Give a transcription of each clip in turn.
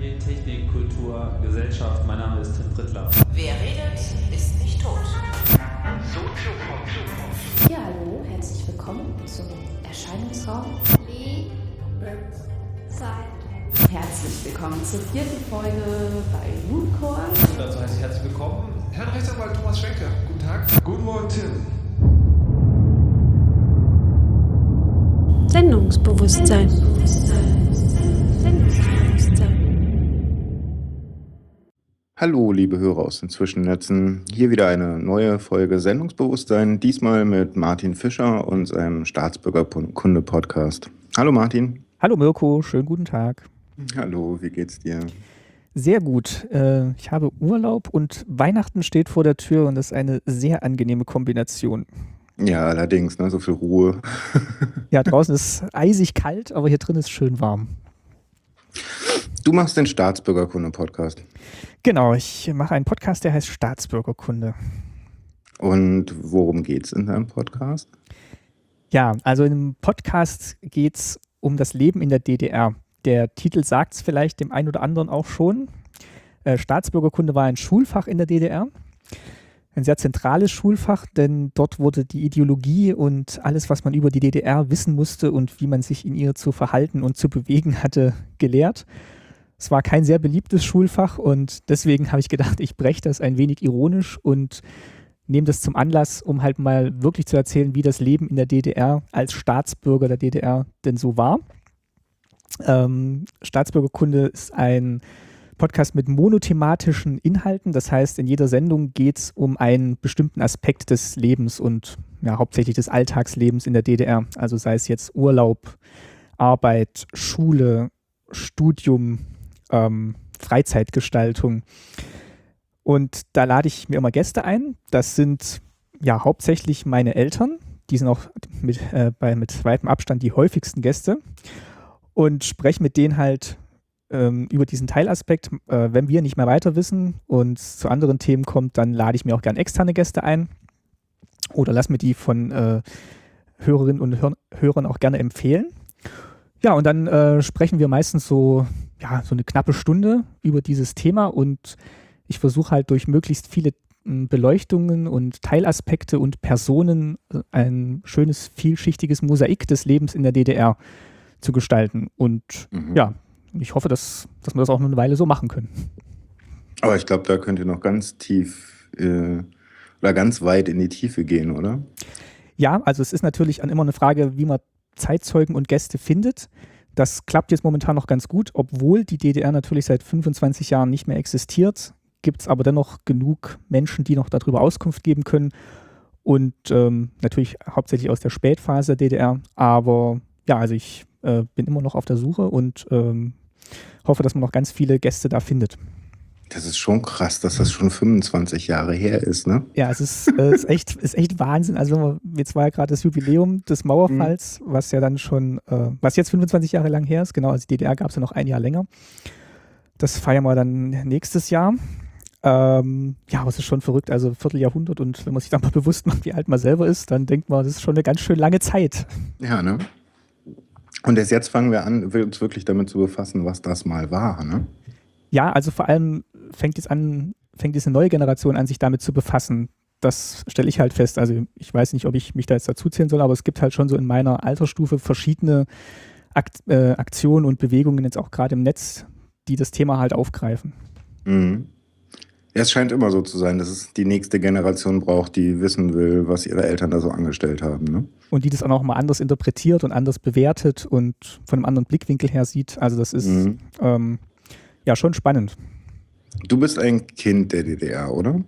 Technik, Kultur, Gesellschaft. Mein Name ist Tim Prittler. Wer redet, ist nicht tot. Ja, hallo, herzlich willkommen zum Erscheinungsraum. Zeit. Herzlich willkommen zur vierten Folge bei Mooncore. Dazu heiße ich herzlich willkommen. Herrn Rechtsanwalt Thomas Schenker, guten Tag. Guten Morgen, Tim. Sendungsbewusstsein. Sendungsbewusstsein. Hallo, liebe Hörer aus den Zwischennetzen. Hier wieder eine neue Folge Sendungsbewusstsein, diesmal mit Martin Fischer und seinem Staatsbürgerkunde-Podcast. Hallo Martin. Hallo Mirko, schönen guten Tag. Hallo, wie geht's dir? Sehr gut. Äh, Ich habe Urlaub und Weihnachten steht vor der Tür und das ist eine sehr angenehme Kombination. Ja, allerdings, ne, so viel Ruhe. Ja, draußen ist eisig kalt, aber hier drin ist schön warm. Du machst den Staatsbürgerkunde-Podcast. Genau, ich mache einen Podcast, der heißt Staatsbürgerkunde. Und worum geht's in deinem Podcast? Ja, also im Podcast geht es um das Leben in der DDR. Der Titel sagt es vielleicht dem einen oder anderen auch schon. Äh, Staatsbürgerkunde war ein Schulfach in der DDR. Ein sehr zentrales Schulfach, denn dort wurde die Ideologie und alles, was man über die DDR wissen musste und wie man sich in ihr zu verhalten und zu bewegen hatte, gelehrt. Es war kein sehr beliebtes Schulfach und deswegen habe ich gedacht, ich breche das ein wenig ironisch und nehme das zum Anlass, um halt mal wirklich zu erzählen, wie das Leben in der DDR als Staatsbürger der DDR denn so war. Ähm, Staatsbürgerkunde ist ein Podcast mit monothematischen Inhalten. Das heißt, in jeder Sendung geht es um einen bestimmten Aspekt des Lebens und ja, hauptsächlich des Alltagslebens in der DDR. Also sei es jetzt Urlaub, Arbeit, Schule, Studium, ähm, Freizeitgestaltung. Und da lade ich mir immer Gäste ein. Das sind ja hauptsächlich meine Eltern. Die sind auch mit, äh, bei, mit weitem Abstand die häufigsten Gäste. Und spreche mit denen halt ähm, über diesen Teilaspekt. Äh, wenn wir nicht mehr weiter wissen und zu anderen Themen kommt, dann lade ich mir auch gern externe Gäste ein. Oder lass mir die von äh, Hörerinnen und Hör Hörern auch gerne empfehlen. Ja, und dann äh, sprechen wir meistens so, ja, so eine knappe Stunde über dieses Thema und ich versuche halt durch möglichst viele m, Beleuchtungen und Teilaspekte und Personen äh, ein schönes, vielschichtiges Mosaik des Lebens in der DDR zu gestalten. Und Mhm. ja, ich hoffe, dass, dass wir das auch noch eine Weile so machen können. Aber ich glaube, da könnt ihr noch ganz tief äh, oder ganz weit in die Tiefe gehen, oder? Ja, also es ist natürlich immer eine Frage, wie man Zeitzeugen und Gäste findet. Das klappt jetzt momentan noch ganz gut, obwohl die DDR natürlich seit 25 Jahren nicht mehr existiert, gibt es aber dennoch genug Menschen, die noch darüber Auskunft geben können. Und ähm, natürlich hauptsächlich aus der Spätphase der DDR. Aber ja, also ich äh, bin immer noch auf der Suche und ähm, hoffe, dass man noch ganz viele Gäste da findet. Das ist schon krass, dass das schon 25 Jahre her ist, ne? Ja, es ist, äh, ist, echt, ist echt Wahnsinn. Also wenn wir, jetzt war ja gerade das Jubiläum des Mauerfalls, was ja dann schon, äh, was jetzt 25 Jahre lang her ist, genau, also die DDR gab es ja noch ein Jahr länger. Das feiern wir dann nächstes Jahr. Ähm, ja, aber es ist schon verrückt, also Vierteljahrhundert und wenn man sich dann mal bewusst macht, wie alt man selber ist, dann denkt man, das ist schon eine ganz schön lange Zeit. Ja, ne? Und erst jetzt fangen wir an, uns wirklich damit zu befassen, was das mal war, ne? Ja, also vor allem fängt jetzt an, fängt jetzt eine neue Generation an, sich damit zu befassen. Das stelle ich halt fest. Also ich weiß nicht, ob ich mich da jetzt dazu zählen soll, aber es gibt halt schon so in meiner Altersstufe verschiedene Akt, äh, Aktionen und Bewegungen jetzt auch gerade im Netz, die das Thema halt aufgreifen. Mhm. Es scheint immer so zu sein, dass es die nächste Generation braucht, die wissen will, was ihre Eltern da so angestellt haben, ne? Und die das auch noch mal anders interpretiert und anders bewertet und von einem anderen Blickwinkel her sieht. Also das ist Mhm. ähm, ja schon spannend. Du bist ein Kind der DDR, oder?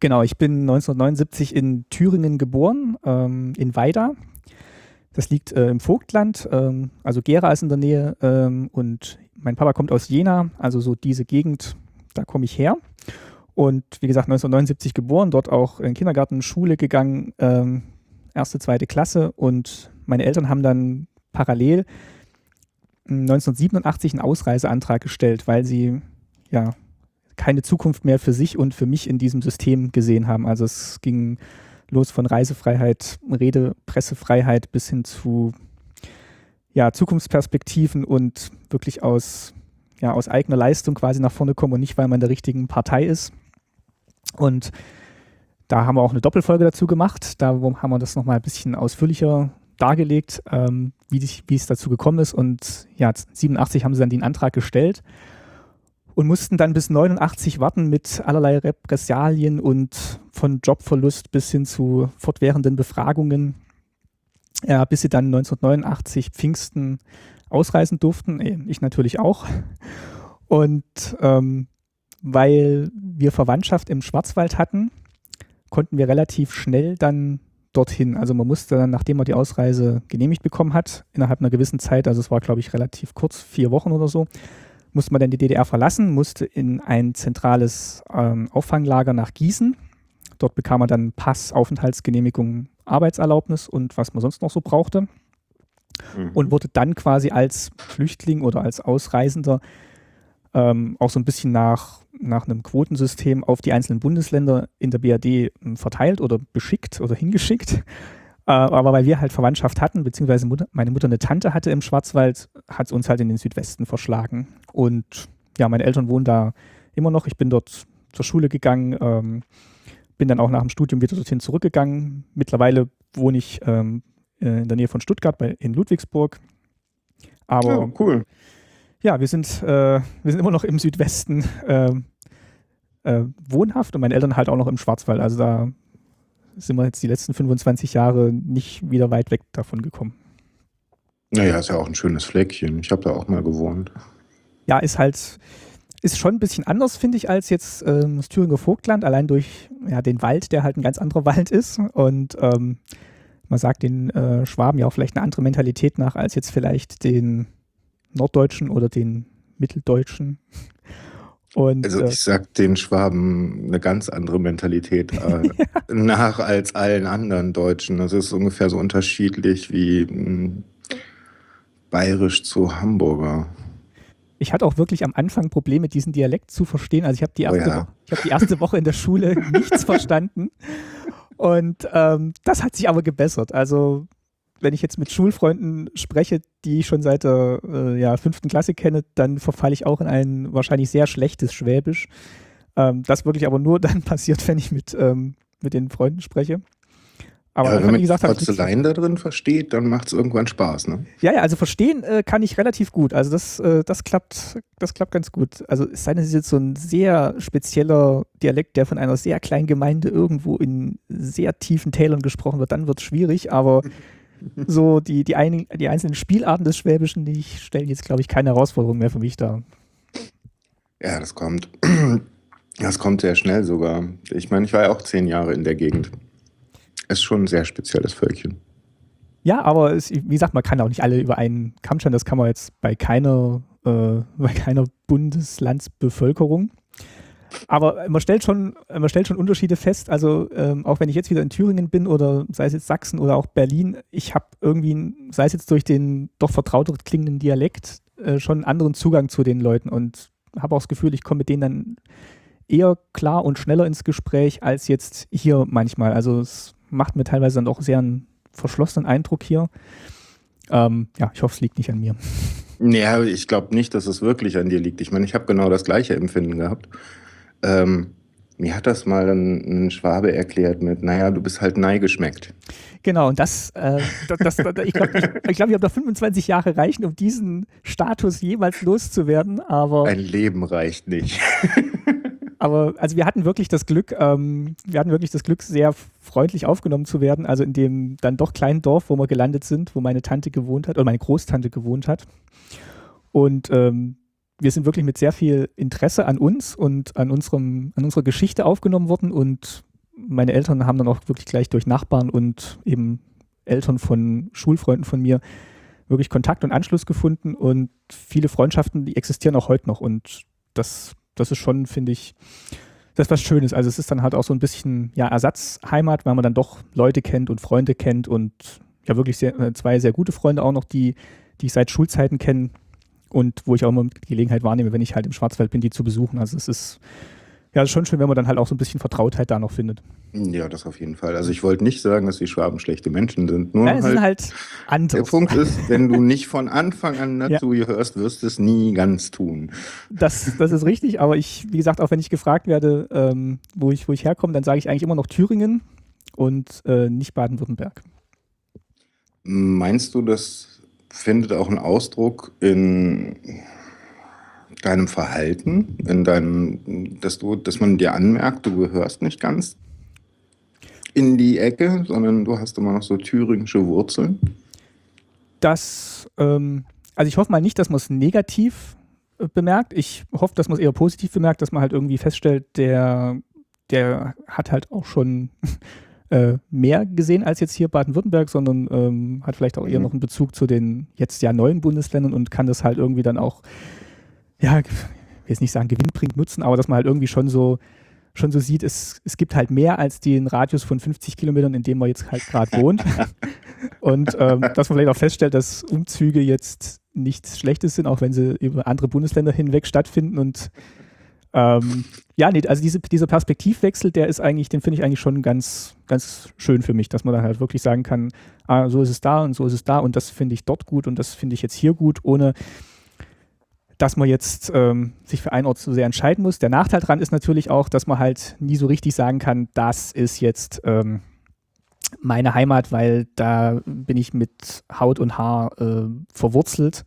Genau, ich bin 1979 in Thüringen geboren, ähm, in Weida. Das liegt äh, im Vogtland, ähm, also Gera ist in der Nähe ähm, und mein Papa kommt aus Jena, also so diese Gegend, da komme ich her. Und wie gesagt, 1979 geboren, dort auch in Kindergarten, Schule gegangen, ähm, erste, zweite Klasse und meine Eltern haben dann parallel 1987 einen Ausreiseantrag gestellt, weil sie ja keine Zukunft mehr für sich und für mich in diesem System gesehen haben. Also es ging los von Reisefreiheit, Rede, Pressefreiheit bis hin zu ja, Zukunftsperspektiven und wirklich aus ja, aus eigener Leistung quasi nach vorne kommen und nicht, weil man der richtigen Partei ist. Und da haben wir auch eine Doppelfolge dazu gemacht. Da haben wir das nochmal ein bisschen ausführlicher dargelegt, ähm, wie, die, wie es dazu gekommen ist. Und ja, 87 haben sie dann den Antrag gestellt und mussten dann bis 89 warten mit allerlei Repressalien und von Jobverlust bis hin zu fortwährenden Befragungen, ja, bis sie dann 1989 Pfingsten ausreisen durften. Äh, ich natürlich auch. Und ähm, weil wir Verwandtschaft im Schwarzwald hatten, konnten wir relativ schnell dann dorthin. Also man musste dann, nachdem man die Ausreise genehmigt bekommen hat, innerhalb einer gewissen Zeit, also es war glaube ich relativ kurz, vier Wochen oder so, musste man dann die DDR verlassen, musste in ein zentrales ähm, Auffanglager nach Gießen. Dort bekam man dann Pass, Aufenthaltsgenehmigung, Arbeitserlaubnis und was man sonst noch so brauchte. Mhm. Und wurde dann quasi als Flüchtling oder als Ausreisender ähm, auch so ein bisschen nach, nach einem Quotensystem auf die einzelnen Bundesländer in der BRD ähm, verteilt oder beschickt oder hingeschickt. Äh, aber weil wir halt Verwandtschaft hatten, beziehungsweise Mutter, meine Mutter eine Tante hatte im Schwarzwald, hat es uns halt in den Südwesten verschlagen. Und ja, meine Eltern wohnen da immer noch. Ich bin dort zur Schule gegangen, ähm, bin dann auch nach dem Studium wieder dorthin zurückgegangen. Mittlerweile wohne ich ähm, äh, in der Nähe von Stuttgart bei, in Ludwigsburg. Aber ja, cool. Ja, wir sind, äh, wir sind immer noch im Südwesten äh, äh, wohnhaft und meine Eltern halt auch noch im Schwarzwald. Also da sind wir jetzt die letzten 25 Jahre nicht wieder weit weg davon gekommen. Naja, ist ja auch ein schönes Fleckchen. Ich habe da auch mal gewohnt. Ja, ist halt, ist schon ein bisschen anders, finde ich, als jetzt ähm, das Thüringer Vogtland, allein durch ja, den Wald, der halt ein ganz anderer Wald ist. Und ähm, man sagt den äh, Schwaben ja auch vielleicht eine andere Mentalität nach, als jetzt vielleicht den Norddeutschen oder den Mitteldeutschen. Und, also äh, ich sag den Schwaben eine ganz andere Mentalität äh, nach als allen anderen Deutschen. Das ist ungefähr so unterschiedlich wie mh, hm, bayerisch zu Hamburger. Ich hatte auch wirklich am Anfang Probleme, diesen Dialekt zu verstehen. Also ich habe die, erste oh ja. hab die erste Woche in der Schule nichts verstanden. Und ähm, das hat sich aber gebessert. Also wenn ich jetzt mit Schulfreunden spreche, die ich schon seit der äh, ja, fünften Klasse kenne, dann verfalle ich auch in ein wahrscheinlich sehr schlechtes Schwäbisch. Ähm, das wirklich aber nur dann passiert, wenn ich mit, ähm, mit den Freunden spreche. Aber ja, wenn man die Porzelein da drin versteht, dann macht es irgendwann Spaß, ne? Ja, ja, also verstehen äh, kann ich relativ gut. Also das, äh, das klappt, das klappt ganz gut. Also es sei denn, es ist jetzt so ein sehr spezieller Dialekt, der von einer sehr kleinen Gemeinde irgendwo in sehr tiefen Tälern gesprochen wird, dann wird es schwierig, aber so die, die, ein, die einzelnen Spielarten des Schwäbischen, die stellen jetzt, glaube ich, keine Herausforderung mehr für mich dar. Ja, das kommt. Das kommt sehr schnell sogar. Ich meine, ich war ja auch zehn Jahre in der Gegend. Ist schon ein sehr spezielles Völkchen. Ja, aber es, wie gesagt, man kann auch nicht alle über einen Kamm scheren. Das kann man jetzt bei keiner, äh, bei keiner Bundeslandsbevölkerung. Aber man stellt schon, man stellt schon Unterschiede fest. Also ähm, auch wenn ich jetzt wieder in Thüringen bin oder sei es jetzt Sachsen oder auch Berlin, ich habe irgendwie, sei es jetzt durch den doch vertrauter klingenden Dialekt, äh, schon einen anderen Zugang zu den Leuten und habe auch das Gefühl, ich komme mit denen dann eher klar und schneller ins Gespräch als jetzt hier manchmal. Also es macht mir teilweise dann auch sehr einen verschlossenen Eindruck hier. Ähm, ja, ich hoffe, es liegt nicht an mir. Ja, ich glaube nicht, dass es wirklich an dir liegt. Ich meine, ich habe genau das gleiche Empfinden gehabt. Ähm, mir hat das mal ein, ein, Schwabe erklärt mit, naja, du bist halt neigeschmeckt. Genau, und das, äh, das, das ich glaube, ich, ich, glaub, ich habe da 25 Jahre reichen, um diesen Status jemals loszuwerden, aber... Ein Leben reicht nicht. aber also wir hatten wirklich das Glück, ähm, wir hatten wirklich das Glück, sehr freundlich aufgenommen zu werden, also in dem dann doch kleinen Dorf, wo wir gelandet sind, wo meine Tante gewohnt hat, oder meine Großtante gewohnt hat. Und ähm, wir sind wirklich mit sehr viel Interesse an uns und an, unserem, an unserer Geschichte aufgenommen worden und meine Eltern haben dann auch wirklich gleich durch Nachbarn und eben Eltern von Schulfreunden von mir wirklich Kontakt und Anschluss gefunden und viele Freundschaften, die existieren auch heute noch und das, das ist schon, finde ich, das ist was Schönes. Also es ist dann halt auch so ein bisschen ja, Ersatzheimat, weil man dann doch Leute kennt und Freunde kennt und ja wirklich sehr, äh, zwei sehr gute Freunde auch noch, die, die ich seit Schulzeiten kenne und wo ich auch immer die Gelegenheit wahrnehme, wenn ich halt im Schwarzwald bin, die zu besuchen. Also es ist ja, schon schön, wenn man dann halt auch so ein bisschen Vertrautheit da noch findet. Ja, das auf jeden Fall. Also ich wollte nicht sagen, dass die Schwaben schlechte Menschen sind. Nur es halt, sind halt anders. Der Punkt ist, wenn du nicht von Anfang an dazu ja. hörst, wirst du es nie ganz tun. Das, das ist richtig, aber ich, wie gesagt, auch wenn ich gefragt werde, ähm, wo, ich, wo ich herkomme, dann sage ich eigentlich immer noch Thüringen und äh, nicht Baden-Württemberg. Meinst du, das findet auch einen Ausdruck in deinem Verhalten, in deinem, dass du, dass man dir anmerkt, du gehörst nicht ganz in die Ecke, sondern du hast immer noch so thüringische Wurzeln? Das, ähm, also ich hoffe mal nicht, dass man es negativ äh, bemerkt. Ich hoffe, dass man es eher positiv bemerkt, dass man halt irgendwie feststellt, der, der hat halt auch schon äh, mehr gesehen als jetzt hier Baden-Württemberg, sondern ähm, hat vielleicht auch eher mhm. noch einen Bezug zu den jetzt ja neuen Bundesländern und kann das halt irgendwie dann auch ja, ich will jetzt nicht sagen gewinnbringend nutzen, aber dass man halt irgendwie schon so, schon so sieht, es, es gibt halt mehr als den Radius von 50 Kilometern, in dem man jetzt halt gerade wohnt. Und ähm, dass man vielleicht auch feststellt, dass Umzüge jetzt nichts Schlechtes sind, auch wenn sie über andere Bundesländer hinweg stattfinden. Und ähm, ja, nee, also diese, dieser Perspektivwechsel, der ist eigentlich, den finde ich eigentlich schon ganz, ganz schön für mich, dass man dann halt wirklich sagen kann, ah, so ist es da und so ist es da und das finde ich dort gut und das finde ich jetzt hier gut, ohne dass man jetzt ähm, sich für einen Ort so sehr entscheiden muss. Der Nachteil daran ist natürlich auch, dass man halt nie so richtig sagen kann, das ist jetzt ähm, meine Heimat, weil da bin ich mit Haut und Haar äh, verwurzelt,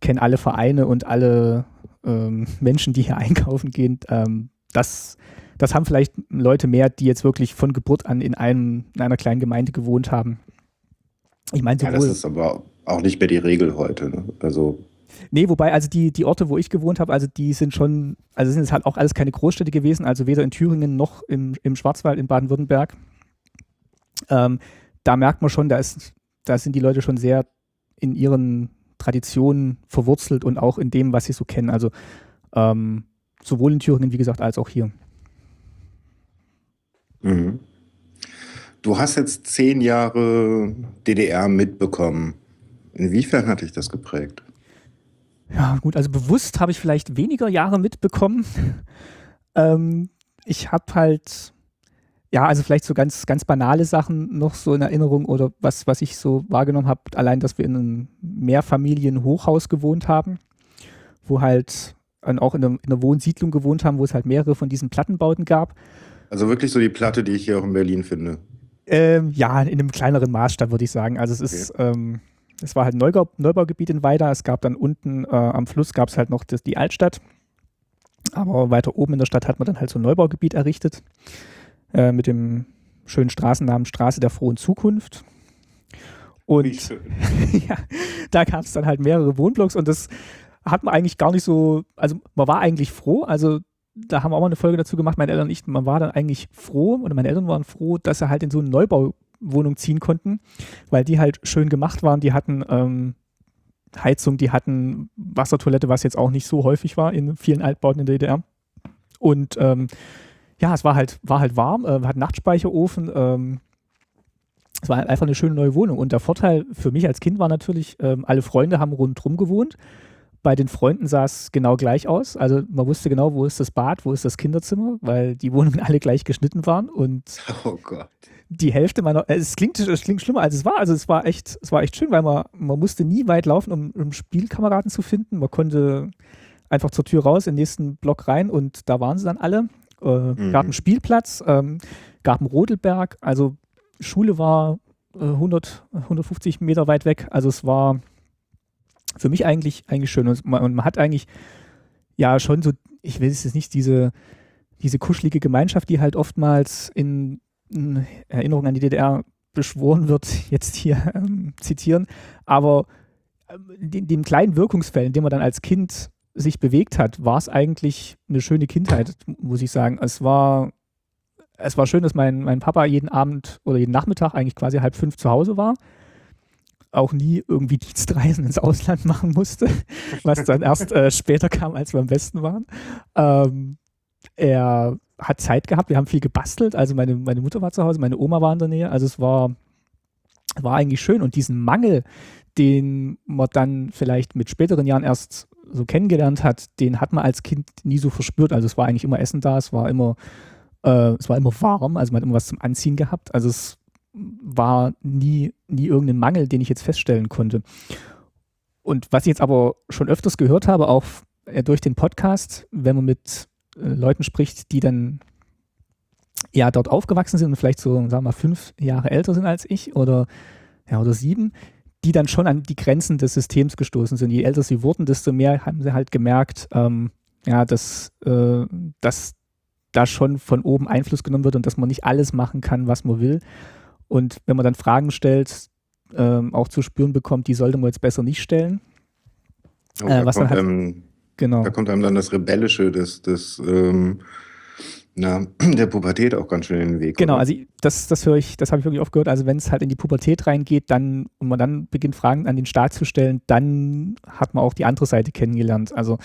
kenne alle Vereine und alle ähm, Menschen, die hier einkaufen gehen. Ähm, das, das haben vielleicht Leute mehr, die jetzt wirklich von Geburt an in, einem, in einer kleinen Gemeinde gewohnt haben. Ich meine, ja, das ist aber auch nicht mehr die Regel heute. Ne? Also Nee, wobei, also die, die Orte, wo ich gewohnt habe, also die sind schon, also sind es halt auch alles keine Großstädte gewesen, also weder in Thüringen noch im, im Schwarzwald in Baden-Württemberg. Ähm, da merkt man schon, da, ist, da sind die Leute schon sehr in ihren Traditionen verwurzelt und auch in dem, was sie so kennen. Also ähm, sowohl in Thüringen, wie gesagt, als auch hier. Mhm. Du hast jetzt zehn Jahre DDR mitbekommen. Inwiefern hat dich das geprägt? Ja, gut, also bewusst habe ich vielleicht weniger Jahre mitbekommen. ähm, ich habe halt, ja, also vielleicht so ganz, ganz banale Sachen noch so in Erinnerung oder was, was ich so wahrgenommen habe, allein, dass wir in einem Mehrfamilien-Hochhaus gewohnt haben, wo halt auch in einer, in einer Wohnsiedlung gewohnt haben, wo es halt mehrere von diesen Plattenbauten gab. Also wirklich so die Platte, die ich hier auch in Berlin finde. Ähm, ja, in einem kleineren Maßstab würde ich sagen. Also es okay. ist, ähm, es war halt ein Neubau, Neubaugebiet in Weida. Es gab dann unten äh, am Fluss gab es halt noch das, die Altstadt. Aber weiter oben in der Stadt hat man dann halt so ein Neubaugebiet errichtet äh, mit dem schönen Straßennamen Straße der frohen Zukunft. Und ja, da gab es dann halt mehrere Wohnblocks und das hat man eigentlich gar nicht so, also man war eigentlich froh, also da haben wir auch mal eine Folge dazu gemacht, meine Eltern und ich, man war dann eigentlich froh oder meine Eltern waren froh, dass sie halt in so einen Neubau Wohnung ziehen konnten, weil die halt schön gemacht waren. Die hatten ähm, Heizung, die hatten Wassertoilette, was jetzt auch nicht so häufig war in vielen Altbauten in der DDR. Und ähm, ja, es war halt, war halt warm, äh, hat Nachtspeicherofen. Ähm, es war einfach eine schöne neue Wohnung. Und der Vorteil für mich als Kind war natürlich, ähm, alle Freunde haben rundherum gewohnt. Bei den Freunden sah es genau gleich aus. Also man wusste genau, wo ist das Bad, wo ist das Kinderzimmer, weil die Wohnungen alle gleich geschnitten waren. Und oh Gott die Hälfte meiner, äh, es klingt, es klingt schlimmer als es war. Also es war echt, es war echt schön, weil man, man musste nie weit laufen, um, um Spielkameraden zu finden. Man konnte einfach zur Tür raus, in den nächsten Block rein und da waren sie dann alle. Äh, mhm. Gab einen Spielplatz, ähm, gab einen Rodelberg, also Schule war äh, 100, 150 Meter weit weg. Also es war für mich eigentlich, eigentlich schön. Und man, und man hat eigentlich ja schon so, ich will es jetzt nicht, diese, diese kuschelige Gemeinschaft, die halt oftmals in Erinnerung an die DDR beschworen wird, jetzt hier ähm, zitieren. Aber in ähm, dem kleinen Wirkungsfeld, in dem man dann als Kind sich bewegt hat, war es eigentlich eine schöne Kindheit, muss ich sagen. Es war, es war schön, dass mein, mein Papa jeden Abend oder jeden Nachmittag eigentlich quasi halb fünf zu Hause war. Auch nie irgendwie Dienstreisen ins Ausland machen musste, was dann erst äh, später kam, als wir am besten waren. Ähm, er hat Zeit gehabt, wir haben viel gebastelt. Also meine, meine Mutter war zu Hause, meine Oma war in der Nähe. Also es war, war eigentlich schön. Und diesen Mangel, den man dann vielleicht mit späteren Jahren erst so kennengelernt hat, den hat man als Kind nie so verspürt. Also es war eigentlich immer Essen da, es war immer, äh, es war immer warm, also man hat immer was zum Anziehen gehabt. Also es war nie, nie irgendein Mangel, den ich jetzt feststellen konnte. Und was ich jetzt aber schon öfters gehört habe, auch äh, durch den Podcast, wenn man mit äh, Leuten spricht, die dann ja dort aufgewachsen sind und vielleicht so, sagen wir mal, fünf Jahre älter sind als ich oder, ja, oder sieben, die dann schon an die Grenzen des Systems gestoßen sind. Je älter sie wurden, desto mehr haben sie halt gemerkt, ähm, ja, dass, äh, dass da schon von oben Einfluss genommen wird und dass man nicht alles machen kann, was man will. Und wenn man dann Fragen stellt, ähm, auch zu spüren bekommt, die sollte man jetzt besser nicht stellen. Oh, äh, was dann halt, einem, genau. Da kommt einem dann das Rebellische, das, das ähm, na, der Pubertät auch ganz schön in den Weg. Genau, oder? also das, das höre ich, das habe ich wirklich oft gehört. Also wenn es halt in die Pubertät reingeht, dann und man dann beginnt, Fragen an den Staat zu stellen, dann hat man auch die andere Seite kennengelernt. Also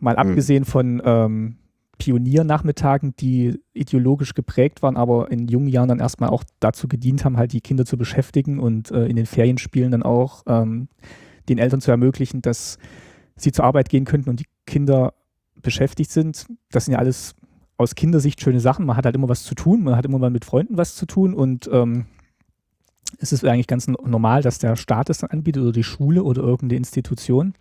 mal hm. abgesehen von ähm, Pioniernachmittagen, die ideologisch geprägt waren, aber in jungen Jahren dann erstmal auch dazu gedient haben, halt die Kinder zu beschäftigen und äh, in den Ferienspielen dann auch ähm, den Eltern zu ermöglichen, dass sie zur Arbeit gehen könnten und die Kinder beschäftigt sind. Das sind ja alles aus Kindersicht schöne Sachen. Man hat halt immer was zu tun, man hat immer mal mit Freunden was zu tun und ähm, es ist eigentlich ganz normal, dass der Staat es dann anbietet oder die Schule oder irgendeine Institution.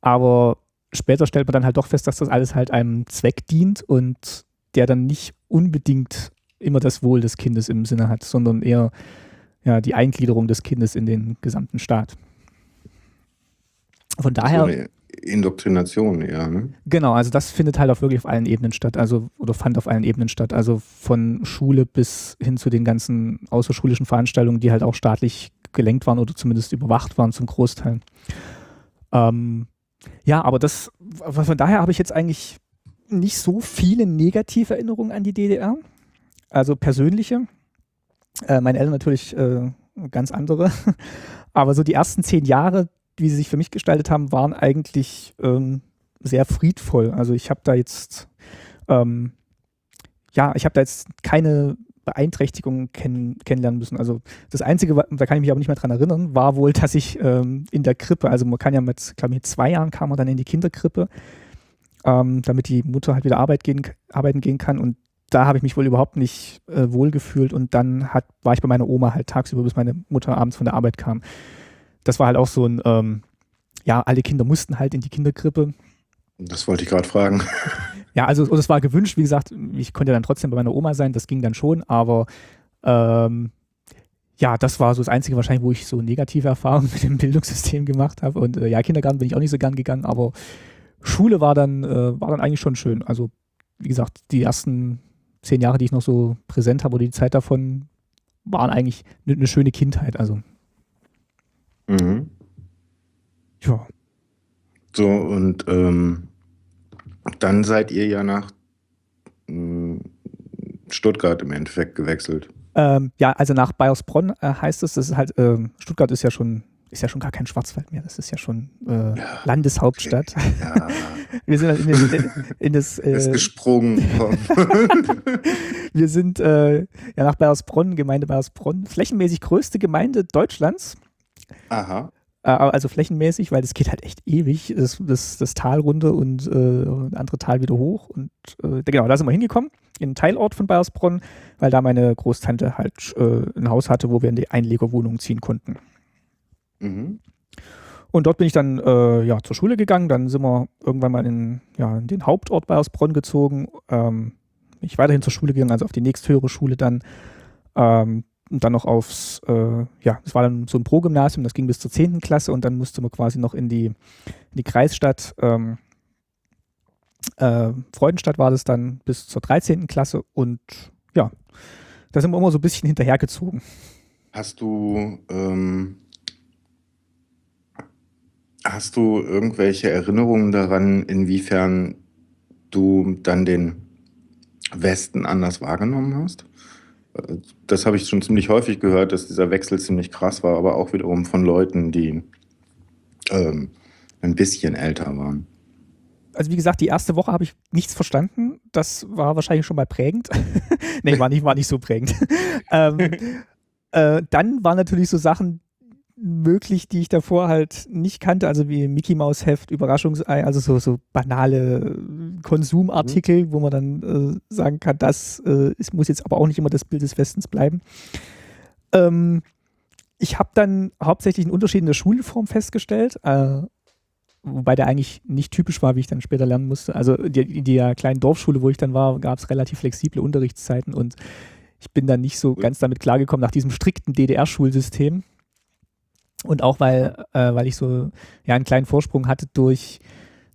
Aber später stellt man dann halt doch fest, dass das alles halt einem Zweck dient und der dann nicht unbedingt immer das Wohl des Kindes im Sinne hat, sondern eher ja, die Eingliederung des Kindes in den gesamten Staat. Von daher. So eine Indoktrination, ja. Ne? Genau, also das findet halt auch wirklich auf allen Ebenen statt, also oder fand auf allen Ebenen statt. Also von Schule bis hin zu den ganzen außerschulischen Veranstaltungen, die halt auch staatlich gelenkt waren oder zumindest überwacht waren zum Großteil. Ähm, ja, aber das, von daher habe ich jetzt eigentlich nicht so viele negative Erinnerungen an die DDR. Also persönliche. Äh, meine Eltern natürlich äh, ganz andere. aber so die ersten zehn Jahre, wie sie sich für mich gestaltet haben, waren eigentlich ähm, sehr friedvoll. Also ich habe da jetzt, ähm, ja, ich habe da jetzt keine Beeinträchtigungen kenn kennenlernen müssen. Also das Einzige, da kann ich mich aber nicht mehr dran erinnern, war wohl, dass ich ähm, in der Krippe, also man kann ja mit, glaube mit zwei Jahren kam man dann in die Kinderkrippe, ähm, damit die Mutter halt wieder Arbeit gehen, arbeiten gehen kann und da habe ich mich wohl überhaupt nicht äh, wohlgefühlt und dann hat, war ich bei meiner Oma halt tagsüber, bis meine Mutter abends von der Arbeit kam. Das war halt auch so ein, ähm, ja, alle Kinder mussten halt in die Kinderkrippe. Das wollte ich gerade fragen. Ja, also es war gewünscht, wie gesagt, ich konnte dann trotzdem bei meiner Oma sein, das ging dann schon, aber ähm, ja, das war so das Einzige wahrscheinlich, wo ich so negative Erfahrungen mit dem Bildungssystem gemacht habe. Und äh, ja, Kindergarten bin ich auch nicht so gern gegangen, aber Schule war dann, äh, war dann eigentlich schon schön. Also, wie gesagt, die ersten zehn Jahre, die ich noch so präsent habe oder die Zeit davon, waren eigentlich eine ne schöne Kindheit. Also. Mhm. Ja. So, und ähm, dann seid ihr ja nach hm, Stuttgart im Endeffekt gewechselt. Ähm, ja, also nach Bayersbronn äh, heißt es, das ist halt, äh, Stuttgart ist ja schon ist ja schon gar kein Schwarzwald mehr, das ist ja schon äh, ja, Landeshauptstadt. Okay. Ja. Wir sind halt in, den, in das. Äh, ist gesprungen. wir sind äh, ja nach Bayersbronn, Gemeinde Bayersbronn, flächenmäßig größte Gemeinde Deutschlands. Aha. Äh, also flächenmäßig, weil das geht halt echt ewig, das, das, das Tal runter und äh, andere Tal wieder hoch. Und äh, genau, da sind wir hingekommen, in einen Teilort von Bayersbronn, weil da meine Großtante halt äh, ein Haus hatte, wo wir in die Einlegerwohnung ziehen konnten. Mhm. Und dort bin ich dann äh, ja, zur Schule gegangen. Dann sind wir irgendwann mal in, ja, in den Hauptort Bayersbronn gezogen. Ähm, ich weiterhin zur Schule gegangen, also auf die nächsthöhere Schule dann. Ähm, und dann noch aufs, äh, ja, es war dann so ein Pro-Gymnasium, das ging bis zur 10. Klasse und dann musste man quasi noch in die, in die Kreisstadt, ähm, äh, Freudenstadt war das dann bis zur 13. Klasse und ja, da sind wir immer so ein bisschen hinterhergezogen. Hast du, ähm, hast du irgendwelche Erinnerungen daran, inwiefern du dann den Westen anders wahrgenommen hast? Das habe ich schon ziemlich häufig gehört, dass dieser Wechsel ziemlich krass war, aber auch wiederum von Leuten, die ähm, ein bisschen älter waren. Also wie gesagt, die erste Woche habe ich nichts verstanden. Das war wahrscheinlich schon mal prägend. nee, war nicht, war nicht so prägend. ähm, äh, dann waren natürlich so Sachen, möglich, die ich davor halt nicht kannte, also wie Mickey Maus Heft, Überraschungsei, also so, so banale Konsumartikel, mhm. wo man dann äh, sagen kann, das äh, ist, muss jetzt aber auch nicht immer das Bild des Westens bleiben. Ähm, ich habe dann hauptsächlich einen Unterschied in der Schulform festgestellt, äh, wobei der eigentlich nicht typisch war, wie ich dann später lernen musste. Also in der kleinen Dorfschule, wo ich dann war, gab es relativ flexible Unterrichtszeiten und ich bin dann nicht so ganz damit klargekommen nach diesem strikten DDR-Schulsystem. Und auch weil, äh, weil ich so ja, einen kleinen Vorsprung hatte durch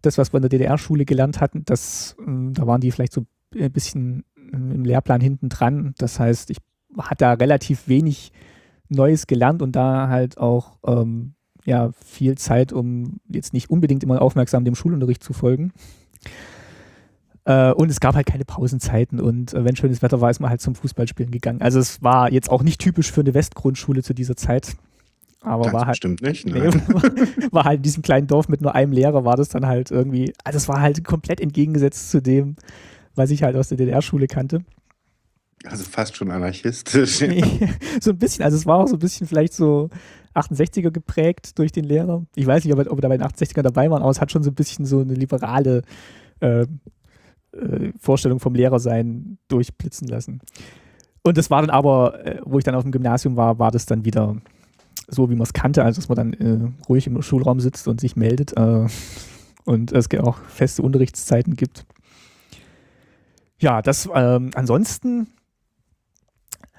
das, was wir in der DDR-Schule gelernt hatten, das, äh, da waren die vielleicht so ein bisschen im Lehrplan hinten dran. Das heißt, ich hatte da relativ wenig Neues gelernt und da halt auch ähm, ja, viel Zeit, um jetzt nicht unbedingt immer aufmerksam dem Schulunterricht zu folgen. Äh, und es gab halt keine Pausenzeiten und äh, wenn schönes Wetter war, ist man halt zum Fußballspielen gegangen. Also es war jetzt auch nicht typisch für eine Westgrundschule zu dieser Zeit. Aber das war halt. Stimmt nicht, ne? Nee, war halt in diesem kleinen Dorf mit nur einem Lehrer, war das dann halt irgendwie, also es war halt komplett entgegengesetzt zu dem, was ich halt aus der DDR-Schule kannte. Also fast schon anarchistisch. so ein bisschen, also es war auch so ein bisschen vielleicht so 68er geprägt durch den Lehrer. Ich weiß nicht, ob ob da bei den 68er dabei war, aber es hat schon so ein bisschen so eine liberale äh, äh, Vorstellung vom Lehrersein durchblitzen lassen. Und das war dann aber, äh, wo ich dann auf dem Gymnasium war, war das dann wieder so, wie man es kannte, also dass man dann äh, ruhig im Schulraum sitzt und sich meldet äh, und es auch feste Unterrichtszeiten gibt. Ja, das ähm, ansonsten,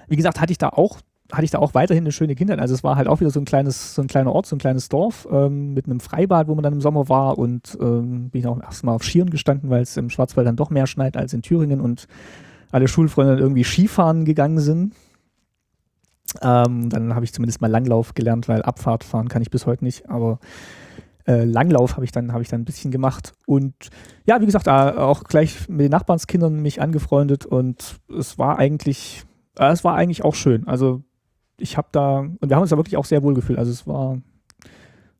wie gesagt, hatte ich da auch hatte ich da auch weiterhin eine schöne Kindheit. Also es war halt auch wieder so ein kleines, so ein kleiner Ort, so ein kleines Dorf ähm, mit einem Freibad, wo man dann im Sommer war und ähm, bin ich auch erstmal auf Skiern gestanden, weil es im Schwarzwald dann doch mehr schneit als in Thüringen und alle Schulfreunde irgendwie Skifahren gegangen sind. Ähm, dann habe ich zumindest mal Langlauf gelernt, weil Abfahrt fahren kann ich bis heute nicht, aber äh, Langlauf habe ich, dann, hab ich dann ein bisschen gemacht. Und ja, wie gesagt, auch gleich mit den Nachbarskindern mich angefreundet und es war eigentlich, äh, es war eigentlich auch schön. Also ich habe da, und wir haben uns da wirklich auch sehr wohl gefühlt. Also es war,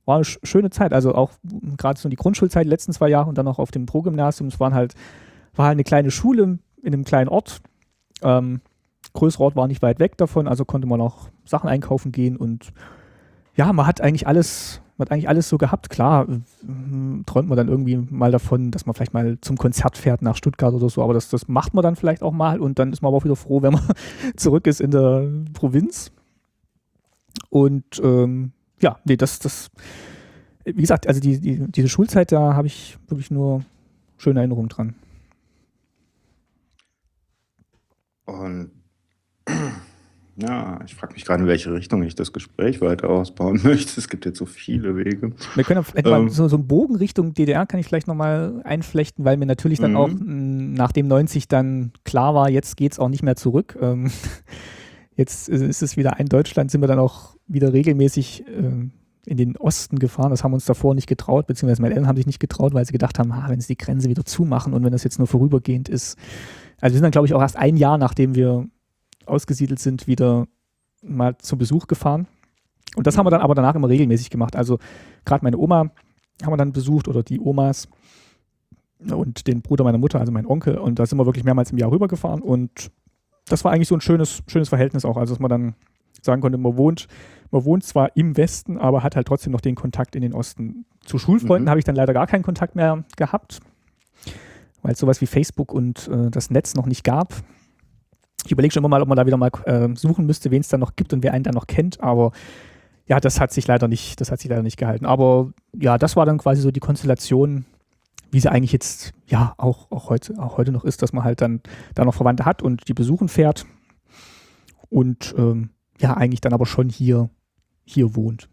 war eine schöne Zeit. Also auch gerade so die Grundschulzeit, die letzten zwei Jahre und dann auch auf dem Pro-Gymnasium. Es waren halt, war halt eine kleine Schule in einem kleinen Ort. Ähm, größere Ort war nicht weit weg davon, also konnte man auch Sachen einkaufen gehen und ja, man hat eigentlich alles, man hat eigentlich alles so gehabt. Klar, äh, träumt man dann irgendwie mal davon, dass man vielleicht mal zum Konzert fährt nach Stuttgart oder so, aber das, das macht man dann vielleicht auch mal und dann ist man aber auch wieder froh, wenn man zurück ist in der Provinz. Und ähm, ja, nee, das, das, wie gesagt, also die, die, diese Schulzeit, da habe ich wirklich nur schöne Erinnerungen dran. Und ja, ich frage mich gerade, in welche Richtung ich das Gespräch weiter ausbauen möchte. Es gibt jetzt so viele Wege. Wir können vielleicht ähm, so, so einen Bogen Richtung DDR kann ich vielleicht nochmal einflechten, weil mir natürlich dann auch mhm. nachdem 90 dann klar war, jetzt geht es auch nicht mehr zurück. Ähm, Jetzt ist es wieder ein Deutschland, sind wir dann auch wieder regelmäßig äh, in den Osten gefahren. Das haben uns davor nicht getraut, beziehungsweise meine Eltern haben sich nicht getraut, weil sie gedacht haben, ah, wenn sie die Grenze wieder zumachen und wenn das jetzt nur vorübergehend ist. Also wir sind dann, glaube ich, auch erst ein Jahr, nachdem wir ausgesiedelt sind, wieder mal zum Besuch gefahren. Und das haben wir dann aber danach immer regelmäßig gemacht. Also gerade meine Oma haben wir dann besucht oder die Omas und den Bruder meiner Mutter, also mein Onkel. Und da sind wir wirklich mehrmals im Jahr rübergefahren und das war eigentlich so ein schönes, schönes Verhältnis auch. Also, dass man dann sagen konnte, man wohnt, man wohnt zwar im Westen, aber hat halt trotzdem noch den Kontakt in den Osten. Zu Schulfreunden mhm. habe ich dann leider gar keinen Kontakt mehr gehabt, weil es sowas wie Facebook und äh, das Netz noch nicht gab. Ich überlege schon immer mal, ob man da wieder mal äh, suchen müsste, wen es da noch gibt und wer einen da noch kennt, aber ja, das hat sich leider nicht, das hat sich leider nicht gehalten. Aber ja, das war dann quasi so die Konstellation, wie sie eigentlich jetzt ja auch, auch, heute, auch heute noch ist, dass man halt dann da noch Verwandte hat und die besuchen fährt und ähm, ja, eigentlich dann aber schon hier, hier wohnt.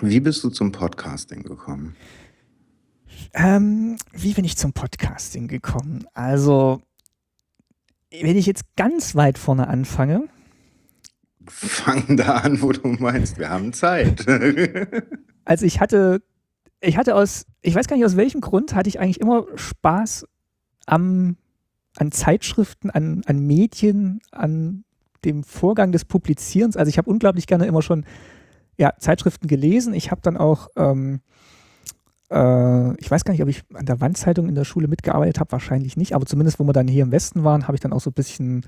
Wie bist du zum Podcasting gekommen? Ähm, wie bin ich zum Podcasting gekommen? Also, wenn ich jetzt ganz weit vorne anfange, fang da an, wo du meinst, wir haben Zeit. also ich hatte, ich hatte aus, ich weiß gar nicht aus welchem Grund, hatte ich eigentlich immer Spaß am, an Zeitschriften, an, an Medien, an dem Vorgang des Publizierens. Also ich habe unglaublich gerne immer schon ja, Zeitschriften gelesen. Ich habe dann auch, ähm, äh, ich weiß gar nicht, ob ich an der Wandzeitung in der Schule mitgearbeitet habe, wahrscheinlich nicht, aber zumindest, wo wir dann hier im Westen waren, habe ich dann auch so ein bisschen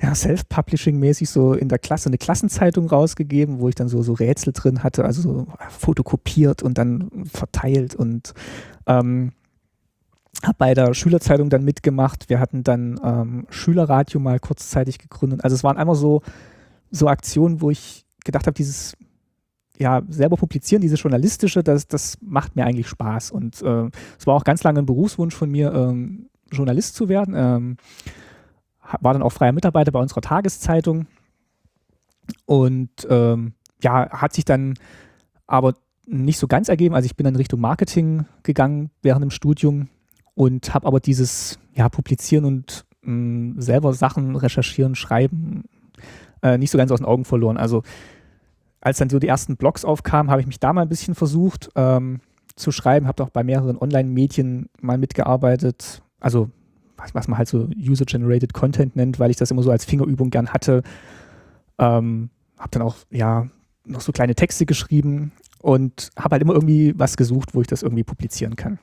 ja, Self-Publishing-mäßig so in der Klasse eine Klassenzeitung rausgegeben, wo ich dann so, so Rätsel drin hatte, also so fotokopiert und dann verteilt und ähm, habe bei der Schülerzeitung dann mitgemacht. Wir hatten dann ähm, Schülerradio mal kurzzeitig gegründet. Also es waren einmal so, so Aktionen, wo ich gedacht habe, dieses ja, selber publizieren, dieses journalistische, das, das macht mir eigentlich Spaß. Und äh, es war auch ganz lange ein Berufswunsch von mir, ähm, Journalist zu werden. Ähm, war dann auch freier Mitarbeiter bei unserer Tageszeitung und ähm, ja, hat sich dann aber nicht so ganz ergeben. Also ich bin dann Richtung Marketing gegangen während dem Studium und habe aber dieses ja, Publizieren und mh, mm, selber Sachen recherchieren, schreiben äh, nicht so ganz aus den Augen verloren. Also als dann so die ersten Blogs aufkamen, habe ich mich da mal ein bisschen versucht ähm, zu schreiben, habe auch bei mehreren Online-Medien mal mitgearbeitet. Also was, was man halt so User-Generated Content nennt, weil ich das immer so als Fingerübung gern hatte. Ähm, habe dann auch, ja, noch so kleine Texte geschrieben und habe halt immer irgendwie was gesucht, wo ich das irgendwie publizieren kann.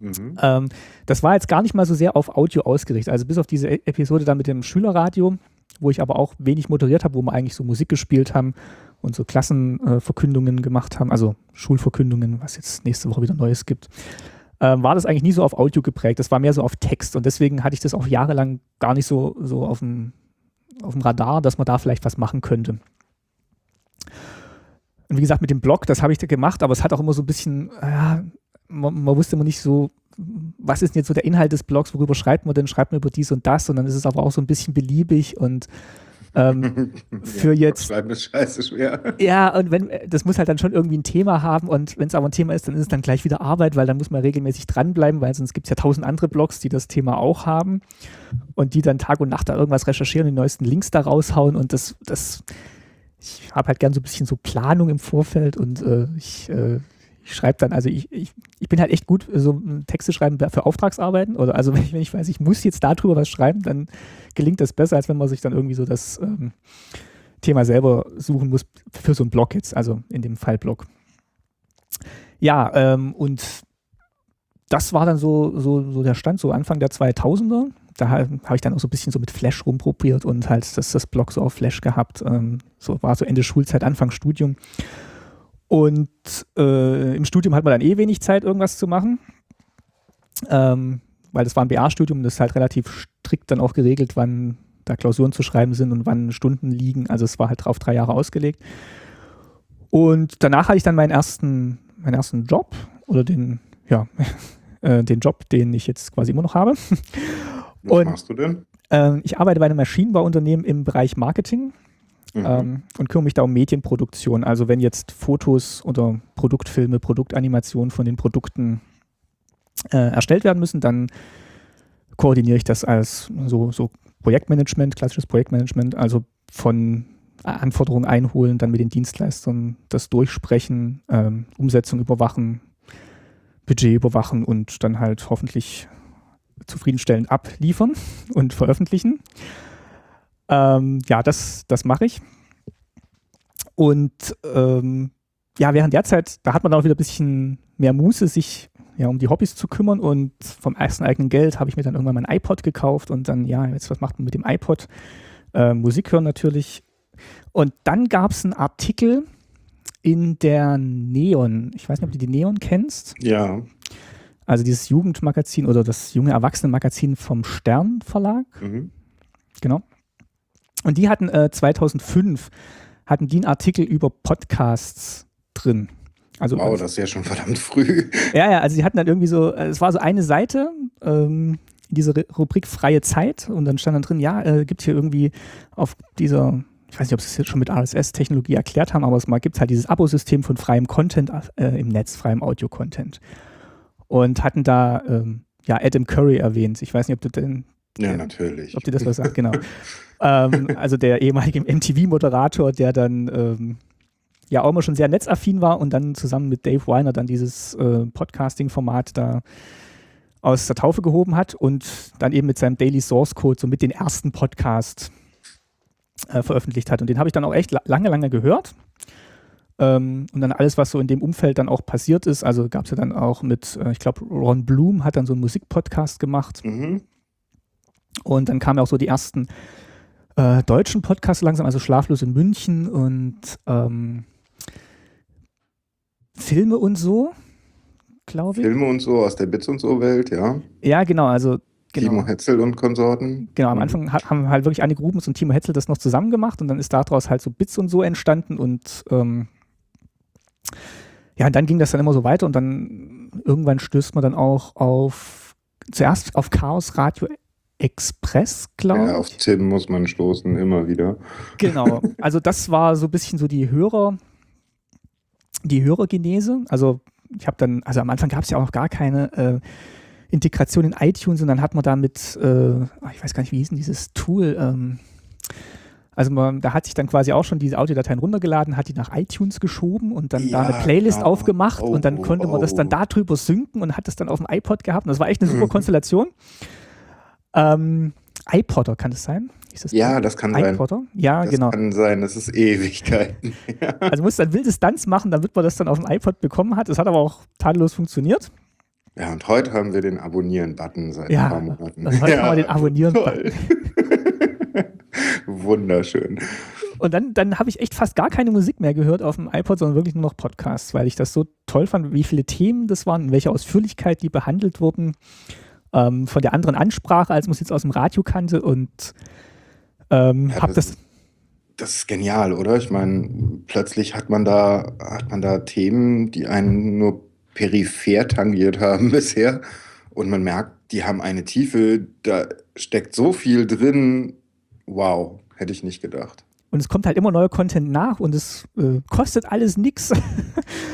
Mhm. Ähm, das war jetzt gar nicht mal so sehr auf Audio ausgerichtet. Also bis auf diese e Episode da mit dem Schülerradio, wo ich aber auch wenig moderiert habe, wo wir eigentlich so Musik gespielt haben und so Klassenverkündungen äh, gemacht haben, also Schulverkündungen, was jetzt nächste Woche wieder Neues gibt ähm, war das eigentlich nie so auf Audio geprägt. Das war mehr so auf Text und deswegen hatte ich das auch jahrelang gar nicht so, so auf, dem, auf dem Radar, dass man da vielleicht was machen könnte. Und wie gesagt, mit dem Blog, das habe ich da gemacht, aber es hat auch immer so ein bisschen, ja, man, man, wusste immer nicht so, was ist denn jetzt so der Inhalt des Blogs, worüber schreibt man denn? Schreibt man über dies und das und dann ist es aber auch so ein bisschen beliebig und ähm, für ja, jetzt. Schreiben ist scheiße schwer. Ja, und wenn, das muss halt dann schon irgendwie ein Thema haben und wenn es aber ein Thema ist, dann ist es dann gleich wieder Arbeit, weil dann muss man regelmäßig dranbleiben, weil sonst gibt es ja tausend andere Blogs, die das Thema auch haben und die dann Tag und Nacht da irgendwas recherchieren, die neuesten Links da raushauen und das, das, ich habe halt gern so ein bisschen so Planung im Vorfeld und äh, ich äh, ich schreibe dann, also ich, ich, ich bin halt echt gut, so Texte schreiben für Auftragsarbeiten oder also wenn ich, wenn ich weiß, ich muss jetzt darüber was schreiben, dann gelingt das besser, als wenn man sich dann irgendwie so das ähm, Thema selber suchen muss für so einen Blog jetzt, also in dem Fall Blog. Ja, ähm, und das war dann so, so, so der Stand, so Anfang der 2000er. Da habe ich dann auch so ein bisschen so mit Flash rumprobiert und halt das, das Blog so auf Flash gehabt. Ähm, so war so Ende Schulzeit, Anfang Studium. Und äh, im Studium hat man dann eh wenig Zeit, irgendwas zu machen. Ähm, weil das war ein BA-Studium, das ist halt relativ strikt dann auch geregelt, wann da Klausuren zu schreiben sind und wann Stunden liegen. Also es war halt drauf drei Jahre ausgelegt. Und danach hatte ich dann meinen ersten, meinen ersten Job oder den, ja, äh, den Job, den ich jetzt quasi immer noch habe. Was und, machst du denn? Äh, ich arbeite bei einem Maschinenbauunternehmen im Bereich Marketing mhm. ähm, und kümmere mich da um Medienproduktion. Also wenn jetzt Fotos oder Produktfilme, Produktanimationen von den Produkten äh, erstellt werden müssen, dann koordiniere ich das als so, so Projektmanagement, klassisches Projektmanagement, also von Anforderungen einholen, dann mit den Dienstleistern das durchsprechen, ähm, Umsetzung überwachen, Budget überwachen und dann halt hoffentlich zufriedenstellend abliefern und veröffentlichen. Ähm, ja, das, das mache ich. Und ähm, ja, während der Zeit, da hat man auch wieder ein bisschen mehr Muße, sich ja, um die Hobbys zu kümmern. Und vom ersten eigenen Geld habe ich mir dann irgendwann mein iPod gekauft und dann, ja, jetzt was macht man mit dem iPod? Äh, Musik hören natürlich. Und dann gab es einen Artikel in der Neon. Ich weiß nicht, ob du die Neon kennst. Ja. Also dieses Jugendmagazin oder das junge Erwachsenenmagazin vom Stern Verlag. Mhm. Genau. Und die hatten äh, 2005 hatten die einen Artikel über Podcasts drin. Also, wow, das ist ja schon verdammt früh. Ja, ja, also sie hatten dann irgendwie so, äh, es war so eine Seite, ähm, diese Rubrik freie Zeit und dann stand dann drin, ja, äh, gibt hier irgendwie auf dieser, ich weiß nicht, ob sie es jetzt schon mit RSS-Technologie erklärt haben, aber es gibt es halt dieses Abosystem von freiem Content äh, im Netz, freiem Audio-Content. Und hatten da ähm, ja Adam Curry erwähnt. Ich weiß nicht, ob du den ja, natürlich. Ob dir das was sagt, genau. ähm, also der ehemalige MTV-Moderator, der dann ähm, ja auch immer schon sehr netzaffin war und dann zusammen mit Dave Weiner dann dieses äh, Podcasting-Format da aus der Taufe gehoben hat und dann eben mit seinem Daily Source Code so mit den ersten Podcast äh, veröffentlicht hat. Und den habe ich dann auch echt lange, lange gehört. Ähm, und dann alles, was so in dem Umfeld dann auch passiert ist, also gab es ja dann auch mit, äh, ich glaube, Ron Bloom hat dann so einen Musikpodcast gemacht. Mhm. Und dann kamen auch so die ersten äh, deutschen Podcasts langsam, also Schlaflos in München und ähm, Filme und so, glaube ich. Filme und so aus der Bits und so Welt, ja. Ja, genau, also genau. Timo Hetzel und Konsorten. Genau, am mhm. Anfang haben halt wirklich Anne Grubens und Timo Hetzel das noch zusammen gemacht und dann ist daraus halt so Bits und so entstanden und ähm, ja, und dann ging das dann immer so weiter und dann irgendwann stößt man dann auch auf zuerst auf Chaos Radio Express, glaube ich. Ja, auf Tim muss man stoßen, immer wieder. Genau, also das war so ein bisschen so die Hörer, die Hörergenese. Also ich habe dann, also am Anfang gab es ja auch noch gar keine äh, Integration in iTunes und dann hat man da mit, äh, ich weiß gar nicht, wie hieß denn dieses Tool, ähm, also man, da hat sich dann quasi auch schon diese Audiodateien runtergeladen, hat die nach iTunes geschoben und dann ja, da eine Playlist genau. aufgemacht oh, und dann oh, konnte man oh. das dann darüber synken und hat das dann auf dem iPod gehabt und das war echt eine super. Konstellation. Ähm, iPodder kann es sein? Das ja, das kann iPodder? sein. Ja, das genau. Das kann sein, das ist Ewigkeiten. Also musste ein wildes Tanz machen, damit man das dann auf dem iPod bekommen hat. Es hat aber auch tadellos funktioniert. Ja, und heute haben wir den Abonnieren-Button seit ja, ein paar Monaten. Also heute ja, haben wir den Abonnieren-Button. Wunderschön. Und dann, dann habe ich echt fast gar keine Musik mehr gehört auf dem iPod, sondern wirklich nur noch Podcasts, weil ich das so toll fand, wie viele Themen das waren, in welcher Ausführlichkeit die behandelt wurden, ähm, von der anderen Ansprache, als man es jetzt aus dem Radio kannte und ähm, ja, habe das, das ist genial, oder? Ich meine, plötzlich hat man da, hat man da Themen, die einen nur peripher tangiert haben bisher. Und man merkt, die haben eine Tiefe, da steckt so viel drin. Wow, hätte ich nicht gedacht. Und es kommt halt immer neuer Content nach und es äh, kostet alles nichts.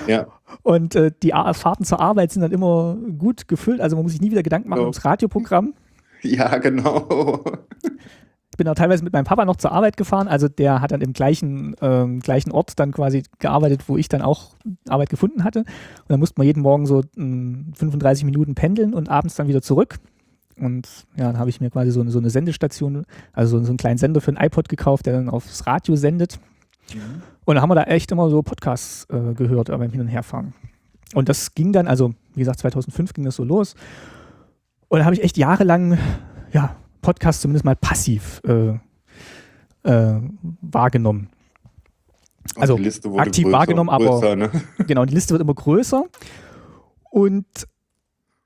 Ja. Und äh, die A Fahrten zur Arbeit sind dann immer gut gefüllt. Also man muss sich nie wieder Gedanken machen so. ums Radioprogramm. Ja, genau. Ich bin auch teilweise mit meinem Papa noch zur Arbeit gefahren. Also der hat dann im gleichen, ähm, gleichen Ort dann quasi gearbeitet, wo ich dann auch Arbeit gefunden hatte. Und dann musste man jeden Morgen so ähm, 35 Minuten pendeln und abends dann wieder zurück. Und ja, dann habe ich mir quasi so eine, so eine Sendestation, also so, so einen kleinen Sender für ein iPod gekauft, der dann aufs Radio sendet. Mhm. Und dann haben wir da echt immer so Podcasts äh, gehört beim Hin- und Herfahren. Und das ging dann, also wie gesagt, 2005 ging das so los. Und da habe ich echt jahrelang, ja, Podcast zumindest mal passiv äh, äh, wahrgenommen. Also aktiv größer, wahrgenommen, aber größer, ne? genau, die Liste wird immer größer. Und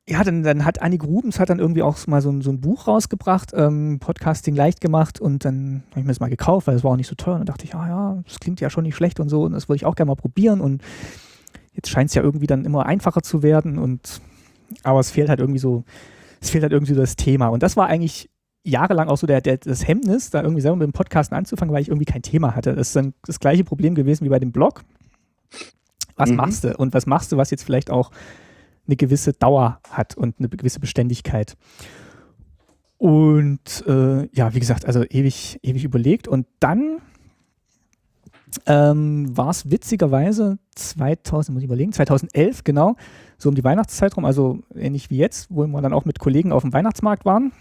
ja, dann, dann hat Annie Grubens hat dann irgendwie auch mal so ein, so ein Buch rausgebracht, ähm, Podcasting leicht gemacht und dann habe ich mir das mal gekauft, weil es war auch nicht so teuer. Und dann dachte ich, ah ja, das klingt ja schon nicht schlecht und so und das würde ich auch gerne mal probieren und jetzt scheint es ja irgendwie dann immer einfacher zu werden und aber es fehlt halt irgendwie so, es fehlt halt irgendwie so das Thema. Und das war eigentlich jahrelang auch so der, der, das Hemmnis, da irgendwie selber mit dem Podcasten anzufangen, weil ich irgendwie kein Thema hatte. Das ist dann das gleiche Problem gewesen wie bei dem Blog. Was mhm. machst du? Und was machst du, was jetzt vielleicht auch eine gewisse Dauer hat und eine gewisse Beständigkeit? Und äh, ja, wie gesagt, also ewig, ewig überlegt. Und dann ähm, war es witzigerweise 2000, muss ich überlegen, 2011, genau, so um die Weihnachtszeit rum, also ähnlich wie jetzt, wo wir dann auch mit Kollegen auf dem Weihnachtsmarkt waren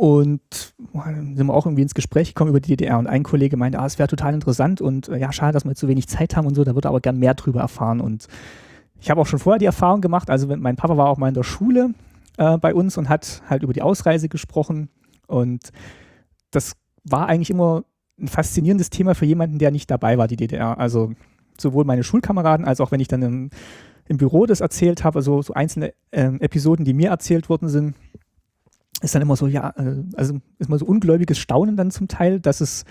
und dann sind wir auch irgendwie ins Gespräch gekommen über die DDR und ein Kollege meinte, ah, es wäre total interessant und äh, ja, schade, dass wir so wenig Zeit haben und so, da würde aber gern mehr drüber erfahren. Und ich habe auch schon vorher die Erfahrung gemacht, also mein Papa war auch mal in der Schule äh, bei uns und hat halt über die Ausreise gesprochen und das war eigentlich immer ein faszinierendes Thema für jemanden, der nicht dabei war, die DDR. Also sowohl meine Schulkameraden als auch wenn ich dann im, im Büro das erzählt habe, also so einzelne äh, Episoden, die mir erzählt worden sind, ist dann immer so, ja, äh, also ist mal so ungläubiges Staunen dann zum Teil, dass es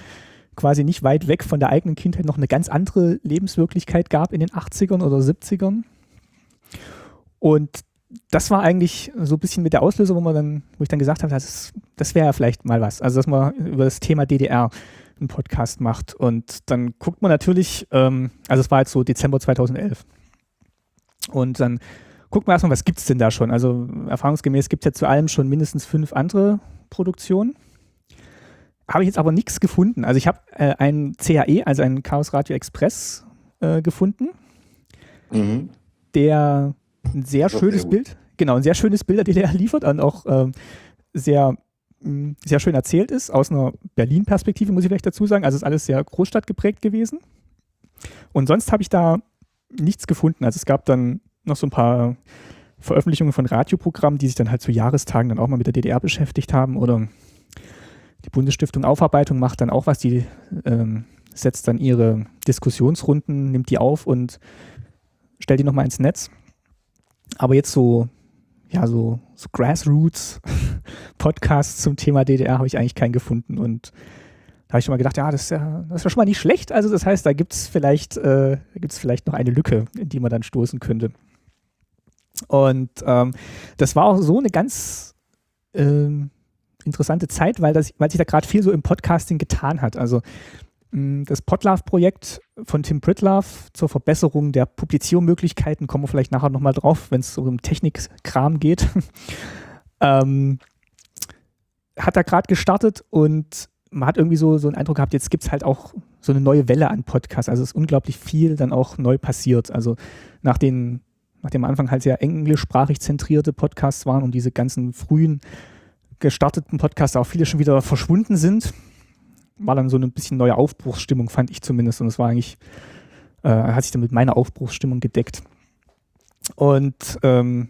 quasi nicht weit weg von der eigenen Kindheit noch eine ganz andere Lebenswirklichkeit gab in den 80ern oder 70ern. Und das war eigentlich so ein bisschen mit der Auslöser, wo man dann, wo ich dann gesagt habe, das, das wäre ja vielleicht mal was. Also dass man über das Thema DDR einen Podcast macht. Und dann guckt man natürlich, ähm, also es war jetzt so Dezember 2011. Und dann gucken wir erstmal, was gibt es denn da schon? Also erfahrungsgemäß gibt es ja zu allem schon mindestens fünf andere Produktionen. Habe ich jetzt aber nichts gefunden. Also ich habe äh, einen CAE, also einen Chaos Radio Express äh, gefunden, mhm. Der ein sehr schönes sehr Bild, genau, ein sehr schönes Bild der DDR liefert und auch äh, sehr, mh, mm, sehr schön erzählt ist, aus einer Berlin-Perspektive, muss ich vielleicht dazu sagen. Also ist alles sehr Großstadt geprägt gewesen. Und sonst habe ich da nichts gefunden. Also es gab dann noch so ein paar Veröffentlichungen von Radioprogrammen, die sich dann halt zu Jahrestagen dann auch mal mit der DDR beschäftigt haben oder die Bundesstiftung Aufarbeitung macht dann auch was, die ähm, setzt dann ihre Diskussionsrunden, nimmt die auf und stellt die nochmal ins Netz. Aber jetzt so, ja, so, so Grassroots-Podcasts zum Thema DDR habe ich eigentlich keinen gefunden. Und da habe ich schon mal gedacht, ja, das ist ja, das ist ja schon mal nicht schlecht. Also das heißt, da gibt es vielleicht, äh, vielleicht noch eine Lücke, in die man dann stoßen könnte. Und ähm, das war auch so eine ganz ähm, interessante Zeit, weil, das, weil sich da gerade viel so im Podcasting getan hat. Also das Podlove-Projekt von Tim Pritlove zur Verbesserung der Publiziermöglichkeiten, kommen wir vielleicht nachher nochmal drauf, wenn es um Technikkram geht, ähm, hat er gerade gestartet und man hat irgendwie so, so einen Eindruck gehabt, jetzt gibt es halt auch so eine neue Welle an Podcasts. Also es ist unglaublich viel dann auch neu passiert. Also nach den, nachdem am Anfang halt sehr englischsprachig zentrierte Podcasts waren und diese ganzen frühen gestarteten Podcasts auch viele schon wieder verschwunden sind, war dann so eine bisschen neue Aufbruchsstimmung, fand ich zumindest. Und es war eigentlich, äh, hat sich dann mit meiner Aufbruchsstimmung gedeckt. Und ähm,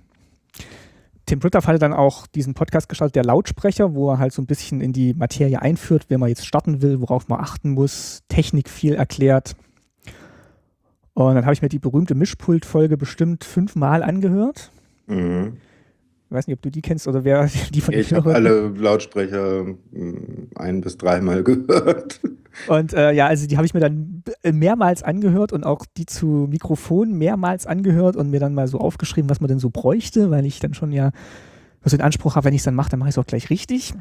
Tim Britthoff hatte dann auch diesen Podcast gestartet, der Lautsprecher, wo er halt so ein bisschen in die Materie einführt, wenn man jetzt starten will, worauf man achten muss, Technik viel erklärt. Und dann habe ich mir die berühmte Mischpult-Folge bestimmt fünfmal angehört. Mhm. Ich weiß nicht, ob du die kennst oder wer die von Ich habe alle Lautsprecher hm, ein- bis dreimal gehört. Und äh, ja, also die habe ich mir dann mehrmals angehört und auch die zu Mikrofon mehrmals angehört und mir dann mal so aufgeschrieben, was man denn so bräuchte, weil ich dann schon ja so den Anspruch habe, wenn ich es dann mache, dann mache ich es auch gleich richtig.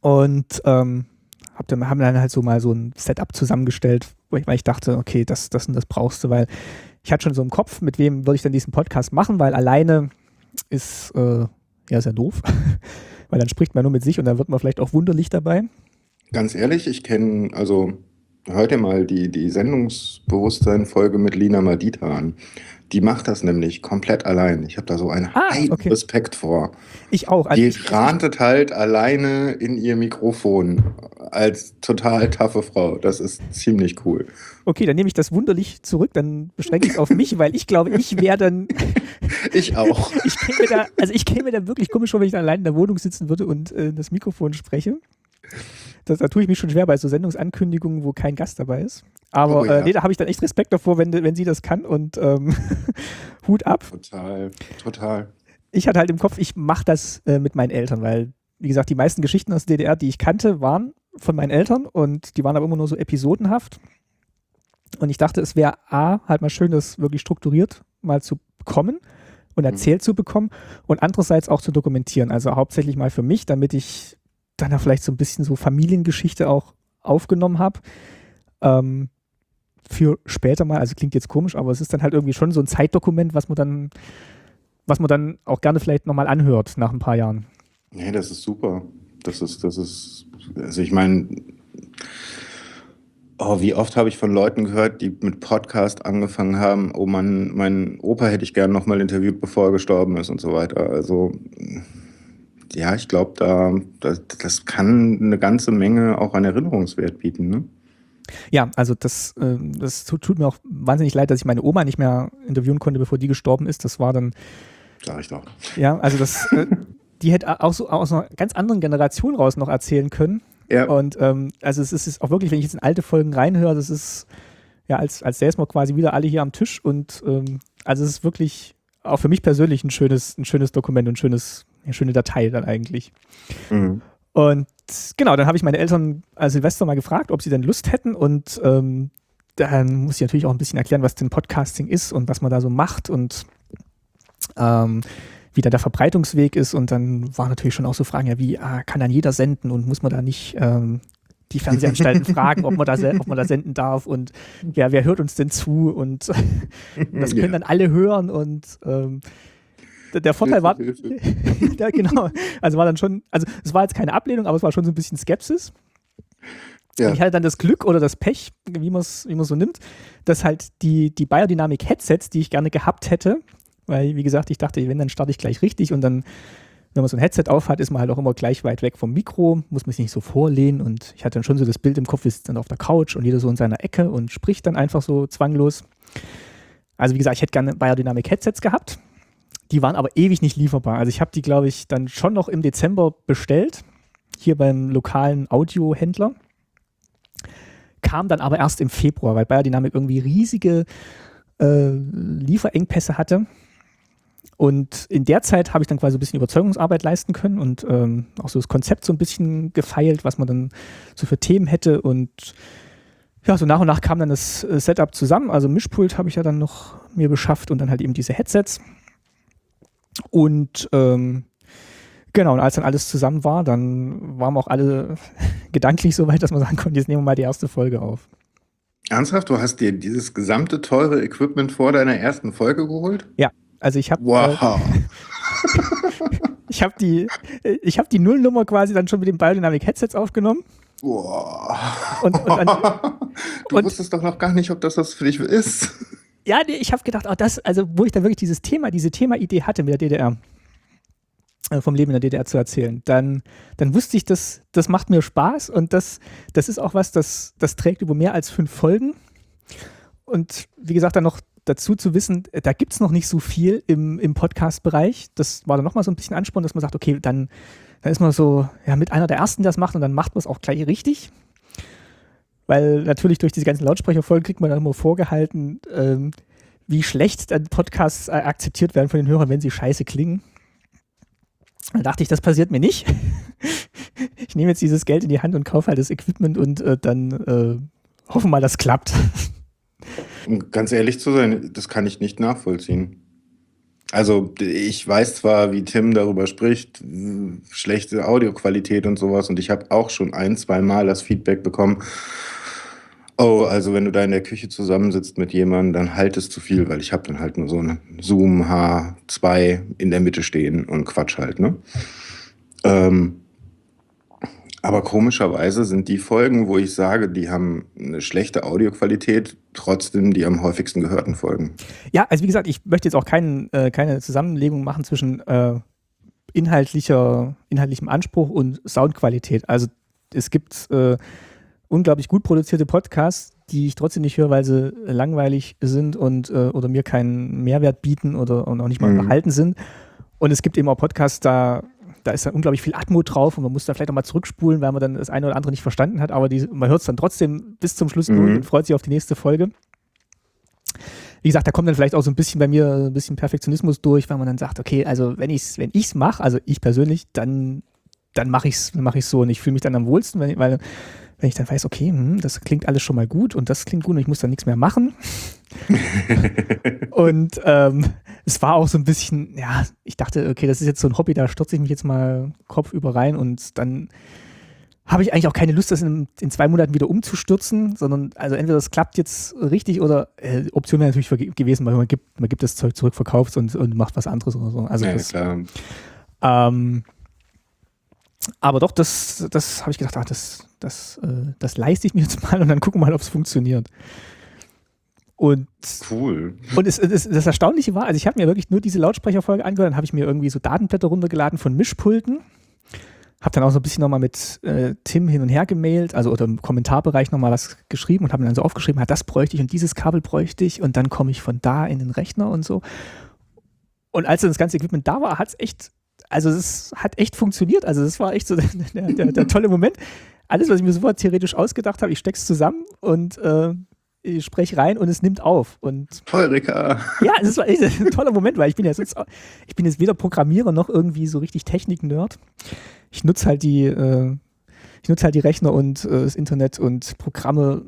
Und ähm, hab dann, haben dann halt so mal so ein Setup zusammengestellt, weil ich dachte, okay, das, das und das brauchst du, weil ich hatte schon so im Kopf, mit wem würde ich dann diesen Podcast machen, weil alleine ist äh, ja sehr doof, weil dann spricht man nur mit sich und dann wird man vielleicht auch wunderlich dabei. Ganz ehrlich, ich kenne, also heute mal die, die Sendungsbewusstsein-Folge mit Lina Madita an. Die macht das nämlich komplett allein. Ich habe da so einen ah, okay. Respekt vor. Ich auch. Also die ich, rantet halt alleine in ihr Mikrofon als total taffe Frau. Das ist ziemlich cool. Okay, dann nehme ich das wunderlich zurück. Dann beschränke ich es auf mich, weil ich glaube, ich wäre dann. ich auch. ich käme da, also ich käme da wirklich komisch vor, wenn ich da allein in der Wohnung sitzen würde und äh, das Mikrofon spreche. Das, da tue ich mich schon schwer bei so Sendungsankündigungen, wo kein Gast dabei ist. Aber oh, ja. äh, nee, da habe ich dann echt Respekt davor, wenn, wenn sie das kann und ähm, Hut ab. Total, total. Ich hatte halt im Kopf, ich mache das äh, mit meinen Eltern, weil, wie gesagt, die meisten Geschichten aus der DDR, die ich kannte, waren von meinen Eltern und die waren aber immer nur so episodenhaft. Und ich dachte, es wäre A, halt mal schön, das wirklich strukturiert mal zu bekommen und mhm. erzählt mhm. zu bekommen und andererseits auch zu dokumentieren. Also hauptsächlich mal für mich, damit ich dann da vielleicht so ein bisschen so Familiengeschichte auch aufgenommen habe. Ähm, für später mal, also klingt jetzt komisch, aber es ist dann halt irgendwie schon so ein Zeitdokument, was man dann, was man dann auch gerne vielleicht nochmal anhört nach ein paar Jahren. Nee, das ist super. Das ist, das ist, also ich meine, oh, wie oft habe ich von Leuten gehört, die mit Podcast angefangen haben, oh Mann, mein Opa hätte ich gern nochmal interviewt, bevor er gestorben ist und so weiter. Also ja, ich glaube, da, das, das kann eine ganze Menge auch an Erinnerungswert bieten. Ne? Ja, also das, äh, das tut mir auch wahnsinnig leid, dass ich meine Oma nicht mehr interviewen konnte, bevor die gestorben ist. Das war dann. Sag ich doch. Ja, also das, äh, die hätte auch so aus einer ganz anderen Generation raus noch erzählen können. Ja. Und ähm, also es ist auch wirklich, wenn ich jetzt in alte Folgen reinhöre, das ist ja als, als säßen wir quasi wieder alle hier am Tisch und ähm, also es ist wirklich auch für mich persönlich ein schönes, ein schönes Dokument und ein schönes eine schöne Datei dann eigentlich. Mhm. Und genau, dann habe ich meine Eltern als Silvester mal gefragt, ob sie denn Lust hätten und ähm, dann muss ich natürlich auch ein bisschen erklären, was denn Podcasting ist und was man da so macht und ähm, wie da der Verbreitungsweg ist. Und dann waren natürlich schon auch so Fragen, ja, wie ah, kann dann jeder senden und muss man da nicht ähm, die Fernsehanstalten fragen, ob man, da, ob man da senden darf und ja, wer hört uns denn zu und das können ja. dann alle hören und ähm, der Vorteil war, ja, genau, also war dann schon, also es war jetzt keine Ablehnung, aber es war schon so ein bisschen Skepsis. Ja. Ich hatte dann das Glück oder das Pech, wie man es wie so nimmt, dass halt die, die Biodynamic-Headsets, die ich gerne gehabt hätte, weil, wie gesagt, ich dachte, wenn, dann starte ich gleich richtig und dann, wenn man so ein Headset aufhat, ist man halt auch immer gleich weit weg vom Mikro, muss man sich nicht so vorlehnen und ich hatte dann schon so das Bild im Kopf, wir sitzen dann auf der Couch und jeder so in seiner Ecke und spricht dann einfach so zwanglos. Also wie gesagt, ich hätte gerne Biodynamic-Headsets gehabt, die waren aber ewig nicht lieferbar. Also ich habe die, glaube ich, dann schon noch im Dezember bestellt. hier beim lokalen Audiohändler. Kam dann aber erst im Februar, weil Bayer Dynamic irgendwie riesige äh, Lieferengpässe hatte. Und in der Zeit habe ich dann quasi ein bisschen Überzeugungsarbeit leisten können und ähm, auch so das Konzept so ein bisschen gefeilt, was man dann so für Themen hätte. Und ja, so nach und nach kam dann das äh, Setup zusammen. Also Mischpult habe ich ja dann noch mir beschafft und dann halt eben diese Headsets. Und ähm, genau, und als dann alles zusammen war, dann waren wir auch alle gedanklich so weit, dass man sagen konnte, jetzt nehmen wir mal die erste Folge auf. Ernsthaft, du hast dir dieses gesamte teure Equipment vor deiner ersten Folge geholt? Ja, also ich habe wow. Äh, ich habe die ich habe die Nullnummer quasi dann schon mit den Biodynamic Headsets aufgenommen. Wow. Und, und dann, du und, wusstest doch noch gar nicht, ob das was für dich ist. Ja, nee, ich habe gedacht, oh, das, also wo ich dann wirklich dieses Thema, diese Thema-Idee hatte mit der DDR, äh, vom Leben in der DDR zu erzählen, dann, dann wusste ich, das, das macht mir Spaß und das, das ist auch was, das, das trägt über mehr als fünf Folgen. Und wie gesagt, dann noch dazu zu wissen, da gibt es noch nicht so viel im, im Podcast-Bereich. Das war dann nochmal so ein bisschen Ansporn, dass man sagt, okay, dann, dann ist man so ja, mit einer der Ersten, der das macht und dann macht man es auch gleich richtig. Weil natürlich durch diese ganzen Lautsprecherfolgen kriegt man dann immer vorgehalten, ähm, wie schlecht dann Podcasts äh, akzeptiert werden von den Hörern, wenn sie scheiße klingen. Da dachte ich, das passiert mir nicht. ich nehme jetzt dieses Geld in die Hand und kaufe halt das Equipment und äh, dann äh, hoffen mal, das klappt. Um ganz ehrlich zu sein, das kann ich nicht nachvollziehen. Also ich weiß zwar, wie Tim darüber spricht, schlechte Audioqualität und sowas, und ich habe auch schon ein, zwei Mal das Feedback bekommen, oh, also wenn du da in der Küche zusammensitzt mit jemandem, dann halt es zu viel, weil ich habe dann halt nur so einen Zoom H2 in der Mitte stehen und Quatsch halt, ne? Ähm, aber komischerweise sind die Folgen, wo ich sage, die haben eine schlechte Audioqualität, trotzdem die am häufigsten gehörten Folgen. Ja, also wie gesagt, ich möchte jetzt auch kein, äh, keine Zusammenlegung machen zwischen äh, inhaltlicher, inhaltlichem Anspruch und Soundqualität. Also es gibt äh, unglaublich gut produzierte Podcasts, die ich trotzdem nicht höre, weil sie langweilig sind und äh, oder mir keinen Mehrwert bieten oder und auch nicht mal mhm. unterhalten sind. Und es gibt eben auch Podcasts, da da ist dann unglaublich viel Atmo drauf und man muss da vielleicht auch mal zurückspulen, weil man dann das eine oder andere nicht verstanden hat, aber die, man hört es dann trotzdem bis zum Schluss mhm. und freut sich auf die nächste Folge. Wie gesagt, da kommt dann vielleicht auch so ein bisschen bei mir ein bisschen Perfektionismus durch, weil man dann sagt, okay, also wenn ich es wenn ich's mache, also ich persönlich, dann, dann mache ich es mach ich's so und ich fühle mich dann am wohlsten, weil, weil wenn ich dann weiß, okay, hm, das klingt alles schon mal gut und das klingt gut und ich muss dann nichts mehr machen. und ähm, es war auch so ein bisschen, ja, ich dachte, okay, das ist jetzt so ein Hobby, da stürze ich mich jetzt mal kopfüber rein und dann habe ich eigentlich auch keine Lust, das in, in, zwei Monaten wieder umzustürzen, sondern also entweder das klappt jetzt richtig oder äh, Option wäre natürlich gewesen, weil man gibt, man gibt das Zeug zurück, verkauft und, und macht was anderes oder so. Also ja, das, klar. Ähm, aber doch, das, das habe ich gedacht, ach, das, das, äh, das leiste ich mir jetzt mal und dann gucken wir mal, ob es funktioniert. Und, cool. Und es, es, das Erstaunliche war, also ich habe mir wirklich nur diese Lautsprecherfolge angehört, dann habe ich mir irgendwie so Datenblätter runtergeladen von Mischpulten. Habe dann auch so ein bisschen nochmal mit äh, Tim hin und her gemailt, also oder im Kommentarbereich nochmal was geschrieben und habe dann so aufgeschrieben, ja, das bräuchte ich und dieses Kabel bräuchte ich und dann komme ich von da in den Rechner und so. Und als dann das ganze Equipment da war, hat es echt, also es hat echt funktioniert. Also das war echt so der, der, der tolle Moment. Alles, was ich mir sofort theoretisch ausgedacht habe, ich stecke es zusammen und äh, ich spreche rein und es nimmt auf. Und Heureka. Ja, das war echt ein toller Moment, weil ich bin ja sonst, ich bin jetzt weder Programmierer noch irgendwie so richtig Technik-Nerd. Ich nutze halt die, äh, ich nutze halt die Rechner und äh, das Internet und Programme,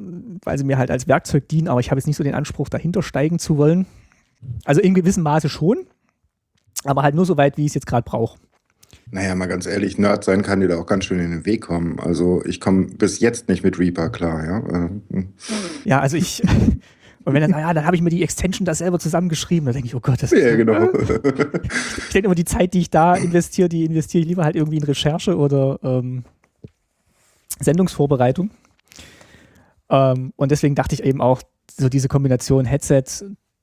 weil sie mir halt als Werkzeug dienen, aber ich habe jetzt nicht so den Anspruch, dahinter steigen zu wollen. Also in gewissem Maße schon, aber halt nur so weit, wie ich es jetzt gerade brauche. Naja, mal ganz ehrlich, Nerd sein kann dir da auch ganz schön in den Weg kommen. Also ich komme bis jetzt nicht mit Reaper klar, ja. Äh. Ja, also ich. Und wenn dann, ja, dann habe ich mir die Extension da selber zusammengeschrieben, dann denke ich, oh Gott, das ist. Ja, genau. ich denke immer, die Zeit, die ich da investiere, die investiere ich lieber halt irgendwie in Recherche oder ähm, Sendungsvorbereitung. Ähm, und deswegen dachte ich eben auch, so diese Kombination Headset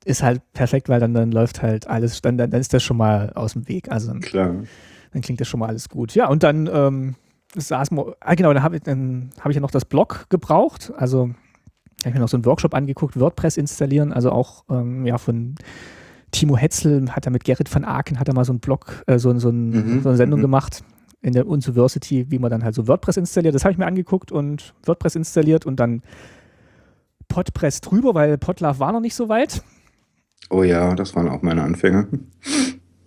ist halt perfekt, weil dann, dann läuft halt alles, dann, dann ist das schon mal aus dem Weg. Also Klar dann klingt das schon mal alles gut. Ja, und dann ähm, saß ah, genau, dann habe ich, hab ich ja noch das Blog gebraucht. Also habe ich mir noch so einen Workshop angeguckt, WordPress installieren, also auch ähm, ja von Timo Hetzel hat er mit Gerrit van Aken hat er mal so einen Blog, äh, so, so, ein, mhm. so eine Sendung mhm. gemacht. in der University, wie man dann halt so WordPress installiert. Das habe ich mir angeguckt und WordPress installiert und dann Podpress drüber, weil Podlove war noch nicht so weit. Oh ja, das waren auch meine Anfänge.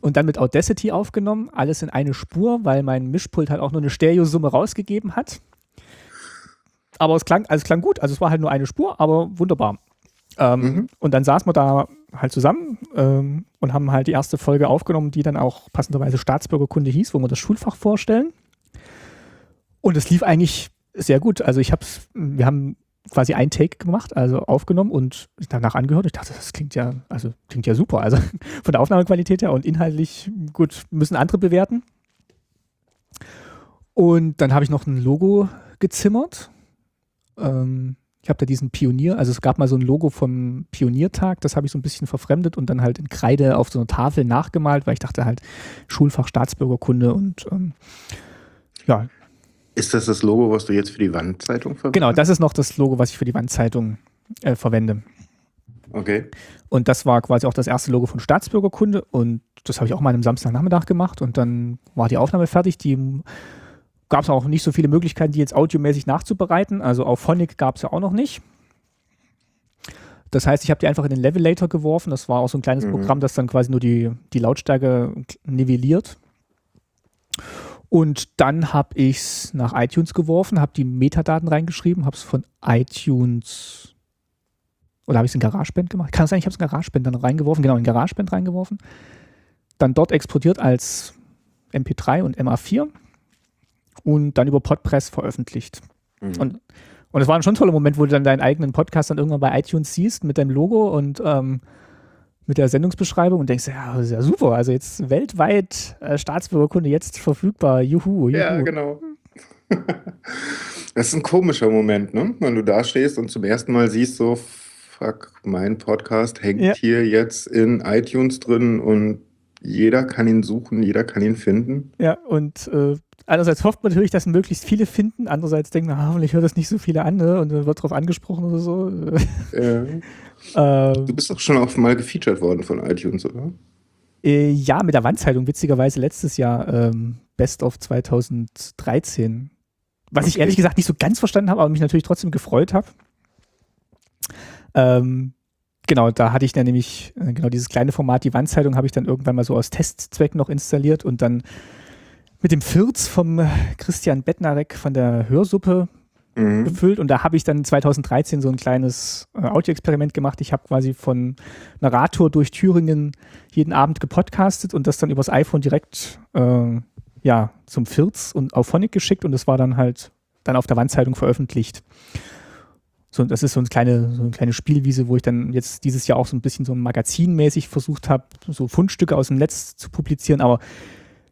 Und dann mit Audacity aufgenommen, alles in eine Spur, weil mein Mischpult halt auch nur eine Stereosumme rausgegeben hat. Aber es klang, also es klang gut, also es war halt nur eine Spur, aber wunderbar. Ähm, mhm. Und dann saßen wir da halt zusammen ähm, und haben halt die erste Folge aufgenommen, die dann auch passenderweise Staatsbürgerkunde hieß, wo wir das Schulfach vorstellen. Und es lief eigentlich sehr gut. Also ich habe wir haben quasi ein Take gemacht, also aufgenommen und danach angehört. Ich dachte, das klingt ja, also klingt ja super. Also von der Aufnahmequalität her und inhaltlich gut, müssen andere bewerten. Und dann habe ich noch ein Logo gezimmert. Ähm, ich habe da diesen Pionier, also es gab mal so ein Logo vom Pioniertag, das habe ich so ein bisschen verfremdet und dann halt in Kreide auf so einer Tafel nachgemalt, weil ich dachte halt Schulfach Staatsbürgerkunde und ähm, ja. Ist das das Logo, was du jetzt für die Wandzeitung verwendest? Genau, das ist noch das Logo, was ich für die Wandzeitung äh, verwende. Okay. Und das war quasi auch das erste Logo von Staatsbürgerkunde und das habe ich auch mal am Samstagnachmittag gemacht und dann war die Aufnahme fertig. Die gab es auch nicht so viele Möglichkeiten, die jetzt audiomäßig nachzubereiten. Also auf Phonic gab es ja auch noch nicht. Das heißt, ich habe die einfach in den Levelator geworfen. Das war auch so ein kleines mhm. Programm, das dann quasi nur die, die Lautstärke nivelliert. Und dann habe ich es nach iTunes geworfen, habe die Metadaten reingeschrieben, habe es von iTunes oder habe ich es in GarageBand gemacht? Kann es sein, ich habe es in GarageBand dann reingeworfen, genau, in GarageBand reingeworfen. Dann dort exportiert als MP3 und MA4 und dann über Podpress veröffentlicht. Mhm. Und, und es war schon ein toller Moment, wo du dann deinen eigenen Podcast dann irgendwann bei iTunes siehst mit deinem Logo und ähm, mit der Sendungsbeschreibung und denkst, ja, ist ja super. Also jetzt weltweit äh, Staatsbürgerkunde jetzt verfügbar. Juhu, juhu. Ja, genau. das ist ein komischer Moment, ne? Wenn du da stehst und zum ersten Mal siehst, so, fuck, mein Podcast hängt ja. hier jetzt in iTunes drin und jeder kann ihn suchen, jeder kann ihn finden. Ja, und äh, einerseits hofft man natürlich, dass möglichst viele finden, andererseits denkt man, ah, hoffentlich hört das nicht so viele an ne? und dann wird darauf angesprochen oder so. Ja. ähm, du bist doch schon auch mal gefeatured worden von iTunes, oder? Äh, ja, mit der Wandzeitung, witzigerweise letztes Jahr, ähm, Best of 2013. Was okay. ich ehrlich gesagt nicht so ganz verstanden habe, aber mich natürlich trotzdem gefreut habe. Ähm, genau, da hatte ich dann nämlich, äh, genau dieses kleine Format, die Wandzeitung, habe ich dann irgendwann mal so aus Testzweck noch installiert und dann mit dem Firz vom Christian Bettnarek von der Hörsuppe mhm. befüllt. Und da habe ich dann 2013 so ein kleines äh, Audioexperiment gemacht. Ich habe quasi von einer Radtour durch Thüringen jeden Abend gepodcastet und das dann übers iPhone direkt äh, ja, zum Firz und auf Phonic geschickt und das war dann halt dann auf der Wandzeitung veröffentlicht. So, das ist so eine kleine, so eine kleine Spielwiese, wo ich dann jetzt dieses Jahr auch so ein bisschen so magazinmäßig versucht habe, so Fundstücke aus dem Netz zu publizieren, aber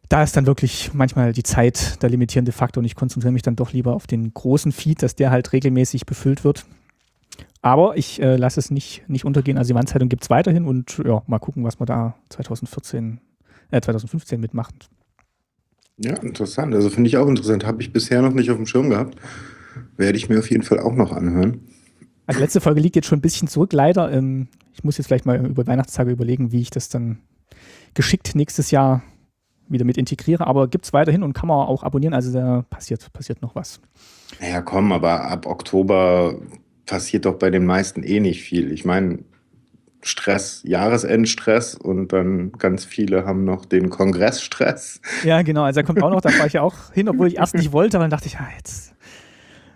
da ist dann wirklich manchmal die Zeit der limitierende Faktor und ich konzentriere mich dann doch lieber auf den großen Feed, dass der halt regelmäßig befüllt wird. Aber ich äh, lasse es nicht, nicht untergehen. Also die Wandzeitung gibt es weiterhin und ja, mal gucken, was wir da 2014, äh, 2015 mitmachen. Ja, interessant. Also finde ich auch interessant. Habe ich bisher noch nicht auf dem Schirm gehabt. Werde ich mir auf jeden Fall auch noch anhören. Also letzte Folge liegt jetzt schon ein bisschen zurück, leider. Ähm, ich muss jetzt vielleicht mal über Weihnachtstage überlegen, wie ich das dann geschickt nächstes Jahr wieder mit integriere, aber gibt es weiterhin und kann man auch abonnieren, also da passiert, passiert noch was. Ja, komm, aber ab Oktober passiert doch bei den meisten eh nicht viel. Ich meine, Stress, Jahresendstress und dann ganz viele haben noch den Kongressstress. Ja, genau, also da kommt auch noch, da war ich ja auch hin, obwohl ich erst nicht wollte, aber dann dachte ich, ja, jetzt.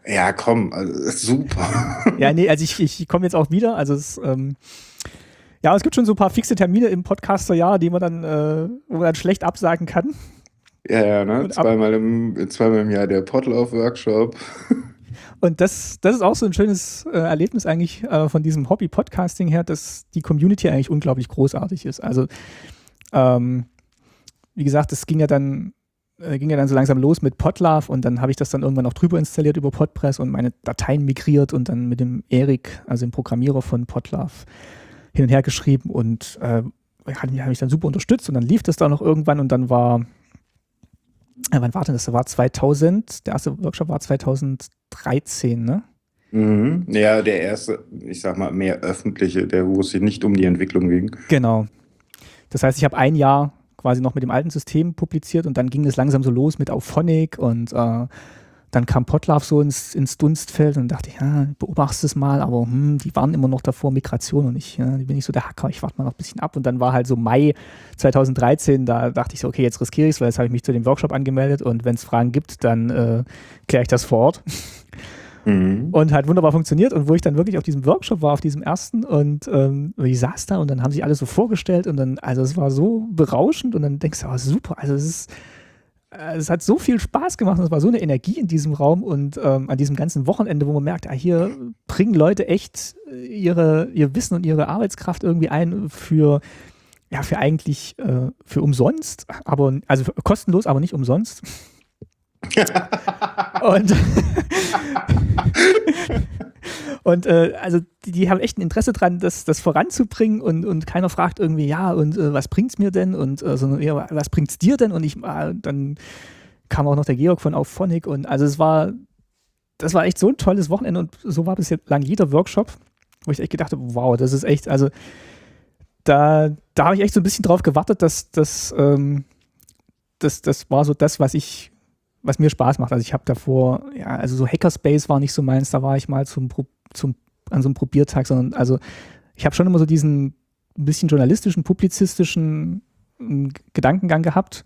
Ja, komm, also, super. Ja, nee, also ich, ich komme jetzt auch wieder, also es, ähm, ja, es gibt schon so ein paar fixe Termine im Podcaster-Jahr, die man dann, äh, wo man dann schlecht absagen kann. Ja, ja, ne? Zweimal im, zweimal im Jahr der Podlove-Workshop. Und das, das ist auch so ein schönes äh, Erlebnis eigentlich äh, von diesem Hobby-Podcasting her, dass die Community eigentlich unglaublich großartig ist. Also, ähm, wie gesagt, es ging ja dann äh, ging ja dann so langsam los mit Podlove und dann habe ich das dann irgendwann auch drüber installiert über Podpress und meine Dateien migriert und dann mit dem Erik, also dem Programmierer von Podlove, hin und her geschrieben und äh, hat mich, hat mich dann super unterstützt und dann lief das da noch irgendwann und dann war, äh, wann war denn das? Das war 2000, der erste Workshop war 2013, ne? Mhm. Ja, der erste, ich sag mal, mehr öffentliche, der, wo es sich nicht um die Entwicklung ging. Genau. Das heißt, ich habe ein Jahr quasi noch mit dem alten System publiziert und dann ging es langsam so los mit Auphonic und äh, dann kam Potlove so ins, ins Dunstfeld und dachte, ja, beobachtest es mal, aber hm, die waren immer noch davor Migration und ich ja, bin nicht so der Hacker, ich warte mal noch ein bisschen ab. Und dann war halt so Mai 2013, da dachte ich so, okay, jetzt riskiere ich es, weil jetzt habe ich mich zu dem Workshop angemeldet und wenn es Fragen gibt, dann äh, kläre ich das vor Ort. Mhm. Und hat wunderbar funktioniert. Und wo ich dann wirklich auf diesem Workshop war, auf diesem ersten, und ähm, ich saß da und dann haben sich alle so vorgestellt und dann, also es war so berauschend und dann denkst du, oh, super, also es ist es hat so viel Spaß gemacht und es war so eine Energie in diesem Raum und ähm, an diesem ganzen Wochenende, wo man merkt, ah, hier bringen Leute echt äh, ihre, ihr Wissen und ihre Arbeitskraft irgendwie ein für, ja, für eigentlich äh, für umsonst, aber also kostenlos, aber nicht umsonst. Und Und äh, also die, die, haben echt ein Interesse dran, das, das voranzubringen und, und keiner fragt irgendwie, ja, und äh, was bringt's mir denn? Und äh, sondern eher, was bringt's dir denn? Und ich, äh, dann kam auch noch der Georg von Auphonic und also es war, das war echt so ein tolles Wochenende und so war bis jetzt lang jeder Workshop, wo ich echt gedacht habe, wow, das ist echt, also da, da habe ich echt so ein bisschen drauf gewartet, dass das, ähm, das, das war so das, was ich, was mir Spaß macht. Also ich habe davor, ja, also so Hackerspace war nicht so meins, da war ich mal zum zum, an so einem Probiertag, sondern also ich habe schon immer so diesen ein bisschen journalistischen, publizistischen hm, Gedankengang gehabt.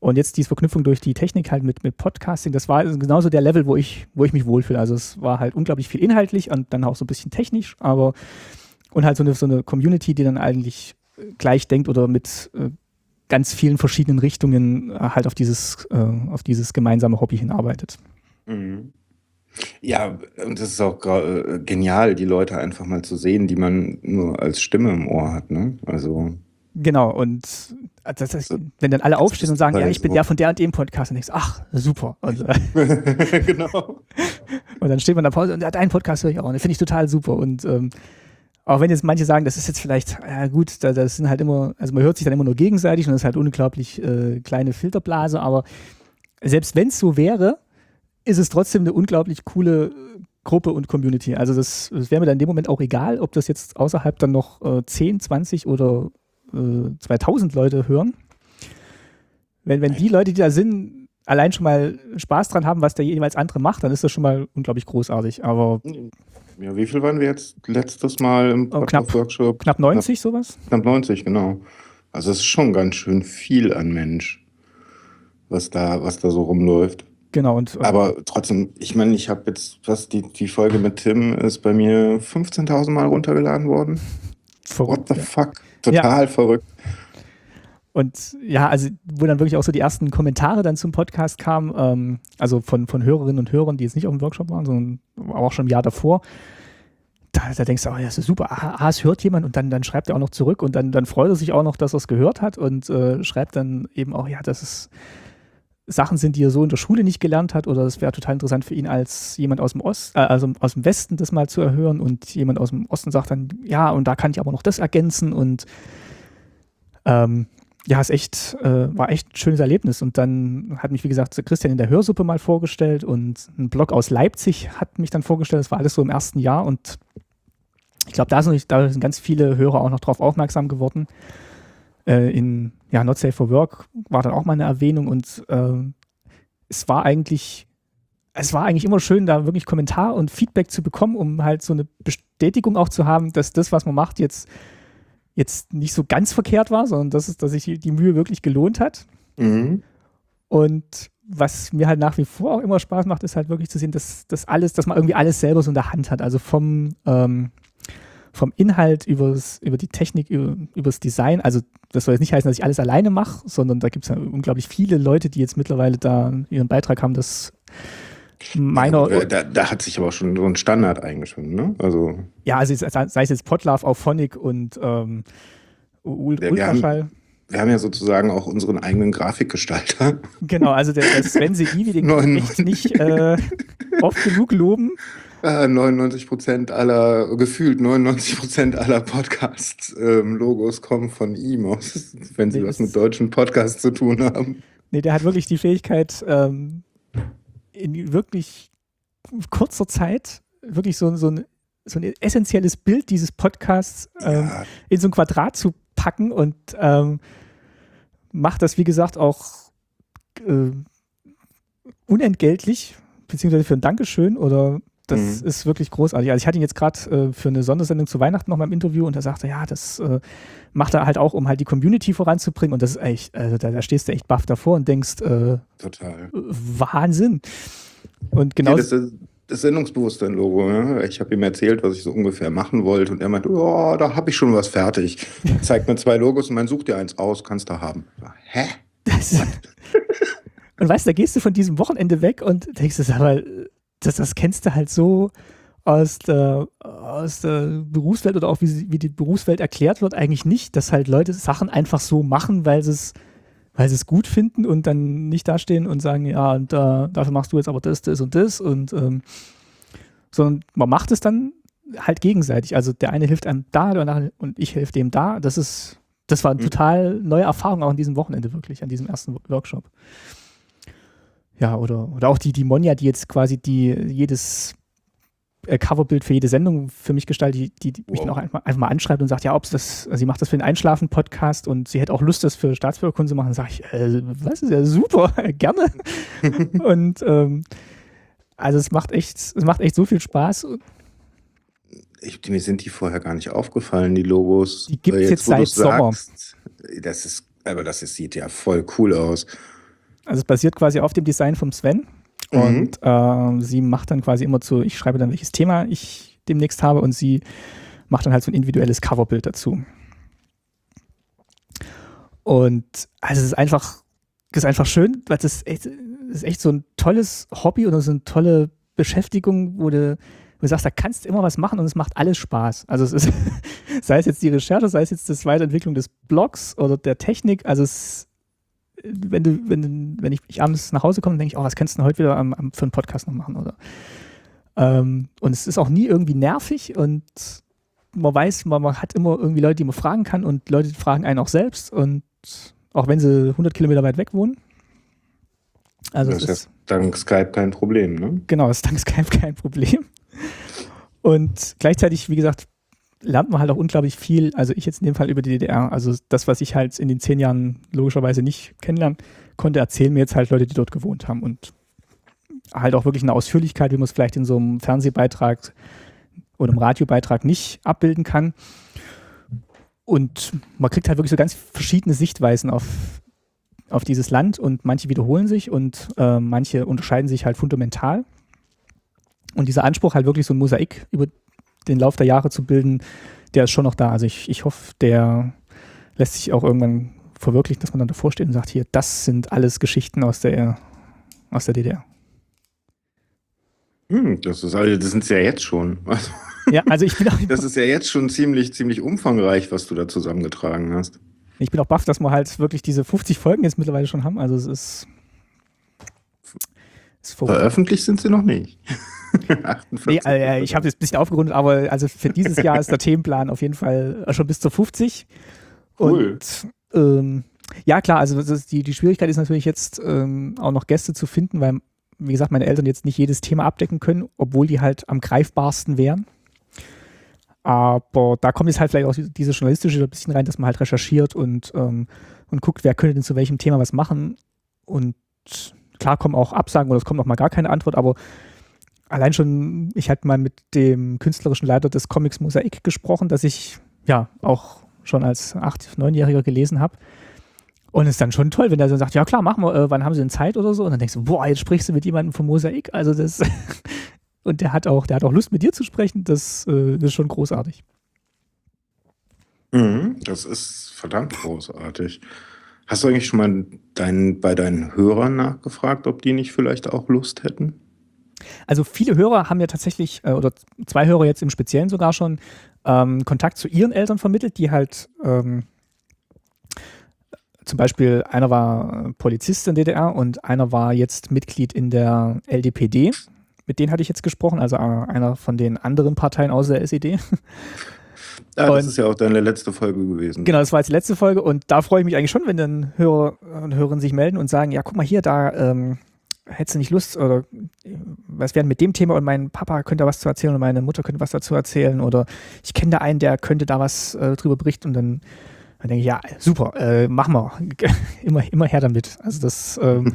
Und jetzt diese Verknüpfung durch die Technik halt mit, mit Podcasting, das war genauso der Level, wo ich, wo ich mich wohlfühle. Also es war halt unglaublich viel inhaltlich und dann auch so ein bisschen technisch, aber und halt so eine, so eine Community, die dann eigentlich gleich denkt oder mit äh, ganz vielen verschiedenen Richtungen äh, halt auf dieses, äh, auf dieses gemeinsame Hobby hinarbeitet. Mhm. Ja, und es ist auch äh, genial, die Leute einfach mal zu sehen, die man nur als Stimme im Ohr hat, ne? Also. Genau, und äh, das heißt, wenn dann alle aufstehen und sagen, ja, ich bin der von der und dem Podcast, und denkst, ach, super. Und, genau. Und dann steht man da Pause und ja, deinen Podcast höre ich auch, und den finde ich total super. Und ähm, auch wenn jetzt manche sagen, das ist jetzt vielleicht, ja gut, da, das sind halt immer, also man hört sich dann immer nur gegenseitig und das ist halt unglaublich äh, kleine Filterblase, aber selbst wenn es so wäre, ist es trotzdem eine unglaublich coole Gruppe und Community. Also das, das wäre mir dann in dem Moment auch egal, ob das jetzt außerhalb dann noch äh, 10, 20 oder äh, 2000 Leute hören. Wenn, wenn die Leute, die da sind, allein schon mal Spaß dran haben, was der jeweils andere macht, dann ist das schon mal unglaublich großartig. Aber ja, wie viel waren wir jetzt letztes Mal im oh, knapp, Workshop? Knapp 90 knapp, sowas? Knapp 90, genau. Also es ist schon ganz schön viel an Mensch, was da, was da so rumläuft. Genau. Und, äh, Aber trotzdem, ich meine, ich habe jetzt, was die, die Folge mit Tim ist bei mir 15.000 Mal runtergeladen worden. Verrückt, What the ja. fuck? Total ja. verrückt. Und ja, also wo dann wirklich auch so die ersten Kommentare dann zum Podcast kamen, ähm, also von, von Hörerinnen und Hörern, die jetzt nicht auf dem Workshop waren, sondern auch schon im Jahr davor, da, da denkst du, oh, das ist super, ah, ah, es hört jemand und dann, dann schreibt er auch noch zurück und dann, dann freut er sich auch noch, dass er es gehört hat und äh, schreibt dann eben auch, ja, das ist Sachen sind, die er so in der Schule nicht gelernt hat, oder es wäre total interessant für ihn als jemand aus dem Ost, äh, also aus dem Westen das mal zu erhören und jemand aus dem Osten sagt dann, ja, und da kann ich aber noch das ergänzen und ähm, ja, es echt, äh, war echt ein schönes Erlebnis. Und dann hat mich, wie gesagt, Christian in der Hörsuppe mal vorgestellt und ein Blog aus Leipzig hat mich dann vorgestellt. Das war alles so im ersten Jahr und ich glaube, da sind, da sind ganz viele Hörer auch noch drauf aufmerksam geworden. Äh, in ja, Not Safe for Work war dann auch mal eine Erwähnung und äh, es war eigentlich, es war eigentlich immer schön, da wirklich Kommentar und Feedback zu bekommen, um halt so eine Bestätigung auch zu haben, dass das, was man macht, jetzt, jetzt nicht so ganz verkehrt war, sondern dass, es, dass sich die Mühe wirklich gelohnt hat. Mhm. Und was mir halt nach wie vor auch immer Spaß macht, ist halt wirklich zu sehen, dass das alles, dass man irgendwie alles selber so in der Hand hat. Also vom ähm, vom Inhalt übers, über die Technik, über, übers Design. Also das soll jetzt nicht heißen, dass ich alles alleine mache, sondern da gibt es ja unglaublich viele Leute, die jetzt mittlerweile da ihren Beitrag haben, dass meiner. Ja, da, da, hat sich aber schon so ein Standard eingeschwungen, ne? Also. Ja, also sei es jetzt Potlove auf Phonic und ähm, Ultraschall. Wir haben, ja sozusagen auch unseren eigenen Grafikgestalter. Genau, also der, der Sven Sedivi, den kann ich nicht äh, oft genug loben. 99 Prozent aller, gefühlt 99 Prozent aller Podcast-Logos ähm, kommen von ihm aus, wenn sie nee, was mit deutschen Podcasts zu tun haben. Nee, der hat wirklich die Fähigkeit, ähm, in wirklich kurzer Zeit wirklich so, so, ein, so ein essentielles Bild dieses Podcasts ähm, ja. in so ein Quadrat zu packen und ähm, macht das, wie gesagt, auch äh, unentgeltlich, beziehungsweise für ein Dankeschön oder das mhm. ist wirklich großartig. Also ich hatte ihn jetzt gerade äh, für eine Sondersendung zu Weihnachten noch mal im Interview und er sagte, ja, das äh, macht er halt auch, um halt die Community voranzubringen und das ist echt, also da, da stehst du echt baff davor und denkst, äh, total Wahnsinn. Und genau. Ja, das, ist das Sendungsbewusstsein-Logo. Ne? Ich habe ihm erzählt, was ich so ungefähr machen wollte und er meinte, oh, da habe ich schon was fertig. Zeigt mir zwei Logos und man sucht dir eins aus, kannst du haben. Hä? Das, und weißt du, da gehst du von diesem Wochenende weg und denkst, das aber, das, das kennst du halt so aus der, aus der Berufswelt oder auch wie, wie die Berufswelt erklärt wird, eigentlich nicht, dass halt Leute Sachen einfach so machen, weil sie es weil sie es gut finden und dann nicht dastehen und sagen, ja, und, äh, dafür machst du jetzt aber das, das und das und ähm, sondern man macht es dann halt gegenseitig. Also der eine hilft einem da und ich helfe dem da. Das ist, das war eine mhm. total neue Erfahrung auch an diesem Wochenende wirklich, an diesem ersten Workshop. Ja, oder, oder auch die, die Monja, die jetzt quasi die jedes äh, Coverbild für jede Sendung für mich gestaltet, die, die wow. mich dann auch einfach, einfach, mal anschreibt und sagt, ja, ob das, also sie macht das für den Einschlafen-Podcast und sie hätte auch Lust, das für Staatsbürgerkunde zu machen. Sage ich, äh, was ist ja super, gerne. und ähm, also es macht echt, es macht echt so viel Spaß. Ich, mir sind die vorher gar nicht aufgefallen, die Logos. Die gibt es jetzt, jetzt seit Sommer. Sagst, das ist, aber das ist, sieht ja voll cool aus. Also es basiert quasi auf dem Design vom Sven. Mhm. Und äh, sie macht dann quasi immer zu, ich schreibe dann, welches Thema ich demnächst habe und sie macht dann halt so ein individuelles Coverbild dazu. Und also es ist einfach, es ist einfach schön, weil es ist echt, ist echt so ein tolles Hobby oder so eine tolle Beschäftigung, wo du, wo du sagst, da kannst du immer was machen und es macht alles Spaß. Also es ist, sei es jetzt die Recherche, sei es jetzt die Weiterentwicklung des Blogs oder der Technik, also es wenn du, wenn, wenn ich, ich abends nach Hause komme, denke ich, oh, was kannst du denn heute wieder am, am, für einen Podcast noch machen, oder? Ähm, und es ist auch nie irgendwie nervig und man weiß, man, man, hat immer irgendwie Leute, die man fragen kann und Leute fragen einen auch selbst und auch wenn sie 100 Kilometer weit weg wohnen. Also das ist, ist dank Skype kein Problem, ne? Genau, das ist dank Skype kein Problem. Und gleichzeitig, wie gesagt, lernt man halt auch unglaublich viel, also ich jetzt in dem Fall über die DDR, also das, was ich halt in den zehn Jahren logischerweise nicht kennenlernen konnte, erzählen mir jetzt halt Leute, die dort gewohnt haben und halt auch wirklich eine Ausführlichkeit, wie man es vielleicht in so einem Fernsehbeitrag oder einem Radiobeitrag nicht abbilden kann. Und man kriegt halt wirklich so ganz verschiedene Sichtweisen auf, auf dieses Land und manche wiederholen sich und äh, manche unterscheiden sich halt fundamental. Und dieser Anspruch halt wirklich so ein Mosaik über den Lauf der Jahre zu bilden, der ist schon noch da. Also ich, ich hoffe, der lässt sich auch irgendwann verwirklichen, dass man dann davor steht und sagt, hier, das sind alles Geschichten aus der, aus der DDR. Hm, das ist also, das sind es ja jetzt schon. ja, also ich bin auch. Das ist ja jetzt schon ziemlich, ziemlich umfangreich, was du da zusammengetragen hast. Ich bin auch baff, dass wir halt wirklich diese 50 Folgen jetzt mittlerweile schon haben. Also es ist. Veröffentlicht sind sie noch nicht. 48. Nee, äh, ich habe das ein bisschen aufgerundet, aber also für dieses Jahr ist der Themenplan auf jeden Fall schon bis zu 50. Cool. Und ähm, ja, klar, also die, die Schwierigkeit ist natürlich jetzt ähm, auch noch Gäste zu finden, weil, wie gesagt, meine Eltern jetzt nicht jedes Thema abdecken können, obwohl die halt am greifbarsten wären. Aber da kommt jetzt halt vielleicht auch diese journalistische ein bisschen rein, dass man halt recherchiert und, ähm, und guckt, wer könnte denn zu welchem Thema was machen. Und klar kommen auch Absagen oder es kommt auch mal gar keine Antwort, aber allein schon, ich hatte mal mit dem künstlerischen Leiter des Comics Mosaik gesprochen, das ich ja auch schon als acht-, neunjähriger gelesen habe. Und es ist dann schon toll, wenn er dann sagt, ja klar, machen wir, äh, wann haben Sie denn Zeit oder so? Und dann denkst du, boah, jetzt sprichst du mit jemandem vom Mosaik. Also das und der hat auch, der hat auch Lust mit dir zu sprechen. Das, äh, ist schon großartig. Mhm, das ist verdammt großartig. Hast du eigentlich schon mal dein, bei deinen Hörern nachgefragt, ob die nicht vielleicht auch Lust hätten? Also viele Hörer haben ja tatsächlich, äh, oder zwei Hörer jetzt im Speziellen sogar schon, ähm, Kontakt zu ihren Eltern vermittelt, die halt ähm, zum Beispiel einer war Polizist in DDR und einer war jetzt Mitglied in der LDPD. Mit denen hatte ich jetzt gesprochen, also äh, einer von den anderen Parteien außer der SED. Ah, das ist ja auch deine letzte Folge gewesen. Genau, das war jetzt die letzte Folge und da freue ich mich eigentlich schon, wenn dann Hörer und Hörerinnen sich melden und sagen, ja, guck mal hier, da ähm, hättest du nicht Lust oder was wäre mit dem Thema und mein Papa könnte da was zu erzählen und meine Mutter könnte was dazu erzählen oder ich kenne da einen, der könnte da was äh, drüber berichten und dann Dann denke ich, ja, super, äh, machen wir. immer, immer her damit. Also das. Ähm,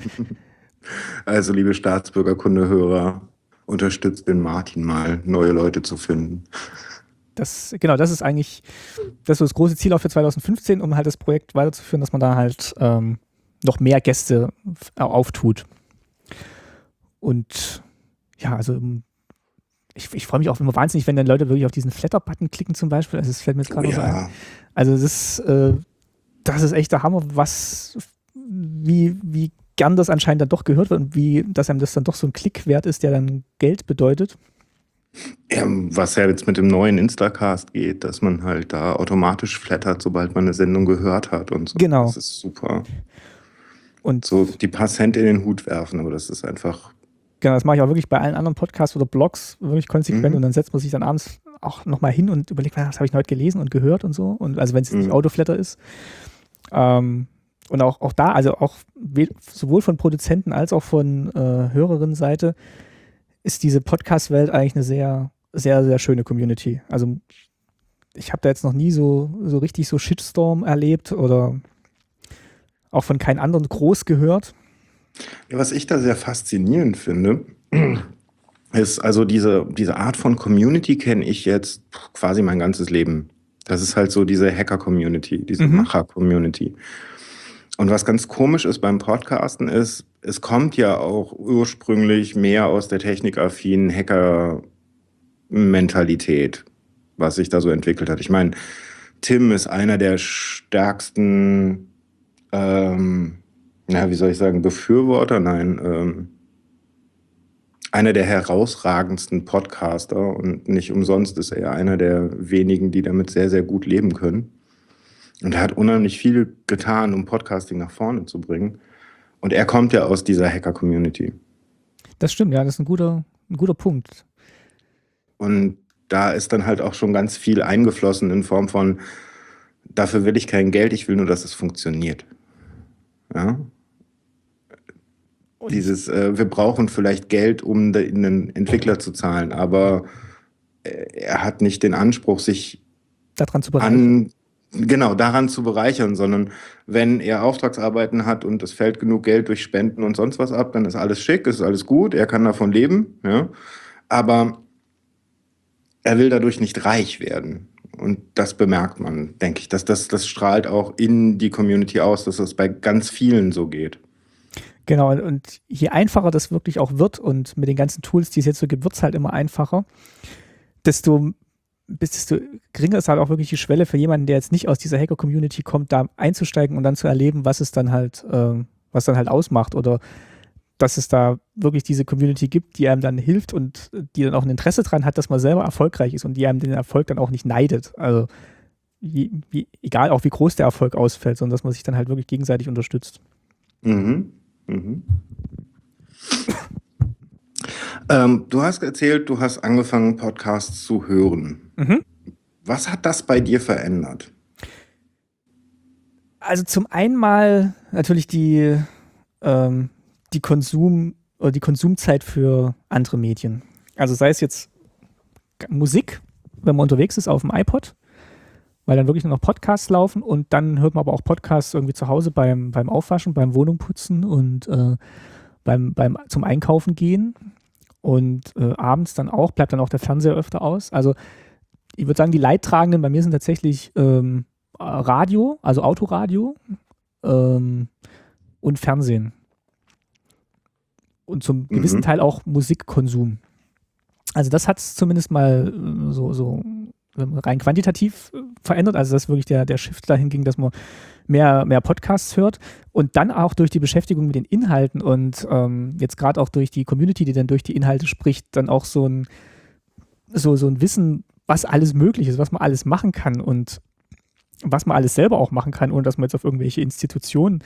also, liebe Staatsbürgerkundehörer, unterstützt den Martin mal, neue Leute zu finden. Das, genau, das ist eigentlich das, ist das große Ziel auch für 2015, um halt das Projekt weiterzuführen, dass man da halt ähm, noch mehr Gäste auftut. Und ja, also ich, ich freue mich auch immer wahnsinnig, wenn dann Leute wirklich auf diesen Flatter-Button klicken zum Beispiel. Also das fällt mir jetzt gerade oh, ja. ein. Also das ist, äh, das ist echt der Hammer, was, wie, wie gern das anscheinend dann doch gehört wird und wie, dass einem das dann doch so ein Klick wert ist, der dann Geld bedeutet. Ja, was ja jetzt mit dem neuen Instacast geht, dass man halt da automatisch flattert, sobald man eine Sendung gehört hat und so. Genau. Das ist super. Und so die paar Cent in den Hut werfen, aber das ist einfach. Genau, das mache ich auch wirklich bei allen anderen Podcasts oder Blogs wirklich konsequent mhm. und dann setzt man sich dann abends auch nochmal hin und überlegt, was habe ich heute gelesen und gehört und so. Und also wenn es mhm. nicht Autoflatter ist. Ähm, und auch, auch da, also auch sowohl von Produzenten als auch von äh, Hörerinnenseite ist diese Podcast-Welt eigentlich eine sehr, sehr, sehr schöne Community. Also ich habe da jetzt noch nie so, so richtig so Shitstorm erlebt oder auch von keinem anderen groß gehört. Ja, was ich da sehr faszinierend finde, ist also diese, diese Art von Community kenne ich jetzt quasi mein ganzes Leben. Das ist halt so diese Hacker-Community, diese mhm. Macher-Community. Und was ganz komisch ist beim Podcasten ist, es kommt ja auch ursprünglich mehr aus der technikaffinen Hacker-Mentalität, was sich da so entwickelt hat. Ich meine, Tim ist einer der stärksten, ähm, na, wie soll ich sagen, Befürworter, nein, ähm, einer der herausragendsten Podcaster und nicht umsonst ist er einer der wenigen, die damit sehr, sehr gut leben können. Und er hat unheimlich viel getan, um Podcasting nach vorne zu bringen. Und er kommt ja aus dieser Hacker-Community. Das stimmt, ja, das ist ein guter, ein guter Punkt. Und da ist dann halt auch schon ganz viel eingeflossen in Form von, dafür will ich kein Geld, ich will nur, dass es funktioniert. Ja. Und Dieses, äh, wir brauchen vielleicht Geld, um einen Entwickler zu zahlen, aber äh, er hat nicht den Anspruch, sich daran zu bereichern. Genau, daran zu bereichern, sondern wenn er Auftragsarbeiten hat und es fällt genug Geld durch Spenden und sonst was ab, dann ist alles schick, ist alles gut, er kann davon leben, ja. Aber er will dadurch nicht reich werden. Und das bemerkt man, denke ich. Das, das, das strahlt auch in die Community aus, dass es bei ganz vielen so geht. Genau, und je einfacher das wirklich auch wird und mit den ganzen Tools, die es jetzt so gibt, wird es halt immer einfacher, desto desto geringer ist halt auch wirklich die Schwelle für jemanden, der jetzt nicht aus dieser Hacker-Community kommt, da einzusteigen und dann zu erleben, was es dann halt, äh, was dann halt ausmacht oder dass es da wirklich diese Community gibt, die einem dann hilft und die dann auch ein Interesse daran hat, dass man selber erfolgreich ist und die einem den Erfolg dann auch nicht neidet. Also wie, wie, egal auch wie groß der Erfolg ausfällt, sondern dass man sich dann halt wirklich gegenseitig unterstützt. Mhm. Mhm. Ähm, du hast erzählt, du hast angefangen, Podcasts zu hören. Mhm. Was hat das bei dir verändert? Also zum einen mal natürlich die, ähm, die Konsum oder die Konsumzeit für andere Medien. Also sei es jetzt Musik, wenn man unterwegs ist auf dem iPod, weil dann wirklich nur noch Podcasts laufen und dann hört man aber auch Podcasts irgendwie zu Hause beim, beim Aufwaschen, beim Wohnungputzen und äh, beim, beim zum Einkaufen gehen. Und äh, abends dann auch, bleibt dann auch der Fernseher öfter aus. Also ich würde sagen, die Leidtragenden bei mir sind tatsächlich ähm, Radio, also Autoradio ähm, und Fernsehen. Und zum mhm. gewissen Teil auch Musikkonsum. Also das hat es zumindest mal äh, so, so rein quantitativ äh, verändert. Also dass wirklich der, der Shift dahin ging, dass man mehr, mehr Podcasts hört und dann auch durch die Beschäftigung mit den Inhalten und ähm, jetzt gerade auch durch die Community, die dann durch die Inhalte spricht, dann auch so ein, so, so ein Wissen, was alles möglich ist, was man alles machen kann und was man alles selber auch machen kann, ohne dass man jetzt auf irgendwelche Institutionen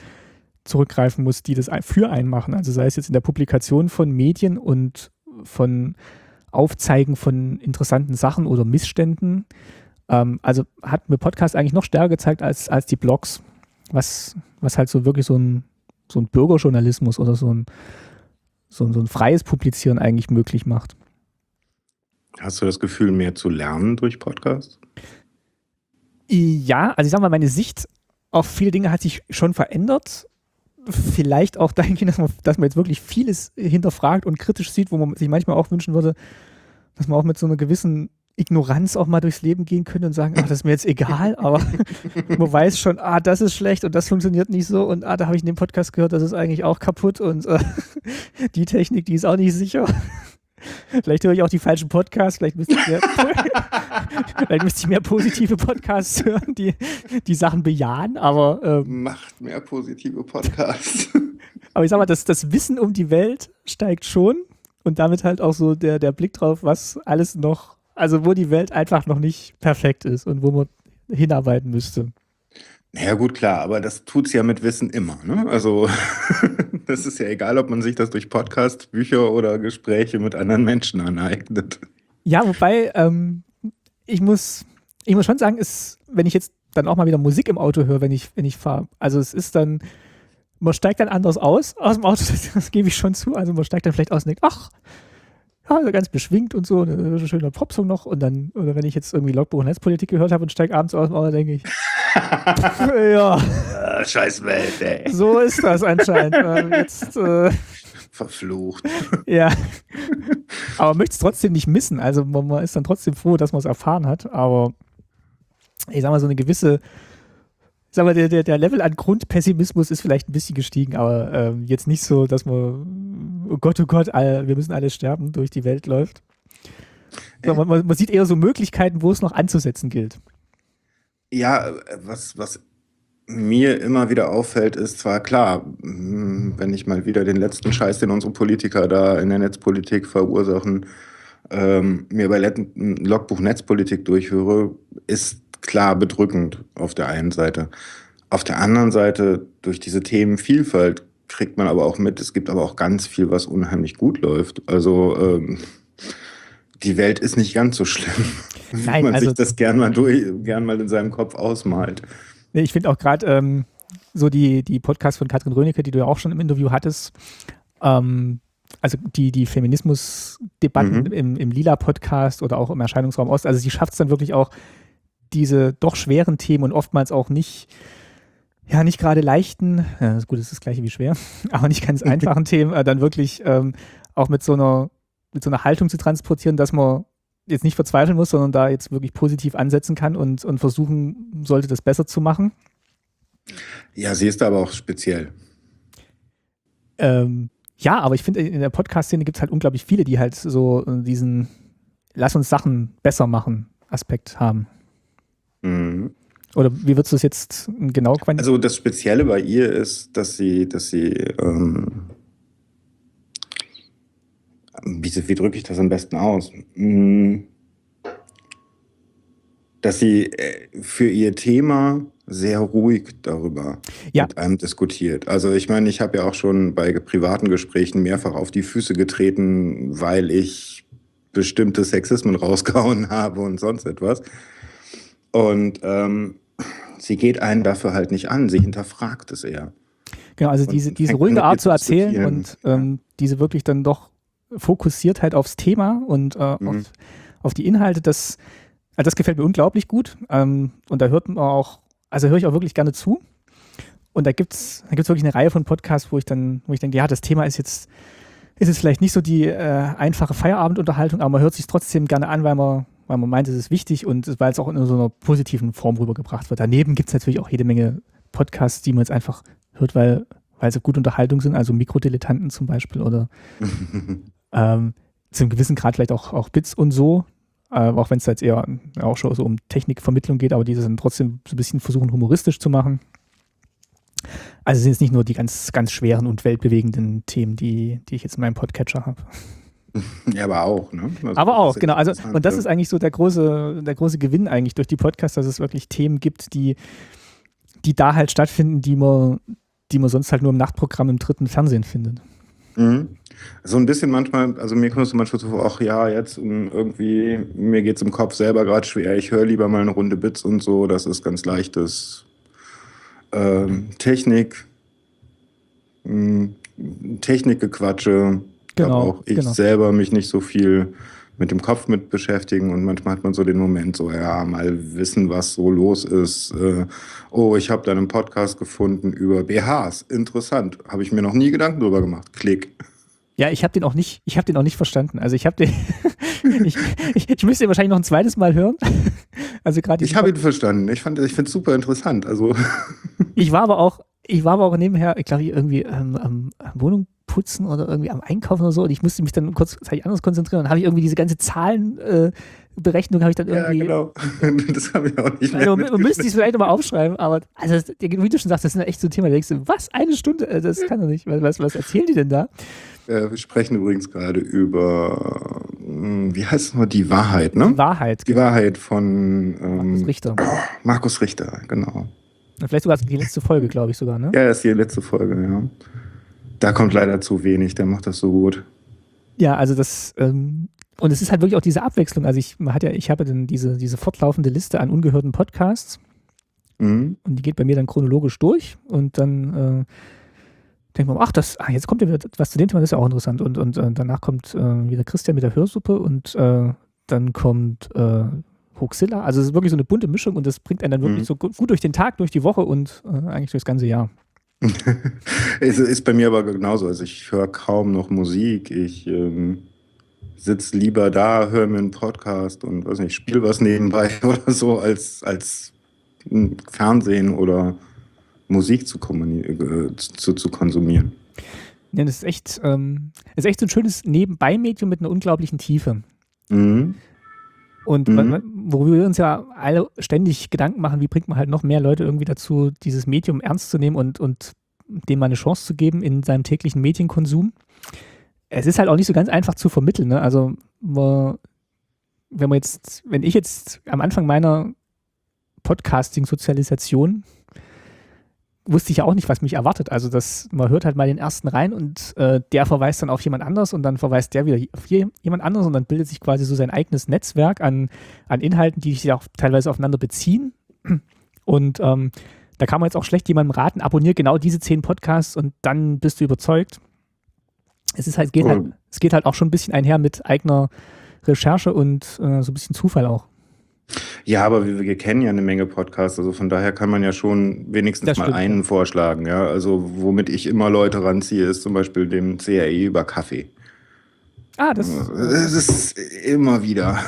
zurückgreifen muss, die das für einen machen. Also sei es jetzt in der Publikation von Medien und von Aufzeigen von interessanten Sachen oder Missständen. Ähm, also hat mir Podcast eigentlich noch stärker gezeigt als, als die Blogs was, was halt so wirklich so ein, so ein Bürgerjournalismus oder so ein, so, ein, so ein freies Publizieren eigentlich möglich macht. Hast du das Gefühl, mehr zu lernen durch Podcasts? Ja, also ich sag mal, meine Sicht auf viele Dinge hat sich schon verändert. Vielleicht auch dahingehend, dass man, dass man jetzt wirklich vieles hinterfragt und kritisch sieht, wo man sich manchmal auch wünschen würde, dass man auch mit so einer gewissen Ignoranz auch mal durchs Leben gehen könnte und sagen, ach, das ist mir jetzt egal, aber man weiß schon, ah, das ist schlecht und das funktioniert nicht so und ah, da habe ich in dem Podcast gehört, das ist eigentlich auch kaputt und äh, die Technik, die ist auch nicht sicher. Vielleicht höre ich auch die falschen Podcasts, vielleicht müsste ich mehr, vielleicht müsste ich mehr positive Podcasts hören, die die Sachen bejahen, aber. Ähm, Macht mehr positive Podcasts. aber ich sag mal, das, das Wissen um die Welt steigt schon und damit halt auch so der, der Blick drauf, was alles noch, also wo die Welt einfach noch nicht perfekt ist und wo man hinarbeiten müsste. Ja gut, klar, aber das tut es ja mit Wissen immer. Ne? Also das ist ja egal, ob man sich das durch Podcasts, Bücher oder Gespräche mit anderen Menschen aneignet. Ja, wobei ähm, ich muss, ich muss schon sagen, ist, wenn ich jetzt dann auch mal wieder Musik im Auto höre, wenn ich, wenn ich fahre. Also es ist dann, man steigt dann anders aus aus dem Auto, das, das gebe ich schon zu. Also man steigt dann vielleicht aus und denkt, ach, ja, also ganz beschwingt und so, ein schöner Popsong noch. Und dann, oder wenn ich jetzt irgendwie Logbuch und Netzpolitik gehört habe und steige abends aus dem Auto, denke ich, ja. Ah, scheiß Welt, ey. So ist das anscheinend. Ähm, jetzt, äh, Verflucht. Ja. Aber man möchte es trotzdem nicht missen. Also man, man ist dann trotzdem froh, dass man es erfahren hat. Aber ich sag mal, so eine gewisse, sag mal, der, der, der Level an Grundpessimismus ist vielleicht ein bisschen gestiegen, aber ähm, jetzt nicht so, dass man, oh Gott, oh Gott, all, wir müssen alle sterben, durch die Welt läuft. Man, man, man sieht eher so Möglichkeiten, wo es noch anzusetzen gilt. Ja, was, was mir immer wieder auffällt, ist zwar klar, hm, wenn ich mal wieder den letzten Scheiß, den unsere Politiker da in der Netzpolitik verursachen, ähm, mir bei Logbuch Netzpolitik durchhöre, ist klar bedrückend auf der einen Seite. Auf der anderen Seite, durch diese Themenvielfalt kriegt man aber auch mit, es gibt aber auch ganz viel, was unheimlich gut läuft. Also ähm, die Welt ist nicht ganz so schlimm, Nein, wie man also, sich das gern mal, durch, gern mal in seinem Kopf ausmalt. Ich finde auch gerade ähm, so die, die Podcasts von Katrin Rönecke, die du ja auch schon im Interview hattest, ähm, also die, die Feminismus-Debatten mhm. im, im Lila-Podcast oder auch im Erscheinungsraum Ost, also sie schafft es dann wirklich auch, diese doch schweren Themen und oftmals auch nicht, ja, nicht gerade leichten, ja, gut, das ist das gleiche wie schwer, aber nicht ganz einfachen Themen, äh, dann wirklich ähm, auch mit so einer, mit so einer Haltung zu transportieren, dass man jetzt nicht verzweifeln muss, sondern da jetzt wirklich positiv ansetzen kann und, und versuchen sollte, das besser zu machen. Ja, sie ist aber auch speziell. Ähm, ja, aber ich finde, in der Podcast-Szene gibt es halt unglaublich viele, die halt so diesen Lass uns Sachen besser machen Aspekt haben. Mhm. Oder wie würdest du es jetzt genau quantifizieren? Also das Spezielle bei ihr ist, dass sie, dass sie ähm, wie, wie drücke ich das am besten aus? Hm. Dass sie äh, für ihr Thema sehr ruhig darüber ja. mit einem diskutiert. Also ich meine, ich habe ja auch schon bei privaten Gesprächen mehrfach auf die Füße getreten, weil ich bestimmte Sexismen rausgehauen habe und sonst etwas. Und ähm, sie geht einen dafür halt nicht an, sie hinterfragt es eher. Genau, also diese, diese ruhige Art zu erzählen und ähm, diese wirklich dann doch fokussiert halt aufs Thema und äh, mhm. auf, auf, die Inhalte. Das, also das gefällt mir unglaublich gut. Ähm, und da hört man auch, also höre ich auch wirklich gerne zu. Und da gibt es da gibt's wirklich eine Reihe von Podcasts, wo ich dann, wo ich denke, ja, das Thema ist jetzt, ist jetzt vielleicht nicht so die äh, einfache Feierabendunterhaltung, aber man hört sich trotzdem gerne an, weil man, weil man meint, es ist wichtig und weil es auch in so einer positiven Form rübergebracht wird. Daneben gibt es natürlich auch jede Menge Podcasts, die man jetzt einfach hört, weil, weil sie gut Unterhaltung sind, also Mikrodilettanten zum Beispiel oder Ähm, zu einem gewissen Grad vielleicht auch, auch Bits und so, äh, auch wenn es jetzt eher auch schon so um Technikvermittlung geht, aber diese sind trotzdem so ein bisschen versuchen, humoristisch zu machen. Also sind es nicht nur die ganz, ganz schweren und weltbewegenden Themen, die, die ich jetzt in meinem Podcatcher habe. Ja, aber auch, ne? Also aber auch, genau. Also, und das ist eigentlich so der große, der große Gewinn eigentlich durch die Podcasts, dass es wirklich Themen gibt, die, die da halt stattfinden, die man, die man sonst halt nur im Nachtprogramm im dritten Fernsehen findet. Mhm. So ein bisschen manchmal, also mir kommt es manchmal so vor, ach ja, jetzt irgendwie, mir geht es im Kopf selber gerade schwer, ich höre lieber mal eine Runde Bits und so, das ist ganz leichtes. Ähm, Technik, hm, Technikgequatsche, genau, auch ich genau. selber mich nicht so viel mit dem Kopf mit beschäftigen und manchmal hat man so den Moment, so ja, mal wissen, was so los ist. Äh, oh, ich habe da einen Podcast gefunden über BHs. Interessant. Habe ich mir noch nie Gedanken drüber gemacht. Klick. Ja, ich habe den auch nicht, ich habe den auch nicht verstanden. Also ich habe den, ich, ich, ich, müsste ihn wahrscheinlich noch ein zweites Mal hören. Also gerade. Ich habe ihn verstanden. Ich fand, ich finde es super interessant. Also. Ich war aber auch, ich war aber auch nebenher, ich glaube irgendwie ähm, am Wohnung putzen oder irgendwie am Einkaufen oder so und ich musste mich dann kurz anders konzentrieren und habe ich irgendwie diese ganze Zahlenberechnung äh, habe ich dann irgendwie. Ja, genau. Das habe ich auch nicht mehr. Also, man müsste es vielleicht nochmal aufschreiben, aber also, wie du schon sagst, das ist echt so ein Thema. Da denkst du, was? Eine Stunde? Äh, das kann doch nicht. Was, was erzählen die denn da? Äh, wir sprechen übrigens gerade über, hm, wie heißt es mal, die Wahrheit, ne? Die Wahrheit. Die genau. Wahrheit von ähm, Markus Richter. Markus Richter, genau. Vielleicht sogar die letzte Folge, glaube ich sogar, ne? Ja, das ist die letzte Folge, ja. Da kommt leider zu wenig, der macht das so gut. Ja, also das, ähm, und es ist halt wirklich auch diese Abwechslung. Also ich, man hat ja, ich habe dann diese, diese fortlaufende Liste an ungehörten Podcasts. Mhm. Und die geht bei mir dann chronologisch durch und dann äh, denkt man, ach, das, ah, jetzt kommt ja wieder was zu dem Thema, das ist ja auch interessant. Und, und äh, danach kommt äh, wieder Christian mit der Hörsuppe und äh, dann kommt äh, Hoaxilla. Also es ist wirklich so eine bunte Mischung und das bringt einen dann wirklich mhm. so gut, gut durch den Tag, durch die Woche und äh, eigentlich durchs ganze Jahr. es ist bei mir aber genauso. Also ich höre kaum noch Musik. Ich ähm, sitze lieber da, höre mir einen Podcast und weiß nicht, spiele was nebenbei oder so, als, als Fernsehen oder Musik zu, äh, zu, zu konsumieren. Ja, das ist echt, ähm, das ist echt so ein schönes Nebenbei-Medium mit einer unglaublichen Tiefe. Mhm. Und mhm. worüber wir uns ja alle ständig Gedanken machen, wie bringt man halt noch mehr Leute irgendwie dazu, dieses Medium ernst zu nehmen und, und dem mal eine Chance zu geben in seinem täglichen Medienkonsum. Es ist halt auch nicht so ganz einfach zu vermitteln. Ne? Also, wenn man jetzt, wenn ich jetzt am Anfang meiner Podcasting-Sozialisation wusste ich ja auch nicht, was mich erwartet. Also das, man hört halt mal den ersten rein und äh, der verweist dann auf jemand anders und dann verweist der wieder auf jemand anders und dann bildet sich quasi so sein eigenes Netzwerk an, an Inhalten, die sich auch teilweise aufeinander beziehen. Und ähm, da kann man jetzt auch schlecht jemandem raten, abonniere genau diese zehn Podcasts und dann bist du überzeugt. Es ist halt, geht halt, es geht halt auch schon ein bisschen einher mit eigener Recherche und äh, so ein bisschen Zufall auch. Ja, aber wir, wir, kennen ja eine Menge Podcasts, also von daher kann man ja schon wenigstens mal einen vorschlagen. Ja, also womit ich immer Leute ranziehe, ist zum Beispiel dem CRE über Kaffee. Ah, das, das ist immer wieder.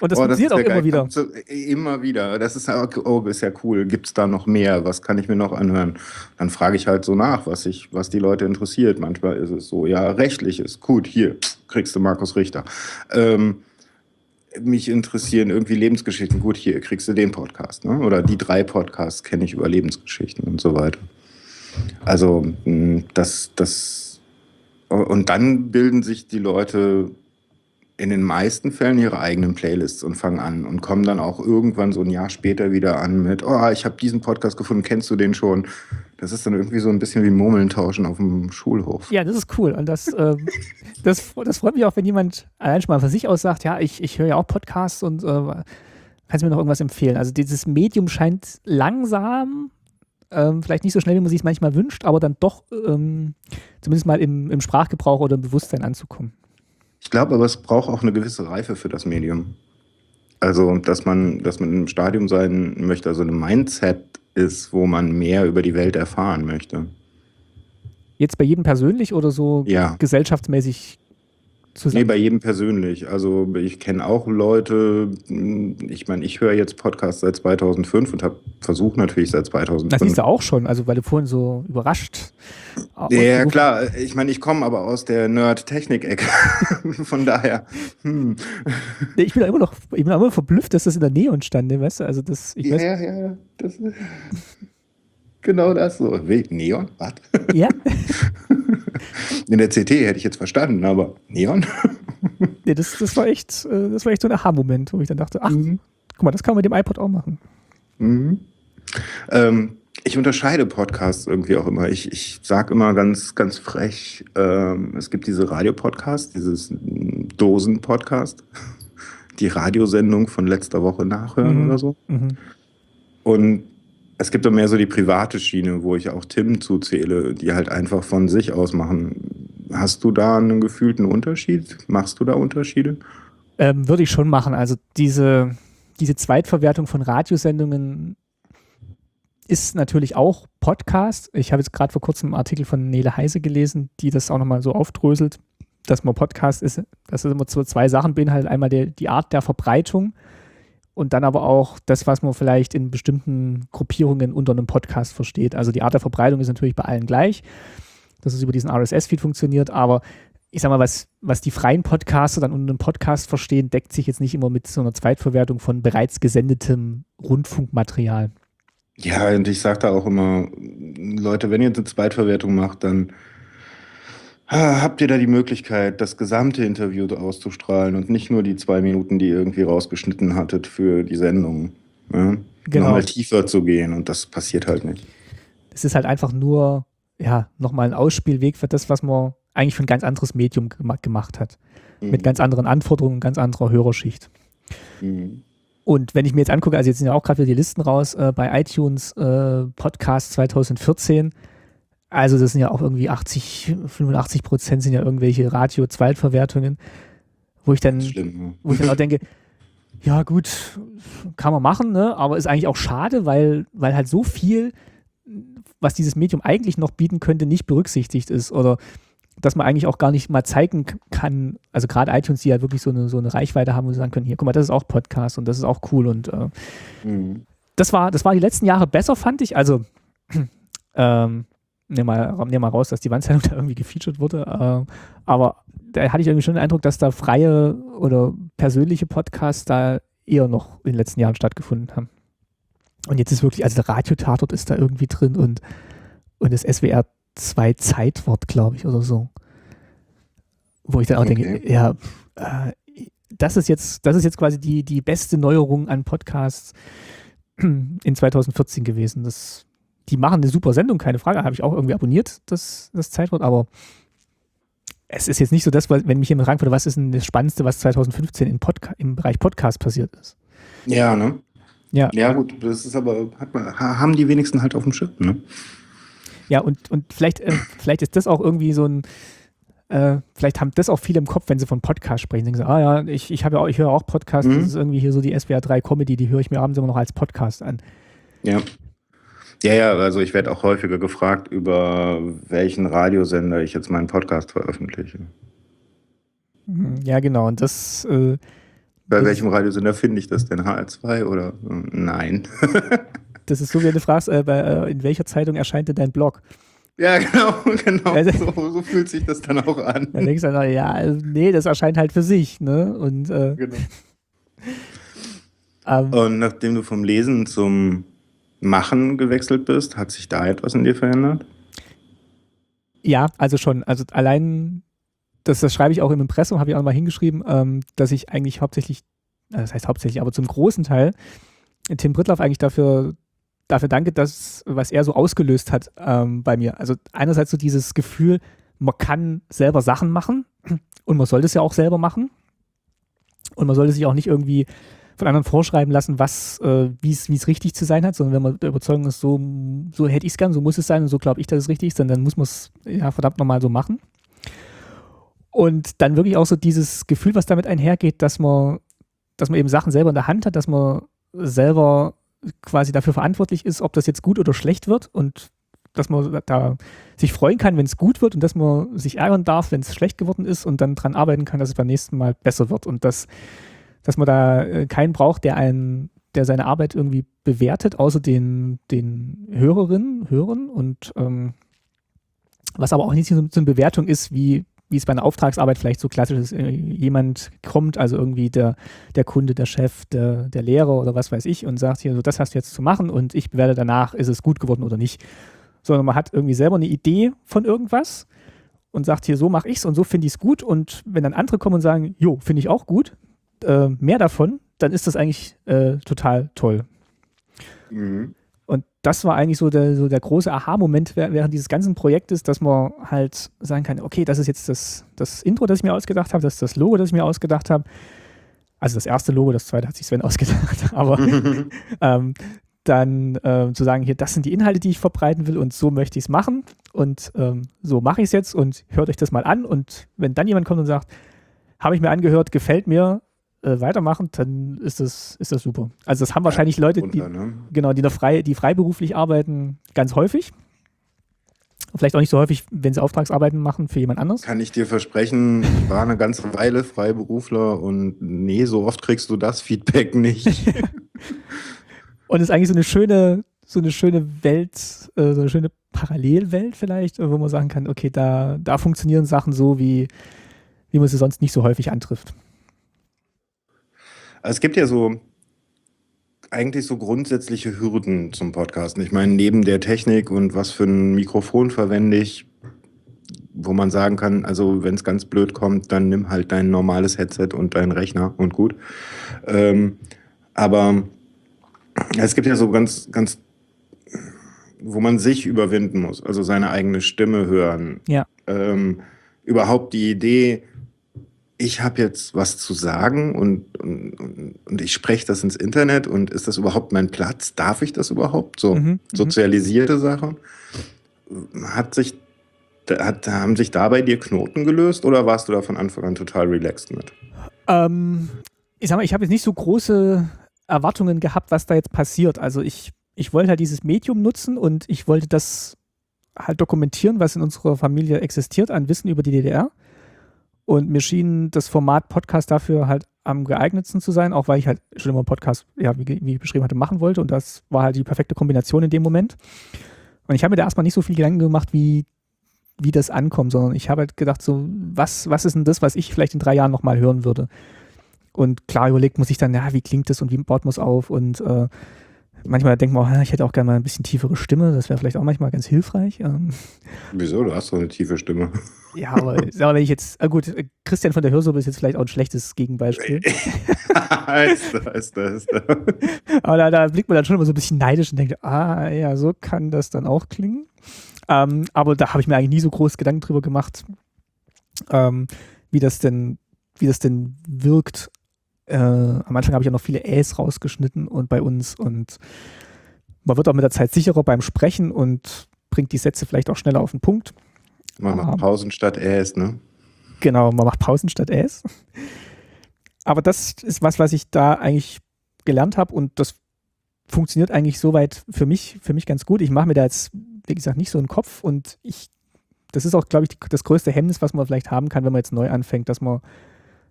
Und das oh, funktioniert das auch immer wieder. So, immer wieder. Das ist, oh, ist ja cool. Gibt es da noch mehr? Was kann ich mir noch anhören? Dann frage ich halt so nach, was, ich, was die Leute interessiert. Manchmal ist es so, ja, rechtlich ist gut. Hier kriegst du Markus Richter. Ähm, mich interessieren irgendwie Lebensgeschichten. Gut, hier kriegst du den Podcast. Ne? Oder die drei Podcasts kenne ich über Lebensgeschichten und so weiter. Also das, das und dann bilden sich die Leute in den meisten Fällen ihre eigenen Playlists und fangen an und kommen dann auch irgendwann so ein Jahr später wieder an mit, oh, ich habe diesen Podcast gefunden, kennst du den schon? Das ist dann irgendwie so ein bisschen wie Murmeln tauschen auf dem Schulhof. Ja, das ist cool und das, äh, das, das freut mich auch, wenn jemand allein schon mal von sich aus sagt, ja, ich, ich höre ja auch Podcasts und äh, kannst du mir noch irgendwas empfehlen? Also dieses Medium scheint langsam ähm, vielleicht nicht so schnell, wie man sich es manchmal wünscht, aber dann doch ähm, zumindest mal im, im Sprachgebrauch oder im Bewusstsein anzukommen. Ich glaube aber, es braucht auch eine gewisse Reife für das Medium. Also, dass man, dass man im Stadium sein möchte, also ein Mindset ist, wo man mehr über die Welt erfahren möchte. Jetzt bei jedem persönlich oder so ja. gesellschaftsmäßig zusammen? Nee, bei jedem persönlich. Also ich kenne auch Leute, ich meine, ich höre jetzt Podcasts seit 2005 und habe versucht natürlich seit 2005. Das siehst du auch schon, also weil du vorhin so überrascht. Ja, klar. Ich meine, ich komme aber aus der Nerd-Technik-Ecke. Von daher. Hm. Ich bin immer noch, ich bin immer verblüfft, dass das in der Nähe stand, weißt du? Also das, ich ja, weiß, ja, ja. Das, genau das so. Neon? Was? Ja. In der CT hätte ich jetzt verstanden, aber Neon? nee, das, das, war echt, äh, das war echt so ein Aha-Moment, wo ich dann dachte, ach, mhm. guck mal, das kann man mit dem iPod auch machen. Mhm. Ähm, ich unterscheide Podcasts irgendwie auch immer. Ich, ich sage immer ganz, ganz frech, ähm, es gibt diese Radiopodcast, dieses Dosen-Podcast, die Radiosendung von letzter Woche nachhören mhm. oder so. Mhm. Und es gibt doch mehr so die private Schiene, wo ich auch Tim zuzähle, die halt einfach von sich aus machen. Hast du da einen gefühlten Unterschied? Machst du da Unterschiede? Ähm, würde ich schon machen. Also diese, diese Zweitverwertung von Radiosendungen ist natürlich auch Podcast. Ich habe jetzt gerade vor kurzem einen Artikel von Nele Heise gelesen, die das auch nochmal so aufdröselt, dass man Podcast ist, dass es immer so zwei Sachen beinhaltet. Einmal der, die Art der Verbreitung und dann aber auch das, was man vielleicht in bestimmten Gruppierungen unter einem Podcast versteht. Also die Art der Verbreitung ist natürlich bei allen gleich, dass es über diesen RSS-Feed funktioniert, aber ich sag mal, was, was die freien Podcaster dann unter einem Podcast verstehen, deckt sich jetzt nicht immer mit so einer Zweitverwertung von bereits gesendetem Rundfunkmaterial. Ja, und ich sage da auch immer, Leute, wenn ihr eine Zweitverwertung macht, dann habt ihr da die Möglichkeit, das gesamte Interview auszustrahlen und nicht nur die zwei Minuten, die ihr irgendwie rausgeschnitten hattet für die Sendung. Ja? Genau. Nochmal tiefer zu gehen und das passiert halt nicht. Es ist halt einfach nur, ja, nochmal ein Ausspielweg für das, was man eigentlich für ein ganz anderes Medium gemacht hat. Mhm. Mit ganz anderen Anforderungen, ganz anderer Hörerschicht. Mhm. Und wenn ich mir jetzt angucke, also jetzt sind ja auch gerade wieder die Listen raus äh, bei iTunes äh, Podcast 2014. Also das sind ja auch irgendwie 80, 85 Prozent sind ja irgendwelche Radio-Zweitverwertungen, wo ich dann, schlimm, wo ich dann auch denke, ja gut, kann man machen, ne? aber ist eigentlich auch schade, weil, weil halt so viel, was dieses Medium eigentlich noch bieten könnte, nicht berücksichtigt ist oder dass man eigentlich auch gar nicht mal zeigen kann, also gerade iTunes, die ja wirklich so eine, so eine Reichweite haben, wo sie sagen können, hier, guck mal, das ist auch Podcast und das ist auch cool und äh, mhm. das, war, das war die letzten Jahre besser, fand ich. Also, ähm, nehmen mal, nehm mal raus, dass die Wandzeitung da irgendwie gefeatured wurde, äh, aber da hatte ich irgendwie schon den Eindruck, dass da freie oder persönliche Podcasts da eher noch in den letzten Jahren stattgefunden haben. Und jetzt ist wirklich, also der Radiotatort ist da irgendwie drin und, und das SWR zwei Zeitwort, glaube ich, oder so. Wo ich dann auch okay. denke, ja, äh, das ist jetzt, das ist jetzt quasi die, die beste Neuerung an Podcasts in 2014 gewesen. Das, die machen eine super Sendung, keine Frage. Habe ich auch irgendwie abonniert, das, das Zeitwort, aber es ist jetzt nicht so das, wenn mich jemand fragen würde, was ist denn das Spannendste, was 2015 im, Podca im Bereich Podcast passiert ist. Ja, ne? Ja. Ja, gut, das ist aber, man, haben die wenigsten halt auf dem Schirm, ne? Ja, und, und vielleicht, äh, vielleicht ist das auch irgendwie so ein, äh, vielleicht haben das auch viele im Kopf, wenn sie von Podcast sprechen. Denken sie, ah ja, ich, ich, ja auch, ich höre auch Podcasts, mhm. das ist irgendwie hier so die SWR 3 Comedy, die höre ich mir abends immer noch als Podcast an. Ja. Ja, ja, also ich werde auch häufiger gefragt, über welchen Radiosender ich jetzt meinen Podcast veröffentliche. Mhm, ja, genau. Und das. Äh, Bei welchem Radiosender finde ich das denn? HR2 oder? Äh, nein. Das ist so, wie du fragst, äh, bei, äh, in welcher Zeitung erscheint denn dein Blog? Ja, genau, genau. Also, so, so, fühlt sich das dann auch an. Dann denkst du dann, ja, also, nee, das erscheint halt für sich, ne? Und, äh, genau. ähm, Und nachdem du vom Lesen zum Machen gewechselt bist, hat sich da etwas in dir verändert? Ja, also schon. Also allein, das, das schreibe ich auch im Impressum, habe ich auch mal hingeschrieben, ähm, dass ich eigentlich hauptsächlich, äh, das heißt hauptsächlich, aber zum großen Teil Tim Brittlaff eigentlich dafür dafür danke, dass, was er so ausgelöst hat ähm, bei mir. Also einerseits so dieses Gefühl, man kann selber Sachen machen und man sollte es ja auch selber machen. Und man sollte sich auch nicht irgendwie von anderen vorschreiben lassen, was, äh, wie es richtig zu sein hat, sondern wenn man der Überzeugung ist, so, so hätte ich es gern, so muss es sein und so glaube ich, dass es richtig ist, dann, dann muss man es ja verdammt nochmal so machen. Und dann wirklich auch so dieses Gefühl, was damit einhergeht, dass man, dass man eben Sachen selber in der Hand hat, dass man selber quasi dafür verantwortlich ist, ob das jetzt gut oder schlecht wird und dass man da sich freuen kann, wenn es gut wird und dass man sich ärgern darf, wenn es schlecht geworden ist und dann dran arbeiten kann, dass es beim nächsten Mal besser wird und dass, dass man da äh, keinen braucht, der einen, der seine Arbeit irgendwie bewertet, außer den, den Hörerinnen, Hörern. Und ähm, was aber auch nicht so eine Bewertung ist, wie wie es bei einer Auftragsarbeit vielleicht so klassisch ist, äh, jemand kommt, also irgendwie der, der Kunde, der Chef, der, der Lehrer oder was weiß ich und sagt hier, so das hast du jetzt zu machen und ich bewerte danach, ist es gut geworden oder nicht. Sondern man hat irgendwie selber eine Idee von irgendwas und sagt hier, so mache ich es und so finde ich es gut. Und wenn dann andere kommen und sagen, jo, finde ich auch gut, äh, mehr davon, dann ist das eigentlich äh, total toll. Mhm. Und das war eigentlich so der, so der große Aha-Moment während dieses ganzen Projektes, dass man halt sagen kann, okay, das ist jetzt das, das Intro, das ich mir ausgedacht habe, das ist das Logo, das ich mir ausgedacht habe. Also das erste Logo, das zweite hat sich Sven ausgedacht, aber ähm, dann äh, zu sagen, hier, das sind die Inhalte, die ich verbreiten will und so möchte ich es machen und ähm, so mache ich es jetzt und hört euch das mal an und wenn dann jemand kommt und sagt, habe ich mir angehört, gefällt mir, äh, weitermachen, dann ist das, ist das super. Also das haben wahrscheinlich Leute, die, runter, ne? genau, die, frei, die freiberuflich arbeiten, ganz häufig. Vielleicht auch nicht so häufig, wenn sie Auftragsarbeiten machen für jemand anderes. Kann ich dir versprechen, ich war eine ganze Weile Freiberufler und nee, so oft kriegst du das Feedback nicht. und es ist eigentlich so eine schöne, so eine schöne Welt, äh, so eine schöne Parallelwelt vielleicht, wo man sagen kann, okay, da, da funktionieren Sachen so, wie, wie man sie sonst nicht so häufig antrifft. Also es gibt ja so eigentlich so grundsätzliche Hürden zum Podcasten. Ich meine, neben der Technik und was für ein Mikrofon verwende ich, wo man sagen kann, also wenn es ganz blöd kommt, dann nimm halt dein normales Headset und deinen Rechner und gut. Ähm, aber es gibt ja so ganz, ganz, wo man sich überwinden muss, also seine eigene Stimme hören. Ja. Ähm, überhaupt die Idee, ich habe jetzt was zu sagen und, und, und ich spreche das ins Internet und ist das überhaupt mein Platz? Darf ich das überhaupt? So mhm, mhm. sozialisierte Sachen. Hat sich, hat, haben sich da bei dir Knoten gelöst oder warst du da von Anfang an total relaxed mit? Ähm, ich sag mal, ich habe jetzt nicht so große Erwartungen gehabt, was da jetzt passiert. Also ich, ich wollte halt dieses Medium nutzen und ich wollte das halt dokumentieren, was in unserer Familie existiert an Wissen über die DDR. Und mir schien das Format Podcast dafür halt am geeignetsten zu sein, auch weil ich halt schon immer einen Podcast, ja, wie, wie ich beschrieben hatte, machen wollte. Und das war halt die perfekte Kombination in dem Moment. Und ich habe mir da erstmal nicht so viel Gedanken gemacht, wie, wie das ankommt, sondern ich habe halt gedacht, so, was, was ist denn das, was ich vielleicht in drei Jahren nochmal hören würde? Und klar überlegt muss ich dann, ja, wie klingt das und wie baut man es auf? Und äh, manchmal denkt man, auch, ich hätte auch gerne mal ein bisschen tiefere Stimme, das wäre vielleicht auch manchmal ganz hilfreich. Ähm. Wieso? Du hast doch eine tiefe Stimme. Ja, aber, aber wenn ich jetzt, ah gut, Christian von der Hörsuppe ist jetzt vielleicht auch ein schlechtes Gegenbeispiel. ist da, ist da, ist da. Aber da, da, blickt man dann schon immer so ein bisschen neidisch und denkt, ah, ja, so kann das dann auch klingen. Ähm, aber da habe ich mir eigentlich nie so groß Gedanken drüber gemacht, ähm, wie das denn, wie das denn wirkt. Äh, am Anfang habe ich ja noch viele Äs rausgeschnitten und bei uns und man wird auch mit der Zeit sicherer beim Sprechen und bringt die Sätze vielleicht auch schneller auf den Punkt. Man macht Pausen statt Äs, ne? Genau, man macht Pausen statt Äs. Aber das ist was, was ich da eigentlich gelernt habe und das funktioniert eigentlich soweit für mich, für mich ganz gut. Ich mache mir da jetzt, wie gesagt, nicht so einen Kopf und ich, das ist auch, glaube ich, die, das größte Hemmnis, was man vielleicht haben kann, wenn man jetzt neu anfängt, dass man,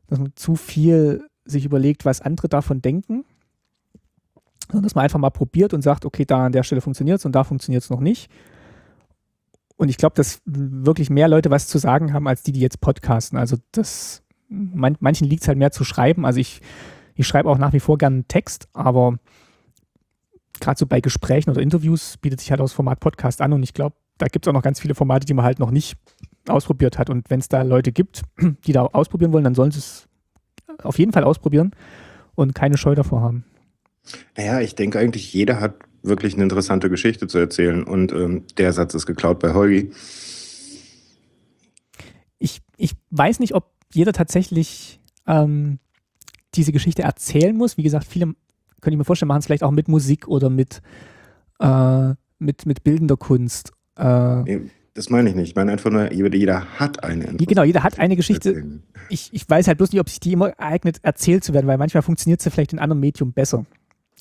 dass man zu viel sich überlegt, was andere davon denken, sondern dass man einfach mal probiert und sagt, okay, da an der Stelle funktioniert es und da funktioniert es noch nicht und ich glaube, dass wirklich mehr Leute was zu sagen haben, als die, die jetzt podcasten. Also das, man, manchen liegt es halt mehr zu schreiben. Also ich, ich schreibe auch nach wie vor gerne Text, aber gerade so bei Gesprächen oder Interviews bietet sich halt auch das Format Podcast an und ich glaube, da gibt es auch noch ganz viele Formate, die man halt noch nicht ausprobiert hat. Und wenn es da Leute gibt, die da ausprobieren wollen, dann sollen sie es auf jeden Fall ausprobieren und keine Scheu davor haben. Naja, ich denke eigentlich, jeder hat wirklich eine interessante Geschichte zu erzählen. Und ähm, der Satz ist geklaut bei Holgi. Ich, ich weiß nicht, ob jeder tatsächlich ähm, diese Geschichte erzählen muss. Wie gesagt, viele, könnte ich mir vorstellen, machen es vielleicht auch mit Musik oder mit, äh, mit, mit bildender Kunst. Äh, nee, das meine ich nicht. Ich meine einfach nur, jeder hat eine. Genau, jeder hat eine Geschichte. Ich, ich weiß halt bloß nicht, ob sich die immer eignet, erzählt zu werden, weil manchmal funktioniert sie vielleicht in einem anderen Medium besser.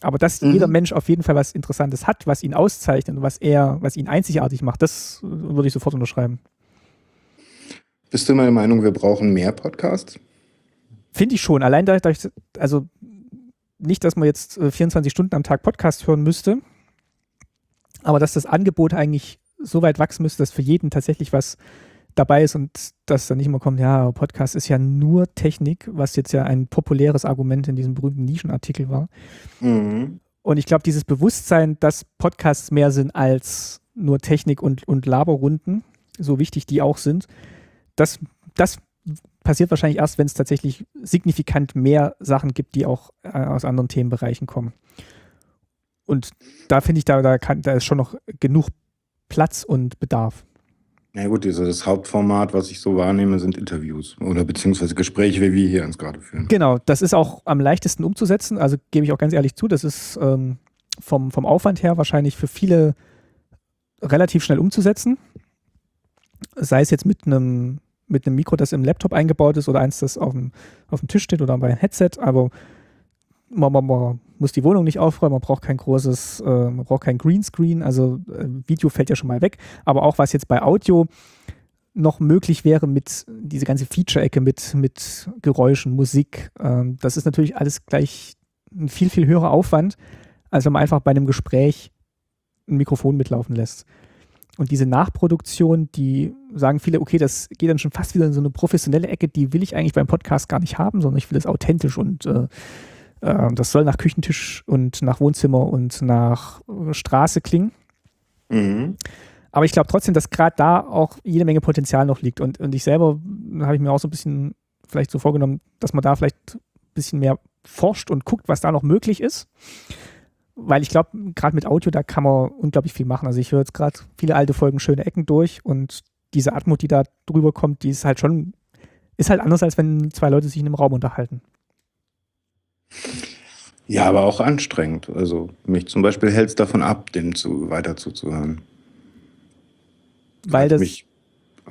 Aber dass mhm. jeder Mensch auf jeden Fall was Interessantes hat, was ihn auszeichnet und was er, was ihn einzigartig macht, das würde ich sofort unterschreiben. Bist du meiner Meinung, wir brauchen mehr Podcasts? Finde ich schon. Allein dadurch, also nicht, dass man jetzt 24 äh, Stunden am Tag Podcast hören müsste, aber dass das Angebot eigentlich so weit wachsen müsste, dass für jeden tatsächlich was dabei ist und dass dann nicht immer kommt, ja, Podcast ist ja nur Technik, was jetzt ja ein populäres Argument in diesem berühmten Nischenartikel war. Mhm. Und ich glaube, dieses Bewusstsein, dass Podcasts mehr sind als nur Technik und, und Laberrunden, so wichtig die auch sind, das, das passiert wahrscheinlich erst, wenn es tatsächlich signifikant mehr Sachen gibt, die auch äh, aus anderen Themenbereichen kommen. Und da finde ich, da, da, kann, da ist schon noch genug Platz und Bedarf. Ja gut, also das Hauptformat, was ich so wahrnehme, sind Interviews oder beziehungsweise Gespräche, wie wir hier uns gerade führen. Genau, das ist auch am leichtesten umzusetzen. Also gebe ich auch ganz ehrlich zu, das ist ähm, vom, vom Aufwand her wahrscheinlich für viele relativ schnell umzusetzen. Sei es jetzt mit einem mit einem Mikro, das im Laptop eingebaut ist oder eins, das auf dem, auf dem Tisch steht oder bei einem Headset, aber man, man, man muss die Wohnung nicht aufräumen, man braucht kein großes, äh, man braucht kein Greenscreen, also äh, Video fällt ja schon mal weg, aber auch was jetzt bei Audio noch möglich wäre mit diese ganze Feature-Ecke mit, mit Geräuschen, Musik, ähm, das ist natürlich alles gleich ein viel, viel höherer Aufwand, als wenn man einfach bei einem Gespräch ein Mikrofon mitlaufen lässt. Und diese Nachproduktion, die sagen viele, okay, das geht dann schon fast wieder in so eine professionelle Ecke, die will ich eigentlich beim Podcast gar nicht haben, sondern ich will es authentisch und äh, das soll nach Küchentisch und nach Wohnzimmer und nach äh, Straße klingen. Mhm. Aber ich glaube trotzdem, dass gerade da auch jede Menge Potenzial noch liegt. Und, und ich selber habe ich mir auch so ein bisschen vielleicht so vorgenommen, dass man da vielleicht ein bisschen mehr forscht und guckt, was da noch möglich ist weil ich glaube, gerade mit Audio, da kann man unglaublich viel machen. Also ich höre jetzt gerade viele alte Folgen Schöne Ecken durch und diese Atmo, die da drüber kommt, die ist halt schon, ist halt anders, als wenn zwei Leute sich in einem Raum unterhalten. Ja, aber auch anstrengend. Also mich zum Beispiel hält es davon ab, dem zu, weiter zuzuhören. Weil das mich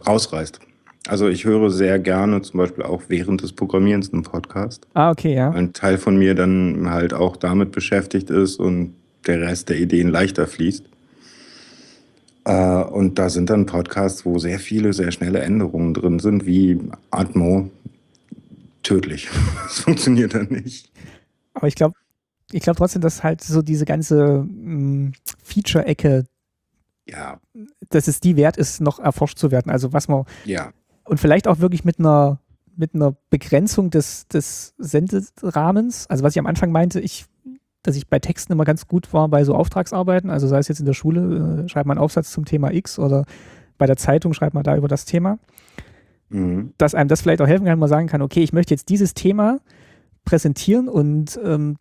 rausreißt. Also ich höre sehr gerne zum Beispiel auch während des Programmierens einen Podcast. Ah, okay, ja. Ein Teil von mir dann halt auch damit beschäftigt ist und der Rest der Ideen leichter fließt. Äh, und da sind dann Podcasts, wo sehr viele, sehr schnelle Änderungen drin sind, wie Atmo. Tödlich. Das funktioniert dann nicht. Aber ich glaube, ich glaube trotzdem, dass halt so diese ganze mm, Feature-Ecke, ja. dass es die wert ist, noch erforscht zu werden. Also was man, ja und vielleicht auch wirklich mit einer, mit einer Begrenzung des, des Senderahmens. Also was ich am Anfang meinte, ich, dass ich bei Texten immer ganz gut war bei so Auftragsarbeiten, also sei es jetzt in der Schule, äh, schreibt man einen Aufsatz zum Thema X oder bei der Zeitung schreibt man da über das Thema. Mhm. Dass einem das vielleicht auch helfen kann, wenn man sagen kann, okay, ich möchte jetzt dieses Thema präsentieren und ähm,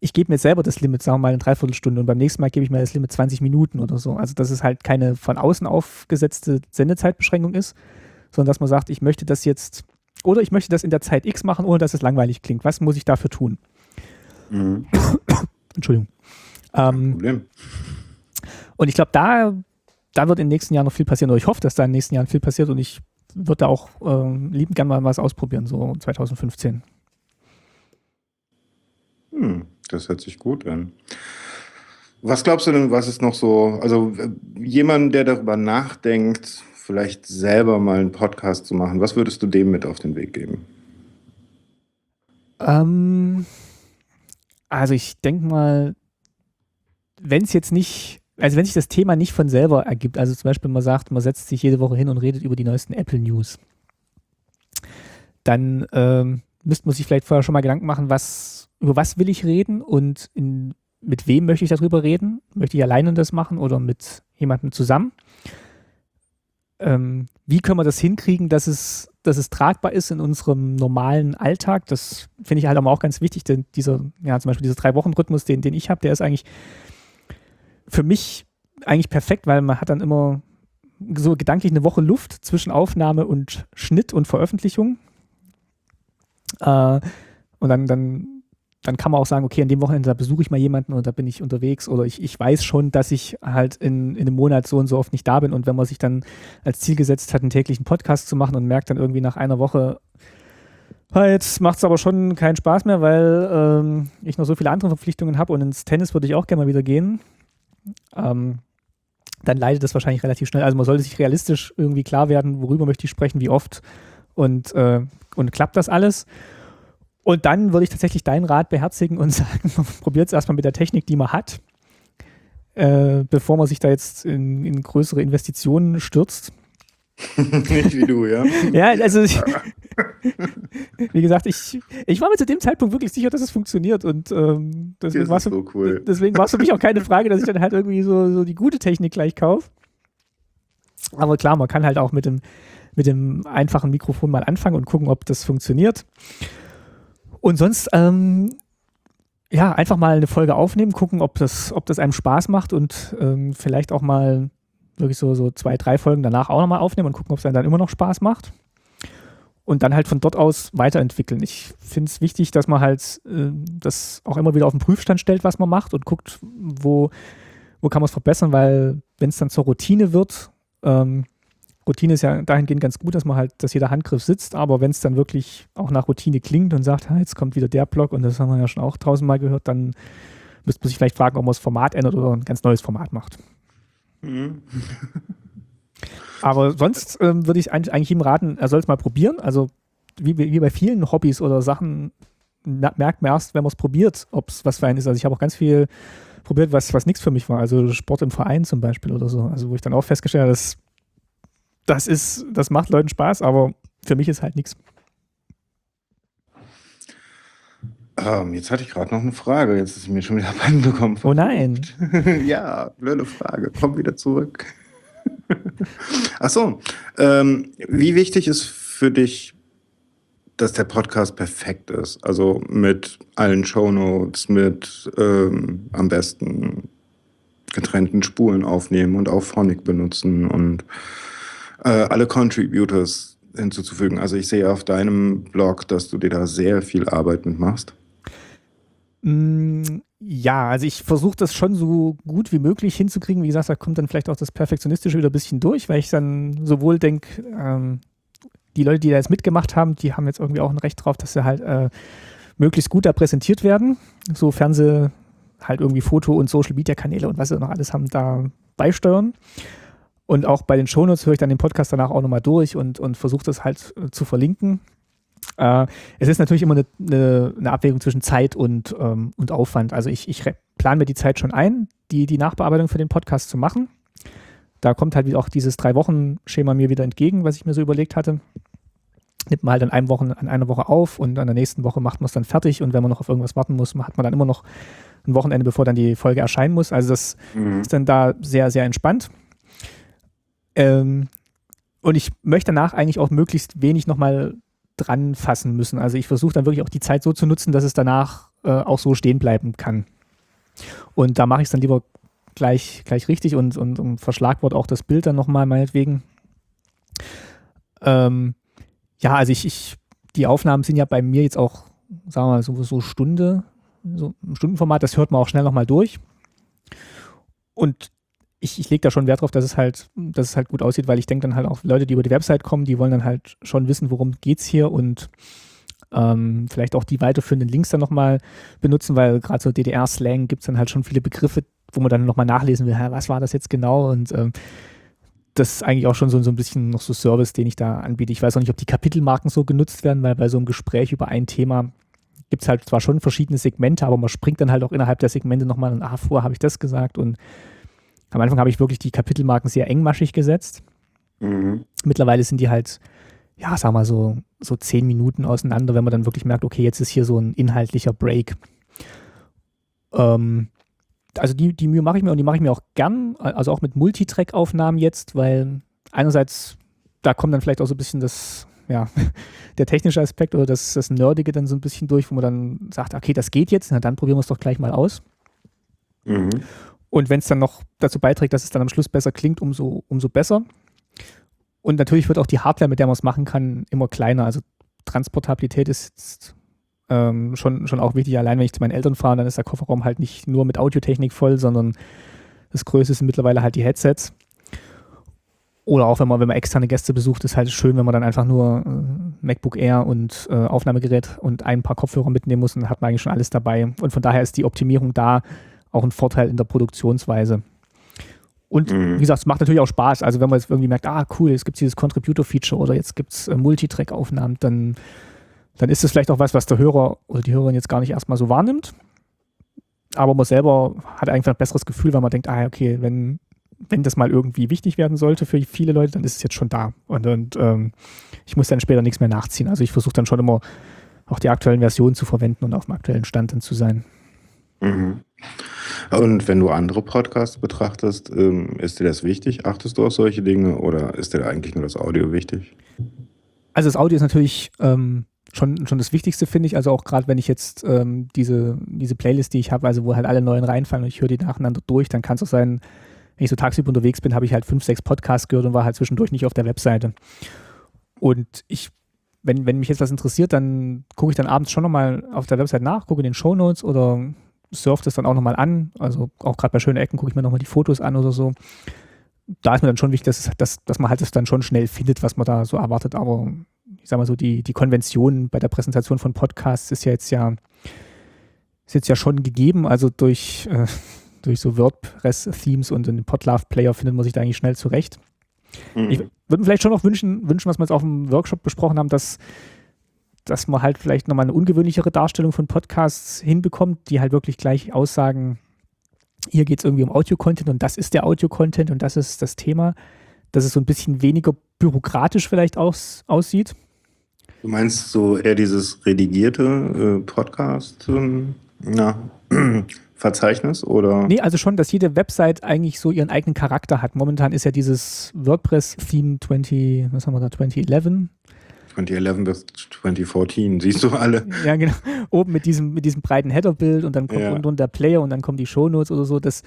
ich gebe mir selber das Limit, sagen wir mal, eine Dreiviertelstunde und beim nächsten Mal gebe ich mir das Limit 20 Minuten oder so. Also dass es halt keine von außen aufgesetzte Sendezeitbeschränkung ist, sondern dass man sagt, ich möchte das jetzt oder ich möchte das in der Zeit X machen, ohne dass es langweilig klingt. Was muss ich dafür tun? Mhm. Entschuldigung. Ähm, Problem. Und ich glaube, da, da wird in den nächsten Jahren noch viel passieren, oder ich hoffe, dass da in den nächsten Jahren viel passiert und ich würde da auch äh, liebend gerne mal was ausprobieren, so 2015. Hm, das hört sich gut an. Was glaubst du denn, was ist noch so, also äh, jemand, der darüber nachdenkt, vielleicht selber mal einen Podcast zu machen, was würdest du dem mit auf den Weg geben? Ähm, also ich denke mal, wenn es jetzt nicht, also wenn sich das Thema nicht von selber ergibt, also zum Beispiel man sagt, man setzt sich jede Woche hin und redet über die neuesten Apple News, dann ähm, müsste man sich vielleicht vorher schon mal Gedanken machen, was, über was will ich reden und in, mit wem möchte ich darüber reden? Möchte ich alleine das machen oder mit jemandem zusammen? ähm, wie können wir das hinkriegen, dass es, dass es tragbar ist in unserem normalen Alltag? Das finde ich halt auch ganz wichtig, denn dieser, ja, zum Beispiel dieser Drei-Wochen-Rhythmus, den, den ich habe, der ist eigentlich für mich eigentlich perfekt, weil man hat dann immer so gedanklich eine Woche Luft zwischen Aufnahme und Schnitt und Veröffentlichung. Äh, und dann, dann dann kann man auch sagen, okay, an dem Wochenende, da besuche ich mal jemanden und da bin ich unterwegs oder ich, ich weiß schon, dass ich halt in, in einem Monat so und so oft nicht da bin und wenn man sich dann als Ziel gesetzt hat, einen täglichen Podcast zu machen und merkt dann irgendwie nach einer Woche, jetzt macht es aber schon keinen Spaß mehr, weil ähm, ich noch so viele andere Verpflichtungen habe und ins Tennis würde ich auch gerne mal wieder gehen, ähm, dann leidet das wahrscheinlich relativ schnell. Also man sollte sich realistisch irgendwie klar werden, worüber möchte ich sprechen, wie oft und, äh, und klappt das alles. Und dann würde ich tatsächlich deinen Rat beherzigen und sagen, probiert es erstmal mit der Technik, die man hat, äh, bevor man sich da jetzt in, in größere Investitionen stürzt. Nicht wie du, ja. ja, also ich, wie gesagt, ich, ich war mir zu dem Zeitpunkt wirklich sicher, dass es funktioniert und ähm, deswegen war es so cool. für mich auch keine Frage, dass ich dann halt irgendwie so, so die gute Technik gleich kaufe. Aber klar, man kann halt auch mit dem, mit dem einfachen Mikrofon mal anfangen und gucken, ob das funktioniert. Und sonst, ähm, ja, einfach mal eine Folge aufnehmen, gucken, ob das, ob das einem Spaß macht und ähm, vielleicht auch mal wirklich so, so zwei, drei Folgen danach auch nochmal aufnehmen und gucken, ob es einem dann immer noch Spaß macht. Und dann halt von dort aus weiterentwickeln. Ich finde es wichtig, dass man halt äh, das auch immer wieder auf den Prüfstand stellt, was man macht und guckt, wo, wo kann man es verbessern, weil wenn es dann zur Routine wird, ähm, Routine ist ja dahingehend ganz gut, dass man halt, dass jeder Handgriff sitzt, aber wenn es dann wirklich auch nach Routine klingt und sagt, jetzt kommt wieder der Block und das haben wir ja schon auch tausendmal gehört, dann müsste man sich vielleicht fragen, ob man das Format ändert oder ein ganz neues Format macht. Mhm. aber sonst ähm, würde ich eigentlich ihm raten, er soll es mal probieren. Also wie, wie bei vielen Hobbys oder Sachen merkt man erst, wenn man es probiert, ob es was für einen ist. Also ich habe auch ganz viel probiert, was, was nichts für mich war. Also Sport im Verein zum Beispiel oder so. Also wo ich dann auch festgestellt habe, das, das ist, das macht Leuten Spaß, aber für mich ist halt nichts. Ähm, jetzt hatte ich gerade noch eine Frage. Jetzt ist sie mir schon wieder bekommen. Oh nein. ja, blöde Frage. Komm wieder zurück. Ach so. Ähm, wie wichtig ist für dich dass der Podcast perfekt ist. Also mit allen Shownotes, mit ähm, am besten getrennten Spuren aufnehmen und auch Phonic benutzen und äh, alle Contributors hinzuzufügen. Also ich sehe auf deinem Blog, dass du dir da sehr viel Arbeit mitmachst. Mm, ja, also ich versuche das schon so gut wie möglich hinzukriegen. Wie gesagt, da kommt dann vielleicht auch das Perfektionistische wieder ein bisschen durch, weil ich dann sowohl denke, ähm, die Leute, die da jetzt mitgemacht haben, die haben jetzt irgendwie auch ein Recht drauf, dass sie halt äh, möglichst gut da präsentiert werden, sofern sie halt irgendwie Foto- und Social-Media-Kanäle und was sie noch alles haben, da beisteuern. Und auch bei den Shownotes höre ich dann den Podcast danach auch nochmal durch und, und versuche das halt äh, zu verlinken. Äh, es ist natürlich immer eine, eine, eine Abwägung zwischen Zeit und, ähm, und Aufwand. Also ich, ich plane mir die Zeit schon ein, die, die Nachbearbeitung für den Podcast zu machen. Da kommt halt auch dieses Drei-Wochen-Schema mir wieder entgegen, was ich mir so überlegt hatte nimmt man halt an, einem Wochen, an einer Woche auf und an der nächsten Woche macht man es dann fertig und wenn man noch auf irgendwas warten muss, hat man dann immer noch ein Wochenende, bevor dann die Folge erscheinen muss. Also das mhm. ist dann da sehr, sehr entspannt. Ähm, und ich möchte danach eigentlich auch möglichst wenig nochmal dran fassen müssen. Also ich versuche dann wirklich auch die Zeit so zu nutzen, dass es danach äh, auch so stehen bleiben kann. Und da mache ich es dann lieber gleich, gleich richtig und, und, und verschlagwort auch das Bild dann nochmal meinetwegen. Ähm, ja, also ich, ich, die Aufnahmen sind ja bei mir jetzt auch, sagen wir mal, so, so Stunde, so ein Stundenformat, das hört man auch schnell nochmal durch. Und ich, ich lege da schon Wert drauf, dass es halt, dass es halt gut aussieht, weil ich denke dann halt auch Leute, die über die Website kommen, die wollen dann halt schon wissen, worum es hier und ähm, vielleicht auch die weiterführenden Links dann nochmal benutzen, weil gerade so DDR-Slang gibt es dann halt schon viele Begriffe, wo man dann nochmal nachlesen will, was war das jetzt genau und ähm, das ist eigentlich auch schon so, so ein bisschen noch so Service, den ich da anbiete. Ich weiß auch nicht, ob die Kapitelmarken so genutzt werden, weil bei so einem Gespräch über ein Thema gibt es halt zwar schon verschiedene Segmente, aber man springt dann halt auch innerhalb der Segmente nochmal und, ah, vorher habe ich das gesagt. Und am Anfang habe ich wirklich die Kapitelmarken sehr engmaschig gesetzt. Mhm. Mittlerweile sind die halt, ja, sag mal so, so zehn Minuten auseinander, wenn man dann wirklich merkt, okay, jetzt ist hier so ein inhaltlicher Break. Ähm, also die, die Mühe mache ich mir und die mache ich mir auch gern, also auch mit Multitrack-Aufnahmen jetzt, weil einerseits, da kommt dann vielleicht auch so ein bisschen das, ja, der technische Aspekt oder das, das Nerdige dann so ein bisschen durch, wo man dann sagt, okay, das geht jetzt, na dann probieren wir es doch gleich mal aus. Mhm. Und wenn es dann noch dazu beiträgt, dass es dann am Schluss besser klingt, umso, umso besser. Und natürlich wird auch die Hardware, mit der man es machen kann, immer kleiner. Also Transportabilität ist ähm, schon, schon auch wichtig. Allein wenn ich zu meinen Eltern fahre, dann ist der Kofferraum halt nicht nur mit Audiotechnik voll, sondern das Größte sind mittlerweile halt die Headsets. Oder auch wenn man, wenn man externe Gäste besucht, ist halt schön, wenn man dann einfach nur äh, MacBook Air und äh, Aufnahmegerät und ein paar Kopfhörer mitnehmen muss und dann hat man eigentlich schon alles dabei. Und von daher ist die Optimierung da auch ein Vorteil in der Produktionsweise. Und mhm. wie gesagt, es macht natürlich auch Spaß. Also wenn man jetzt irgendwie merkt, ah cool, jetzt gibt es dieses Contributor-Feature oder jetzt gibt es äh, Multitrack-Aufnahmen, dann dann ist es vielleicht auch was, was der Hörer oder die Hörerin jetzt gar nicht erstmal so wahrnimmt. Aber man selber hat einfach ein besseres Gefühl, weil man denkt, ah, okay, wenn, wenn das mal irgendwie wichtig werden sollte für viele Leute, dann ist es jetzt schon da. Und, und ähm, ich muss dann später nichts mehr nachziehen. Also ich versuche dann schon immer auch die aktuellen Versionen zu verwenden und auf dem aktuellen Stand dann zu sein. Mhm. Und wenn du andere Podcasts betrachtest, ähm, ist dir das wichtig? Achtest du auf solche Dinge oder ist dir eigentlich nur das Audio wichtig? Also das Audio ist natürlich ähm, schon, schon das Wichtigste, finde ich. Also auch gerade wenn ich jetzt ähm, diese, diese Playlist, die ich habe, also wo halt alle neuen reinfallen und ich höre die nacheinander durch, dann kann es auch sein, wenn ich so tagsüber unterwegs bin, habe ich halt fünf, sechs Podcasts gehört und war halt zwischendurch nicht auf der Webseite. Und ich, wenn, wenn mich jetzt was interessiert, dann gucke ich dann abends schon nochmal auf der Website nach, gucke in den Show Notes oder surfe das dann auch nochmal an. Also auch gerade bei schönen Ecken gucke ich mir nochmal die Fotos an oder so. da ist mir dann schon wichtig, dass, dass, dass man halt das dann schon schnell findet, was man da so erwartet. Aber ich sag mal so, die, die Konvention bei der Präsentation von Podcasts ist ja jetzt ja, ist jetzt ja schon gegeben. Also durch, äh, durch so WordPress-Themes und den Podlove-Player findet man sich da eigentlich schnell zurecht. Mhm. Ich würde mir vielleicht schon noch wünschen, wünschen, was wir jetzt auf dem Workshop besprochen haben, dass, dass man halt vielleicht nochmal eine ungewöhnlichere Darstellung von Podcasts hinbekommt, die halt wirklich gleich aussagen, hier geht es irgendwie um Audio-Content und das ist der Audio-Content und das ist das Thema, dass es so ein bisschen weniger bürokratisch vielleicht aus, aussieht. Du meinst so eher dieses redigierte äh, Podcast, ähm, oder? Nee, also schon, dass jede Website eigentlich so ihren eigenen Charakter hat. Momentan ist ja dieses WordPress-Theme 20, was haben wir da, 2011 2011 bis 2014, siehst du alle? Ja, genau. Oben mit diesem, mit diesem breiten Header-Bild und dann kommt ja. unten der Player und dann kommen die Shownotes oder so. Das,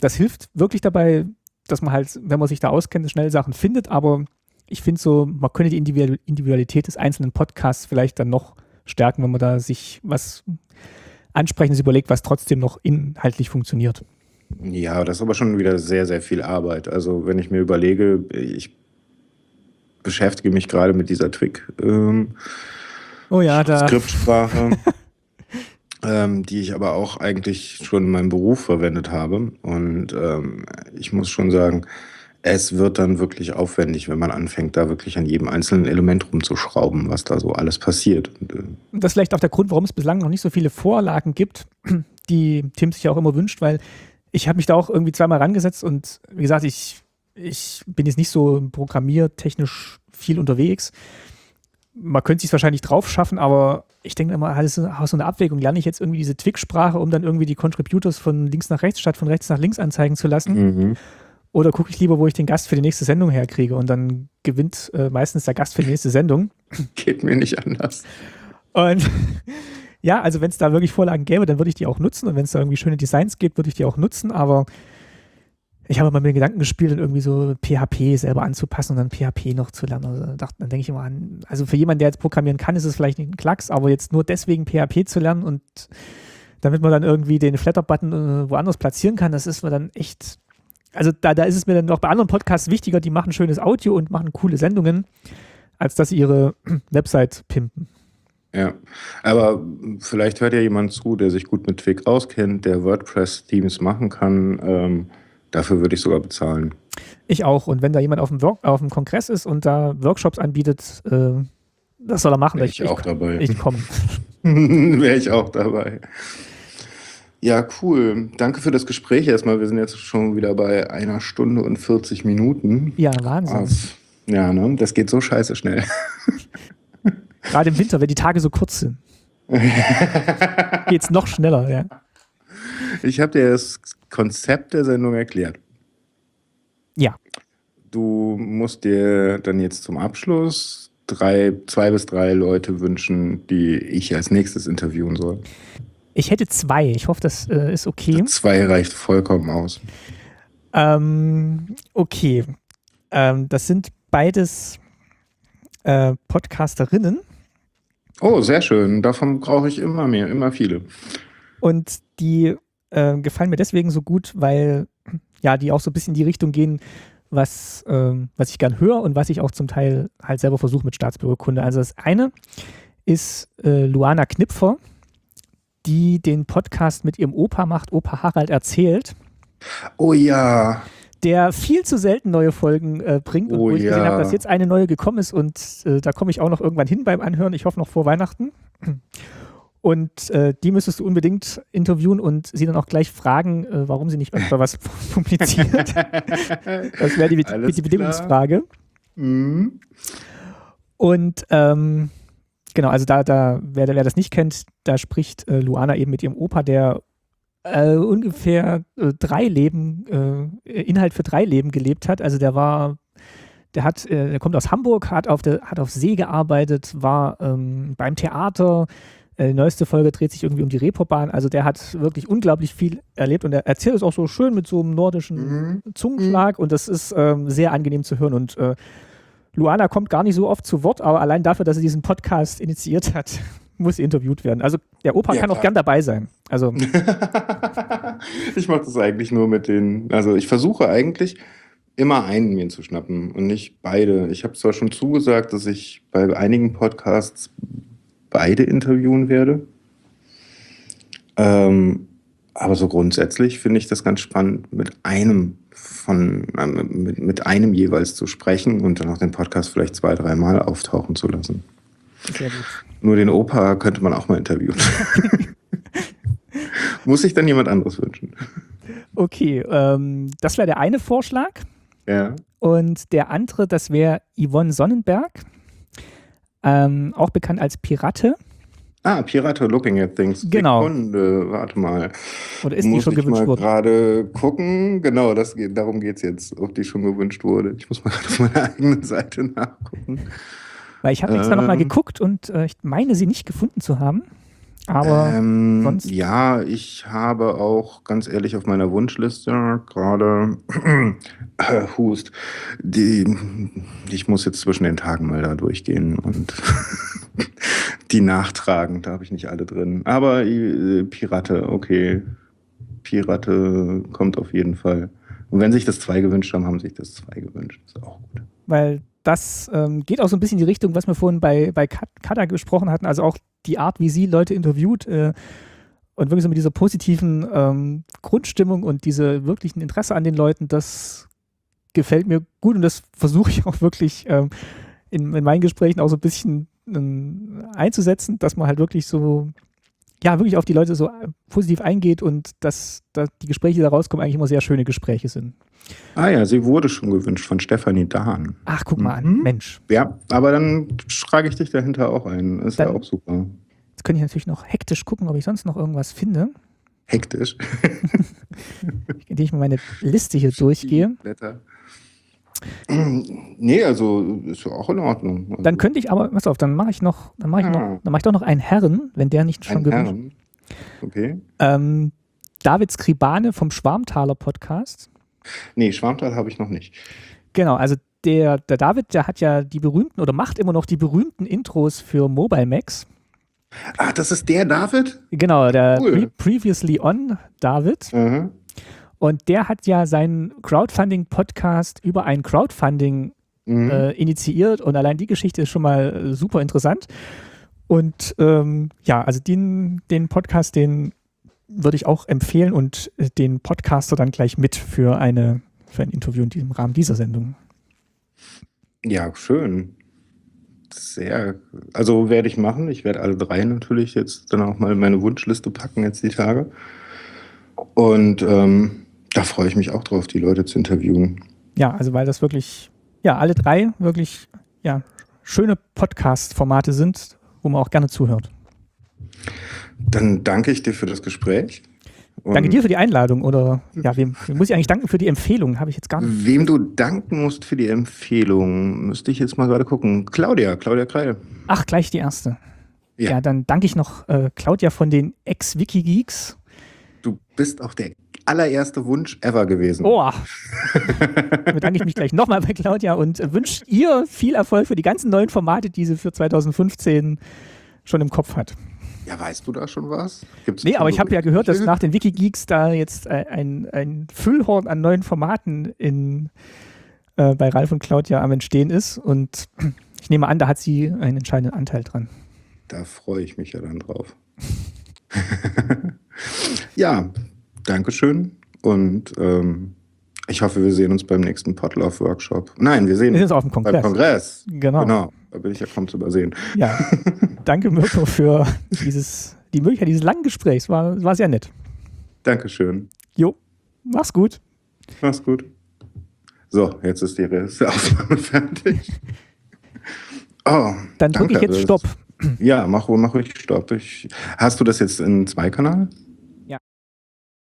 das hilft wirklich dabei, dass man halt, wenn man sich da auskennt, schnell Sachen findet. Aber ich finde so, man könnte die Individualität des einzelnen Podcasts vielleicht dann noch stärken, wenn man da sich was Ansprechendes überlegt, was trotzdem noch inhaltlich funktioniert. Ja, das ist aber schon wieder sehr, sehr viel Arbeit. Also wenn ich mir überlege, ich beschäftige mich gerade mit dieser Trick. Ähm, oh ja, da. Skriptsprache. ähm, die ich aber auch eigentlich schon in meinem Beruf verwendet habe. Und ähm, ich muss schon sagen, es wird dann wirklich aufwendig, wenn man anfängt, da wirklich an jedem einzelnen Element rumzuschrauben, was da so alles passiert. Äh das ist vielleicht auch der Grund, warum es bislang noch nicht so viele Vorlagen gibt, die Tim sich ja auch immer wünscht, weil ich habe mich da auch irgendwie zweimal rangesetzt und wie gesagt, ich ich bin jetzt nicht so programmiertechnisch viel unterwegs. Man könnte sich wahrscheinlich drauf schaffen, aber ich denke immer, halt so eine Abwägung. Lerne ich jetzt irgendwie diese Twig-Sprache, um dann irgendwie die Contributors von links nach rechts statt von rechts nach links anzeigen zu lassen? Mhm. Oder gucke ich lieber, wo ich den Gast für die nächste Sendung herkriege und dann gewinnt äh, meistens der Gast für die nächste Sendung. Geht mir nicht anders. Und ja, also wenn es da wirklich Vorlagen gäbe, dann würde ich die auch nutzen und wenn es da irgendwie schöne Designs gibt, würde ich die auch nutzen, aber ich habe mal mit den Gedanken gespielt, irgendwie so PHP selber anzupassen und dann PHP noch zu lernen. Also dachte, dann denke ich immer an, also für jemanden, der jetzt programmieren kann, ist es vielleicht nicht ein Klacks, aber jetzt nur deswegen PHP zu lernen und damit man dann irgendwie den Flatter-Button äh, woanders platzieren kann, das ist mir dann echt, also da, da ist es mir dann auch bei anderen Podcasts wichtiger, die machen schönes Audio und machen coole Sendungen, als dass sie ihre Website pimpen. Ja, aber vielleicht hört ja jemand zu, der sich gut mit Twig auskennt, der WordPress-Themes machen kann. Ähm Dafür würde ich sogar bezahlen. Ich auch. Und wenn da jemand auf dem, Work auf dem Kongress ist und da Workshops anbietet, äh, das soll er machen. Wäre ich, ich, auch dabei. Ich komme. Wäre ich auch dabei. Ja, cool. Danke für das Gespräch erstmal. Wir sind jetzt schon wieder bei einer Stunde und 40 Minuten. Ja, Wahnsinn. Also, ja, ne? Das geht so scheiße schnell. Gerade im Winter, wenn die Tage so kurz sind. geht es noch schneller, ja. Ich habe dir das Konzept der Sendung erklärt. Ja. Du musst dir dann jetzt zum Abschluss drei, zwei bis drei Leute wünschen, die ich als nächstes interviewen soll. Ich hätte zwei. Ich hoffe, das äh, ist okay. Zwei reicht vollkommen aus. Ähm, okay. Ähm, das sind beides äh, Podcasterinnen. Oh, sehr schön. Davon brauche ich immer mehr, immer viele. Und die äh, gefallen mir deswegen so gut, weil ja, die auch so ein bisschen in die Richtung gehen, was, ähm, was ich gern höre und was ich auch zum Teil halt selber versuche mit Staatsbürgerkunde. Also das eine ist äh, Luana Knipfer, die den Podcast mit ihrem Opa macht, Opa Harald erzählt. Oh ja. Der viel zu selten neue Folgen äh, bringt und oh wo ich ja. gesehen habe, dass jetzt eine neue gekommen ist und äh, da komme ich auch noch irgendwann hin beim Anhören. Ich hoffe noch vor Weihnachten. Und äh, die müsstest du unbedingt interviewen und sie dann auch gleich fragen, äh, warum sie nicht öfter was publiziert. das wäre die, die Bedingungsfrage. Mhm. Und ähm, genau, also da, da wer, wer das nicht kennt, da spricht äh, Luana eben mit ihrem Opa, der äh, ungefähr äh, drei Leben, äh, Inhalt für drei Leben gelebt hat. Also der war der hat, der kommt aus Hamburg, hat auf, der, hat auf See gearbeitet, war ähm, beim Theater, die neueste Folge dreht sich irgendwie um die Reeperbahn. Also der hat wirklich unglaublich viel erlebt und er erzählt es auch so schön mit so einem nordischen mhm. Zungenschlag und das ist ähm, sehr angenehm zu hören. Und äh, Luana kommt gar nicht so oft zu Wort, aber allein dafür, dass sie diesen Podcast initiiert hat, muss sie interviewt werden. Also der Opa ja, kann klar. auch gern dabei sein. Also ich mache das eigentlich nur mit den, also ich versuche eigentlich immer einen mir zu schnappen und nicht beide. Ich habe zwar schon zugesagt, dass ich bei einigen Podcasts beide interviewen werde. Ähm, aber so grundsätzlich finde ich das ganz spannend, mit einem von äh, mit, mit einem jeweils zu sprechen und dann auch den Podcast vielleicht zwei, dreimal auftauchen zu lassen. Sehr gut. Nur den Opa könnte man auch mal interviewen. Muss sich dann jemand anderes wünschen. Okay, ähm, das wäre der eine Vorschlag. Ja. Und der andere, das wäre Yvonne Sonnenberg, ähm, auch bekannt als Pirate. Ah, Pirate Looking at Things. Genau. Sekunde, warte mal. Oder ist muss die schon gewünscht worden? Ich mal gerade gucken. Genau, das geht, darum geht es jetzt, ob die schon gewünscht wurde. Ich muss mal gerade auf meiner eigenen Seite nachgucken. Weil ich habe extra ähm, nochmal geguckt und äh, ich meine, sie nicht gefunden zu haben. Aber ähm, sonst. Ja, ich habe auch ganz ehrlich auf meiner Wunschliste gerade äh, Hust. Die, ich muss jetzt zwischen den Tagen mal da durchgehen und die nachtragen. Da habe ich nicht alle drin. Aber äh, Pirate, okay. Pirate kommt auf jeden Fall. Und wenn sich das zwei gewünscht haben, haben sich das zwei gewünscht. Ist auch gut. Weil das ähm, geht auch so ein bisschen in die Richtung, was wir vorhin bei, bei Kada gesprochen hatten. Also auch die Art, wie sie Leute interviewt äh, und wirklich so mit dieser positiven ähm, Grundstimmung und diese wirklichen Interesse an den Leuten, das gefällt mir gut und das versuche ich auch wirklich ähm, in, in, meinen Gesprächen auch so ein bisschen ähm, einzusetzen, dass man halt wirklich so, ja, wirklich auf die Leute so äh, positiv eingeht und dass, dass die Gespräche, die da rauskommen, eigentlich immer sehr schöne Gespräche sind. Ah ja, sie wurde schon gewünscht von Stefanie Dahn. Ach, guck mal mhm. an, Mensch. Ja, aber dann schrage ich dich dahinter auch ein. Ist dann, ja auch super. Jetzt könnte ich natürlich noch hektisch gucken, ob ich sonst noch irgendwas finde. Hektisch? Indem ich mal meine Liste hier durchgehe. Blätter. Nee, also ist ja auch in Ordnung. Also dann könnte ich aber, pass auf, dann mache ich noch, dann mache ich ah. noch, dann mache ich doch noch einen Herren, wenn der nicht schon. Herren. Okay. Ähm, David Skribane vom Schwarmtaler Podcast. Nee, Schwarmtal habe ich noch nicht. Genau, also der, der David, der hat ja die berühmten oder macht immer noch die berühmten Intros für Mobile Max. Ah, das ist der David? Genau, der cool. Pre Previously On David. Mhm. Und der hat ja seinen Crowdfunding-Podcast über ein Crowdfunding mhm. äh, initiiert und allein die Geschichte ist schon mal super interessant. Und ähm, ja, also den, den Podcast, den würde ich auch empfehlen und äh, den Podcaster dann gleich mit für, eine, für ein Interview in diesem Rahmen dieser Sendung. Ja, schön. Sehr. Also werde ich machen. Ich werde alle drei natürlich jetzt dann auch mal in meine Wunschliste packen, jetzt die Tage. Und ähm, da freue ich mich auch drauf, die Leute zu interviewen. Ja, also weil das wirklich, ja, alle drei wirklich, ja, schöne Podcast-Formate sind, wo man auch gerne zuhört. Dann danke ich dir für das Gespräch. danke dir für die Einladung oder ja, wem, wem, muss ich eigentlich danken für die Empfehlung? Habe ich jetzt gar nicht. Wem du danken musst für die Empfehlung, müsste ich jetzt mal gerade gucken. Claudia, Claudia Kreil. Ach, gleich die erste. Ja, ja dann danke ich noch äh, Claudia von den Ex-Wikigeeks. Du bist auch der allererste Wunsch ever gewesen. Oh, bedanke ich mich gleich nochmal bei Claudia und wünsche ihr viel Erfolg für die ganzen neuen Formate, die sie für 2015 schon im Kopf hat. Ja, weißt du da schon was? Gibt's nee, aber ich habe ja gehört, dass nach den Wikigeeks da jetzt äh, ein, ein Füllhorn an neuen Formaten in, äh, bei Ralf und Claudia am Entstehen ist. Und ich nehme an, da hat sie einen entscheidenden Anteil dran. Da freue ich mich ja dann drauf. ja, Dankeschön. Und ähm, ich hoffe, wir sehen uns beim nächsten Podlove-Workshop. Nein, wir sehen uns auf dem Kongress. Beim Kongress. Genau. genau. Da bin ich ja kaum zu übersehen. Ja. Danke, Mirko, für dieses, die Möglichkeit dieses langen Gesprächs. War, war sehr nett. Dankeschön. Jo, mach's gut. Mach's gut. So, jetzt ist die Aufnahme fertig. Oh, Dann drücke ich jetzt Stopp. Ja, mach, mach ruhig Stopp. Ich, hast du das jetzt in Zweikanal?